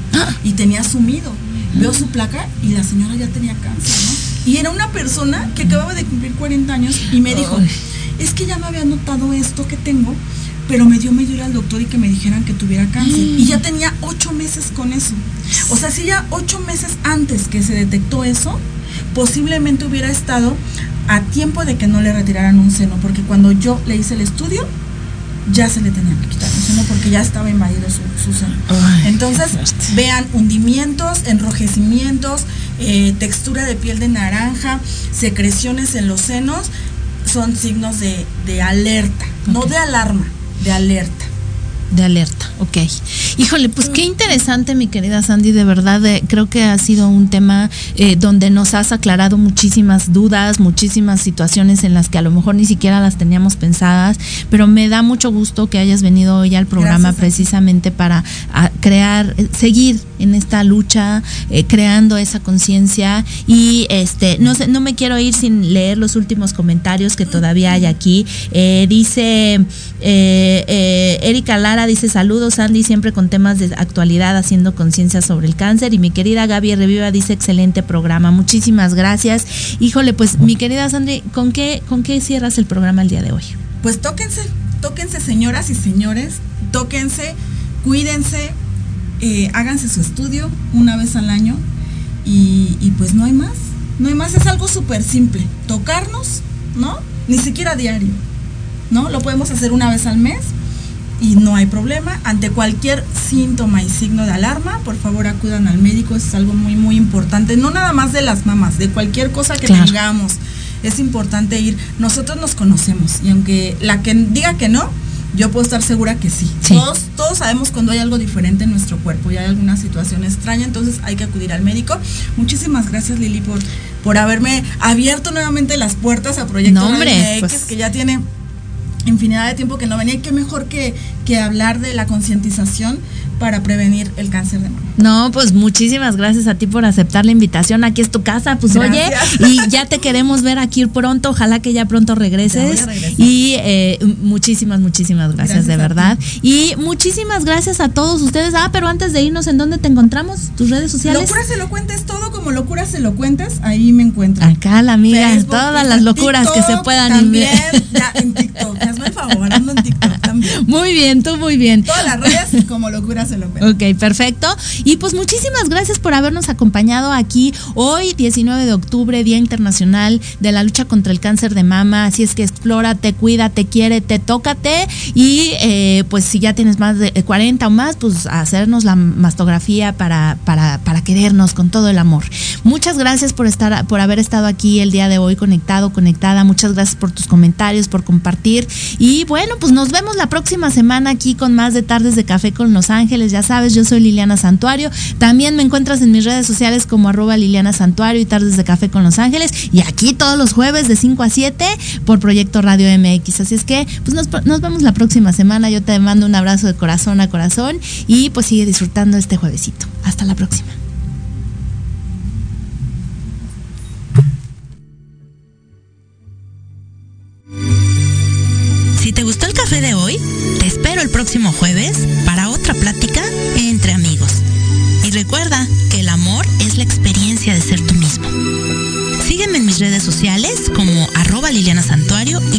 y tenía sumido. Veo su placa y la señora ya tenía cáncer, ¿no? Y era una persona que acababa de cumplir 40 años y me dijo, es que ya me había notado esto que tengo, pero me dio medio ir al doctor y que me dijeran que tuviera cáncer. Y ya tenía ocho meses con eso. O sea, si ya ocho meses antes que se detectó eso, posiblemente hubiera estado a tiempo de que no le retiraran un seno, porque cuando yo le hice el estudio, ya se le tenía que quitar un seno porque ya estaba invadido su, seno. Entonces, vean hundimientos, enrojecimientos, eh, textura de piel de naranja, secreciones en los senos, son signos de, alerta, no de alarma, de alerta de alerta, ok. Híjole, pues qué interesante, mi querida Sandy, de verdad, eh, creo que ha sido un tema eh, donde nos has aclarado muchísimas dudas, muchísimas situaciones en las que a lo mejor ni siquiera las teníamos pensadas, pero me da mucho gusto que hayas venido hoy al programa precisamente para crear, eh, seguir en esta lucha, creando esa conciencia y este, no sé, no me quiero ir sin leer los últimos comentarios que todavía hay aquí. dice Erika Lara, dice saludos Andy, siempre con temas de actualidad haciendo conciencia sobre el cáncer. Y mi querida Gaby Reviva dice excelente programa. Muchísimas gracias. Híjole, pues mi querida Sandy, ¿con qué, ¿con qué cierras el programa el día de hoy? Pues tóquense, tóquense señoras y señores, tóquense, cuídense, eh, háganse su estudio una vez al año y, y pues no hay más. No hay más, es algo súper simple. Tocarnos, ¿no? Ni siquiera diario. ¿No? Lo podemos hacer una vez al mes y no hay problema. Ante cualquier síntoma y signo de alarma, por favor acudan al médico, es algo muy, muy importante. No nada más de las mamás, de cualquier cosa que tengamos. Es importante ir. Nosotros nos conocemos y aunque la que diga que no, yo puedo estar segura que sí. Todos, todos sabemos cuando hay algo diferente en nuestro cuerpo y hay alguna situación extraña, entonces hay que acudir al médico. Muchísimas gracias Lili por, por haberme abierto nuevamente las puertas a Proyecto no, pues que ya tiene infinidad de tiempo que no venía y qué mejor que, que hablar de la concientización para prevenir el cáncer de mama. No, pues muchísimas gracias a ti por aceptar la invitación. Aquí es tu casa, pues oye, y ya te queremos ver aquí pronto. Ojalá que ya pronto regreses. y eh, muchísimas, muchísimas gracias, de verdad. Y muchísimas gracias a todos ustedes. Ah, pero antes de irnos, ¿en dónde te encontramos? ¿Tus redes sociales? Locura se lo cuentes todo como locura se lo cuentes. Ahí me encuentro. Acá la amiga, todas las locuras que se puedan también, ya, en TikTok. Hazme el favor, ando en TikTok. Muy bien, tú muy bien. Todas las redes como locura se lo cuentes. Ok, perfecto. Y pues muchísimas gracias por habernos acompañado aquí hoy, 19 de octubre, Día Internacional de la Lucha contra el Cáncer de Mama. Así es que explórate, cuídate, quiérete, tócate. Y eh, pues si ya tienes más de 40 o más, pues hacernos la mastografía para, para, para querernos con todo el amor. Muchas gracias por estar, por haber estado aquí el día de hoy conectado, conectada. Muchas gracias por tus comentarios, por compartir. Y bueno, pues nos vemos la próxima semana aquí con más de Tardes de Café con Los Ángeles. Ya sabes, yo soy Liliana Santuario también me encuentras en mis redes sociales como arroba Liliana Santuario y Tardes de Café con Los Ángeles. Y aquí todos los jueves de 5 a 7 por Proyecto Radio MX. Así es que pues nos, nos vemos la próxima semana. Yo te mando un abrazo de corazón a corazón y pues sigue disfrutando este juevesito. Hasta la próxima. Te gustó el café de hoy, te espero el próximo jueves para otra plática entre amigos. Y recuerda que el amor es la experiencia de ser tú mismo. Sígueme en mis redes sociales como arroba Liliana Santuario y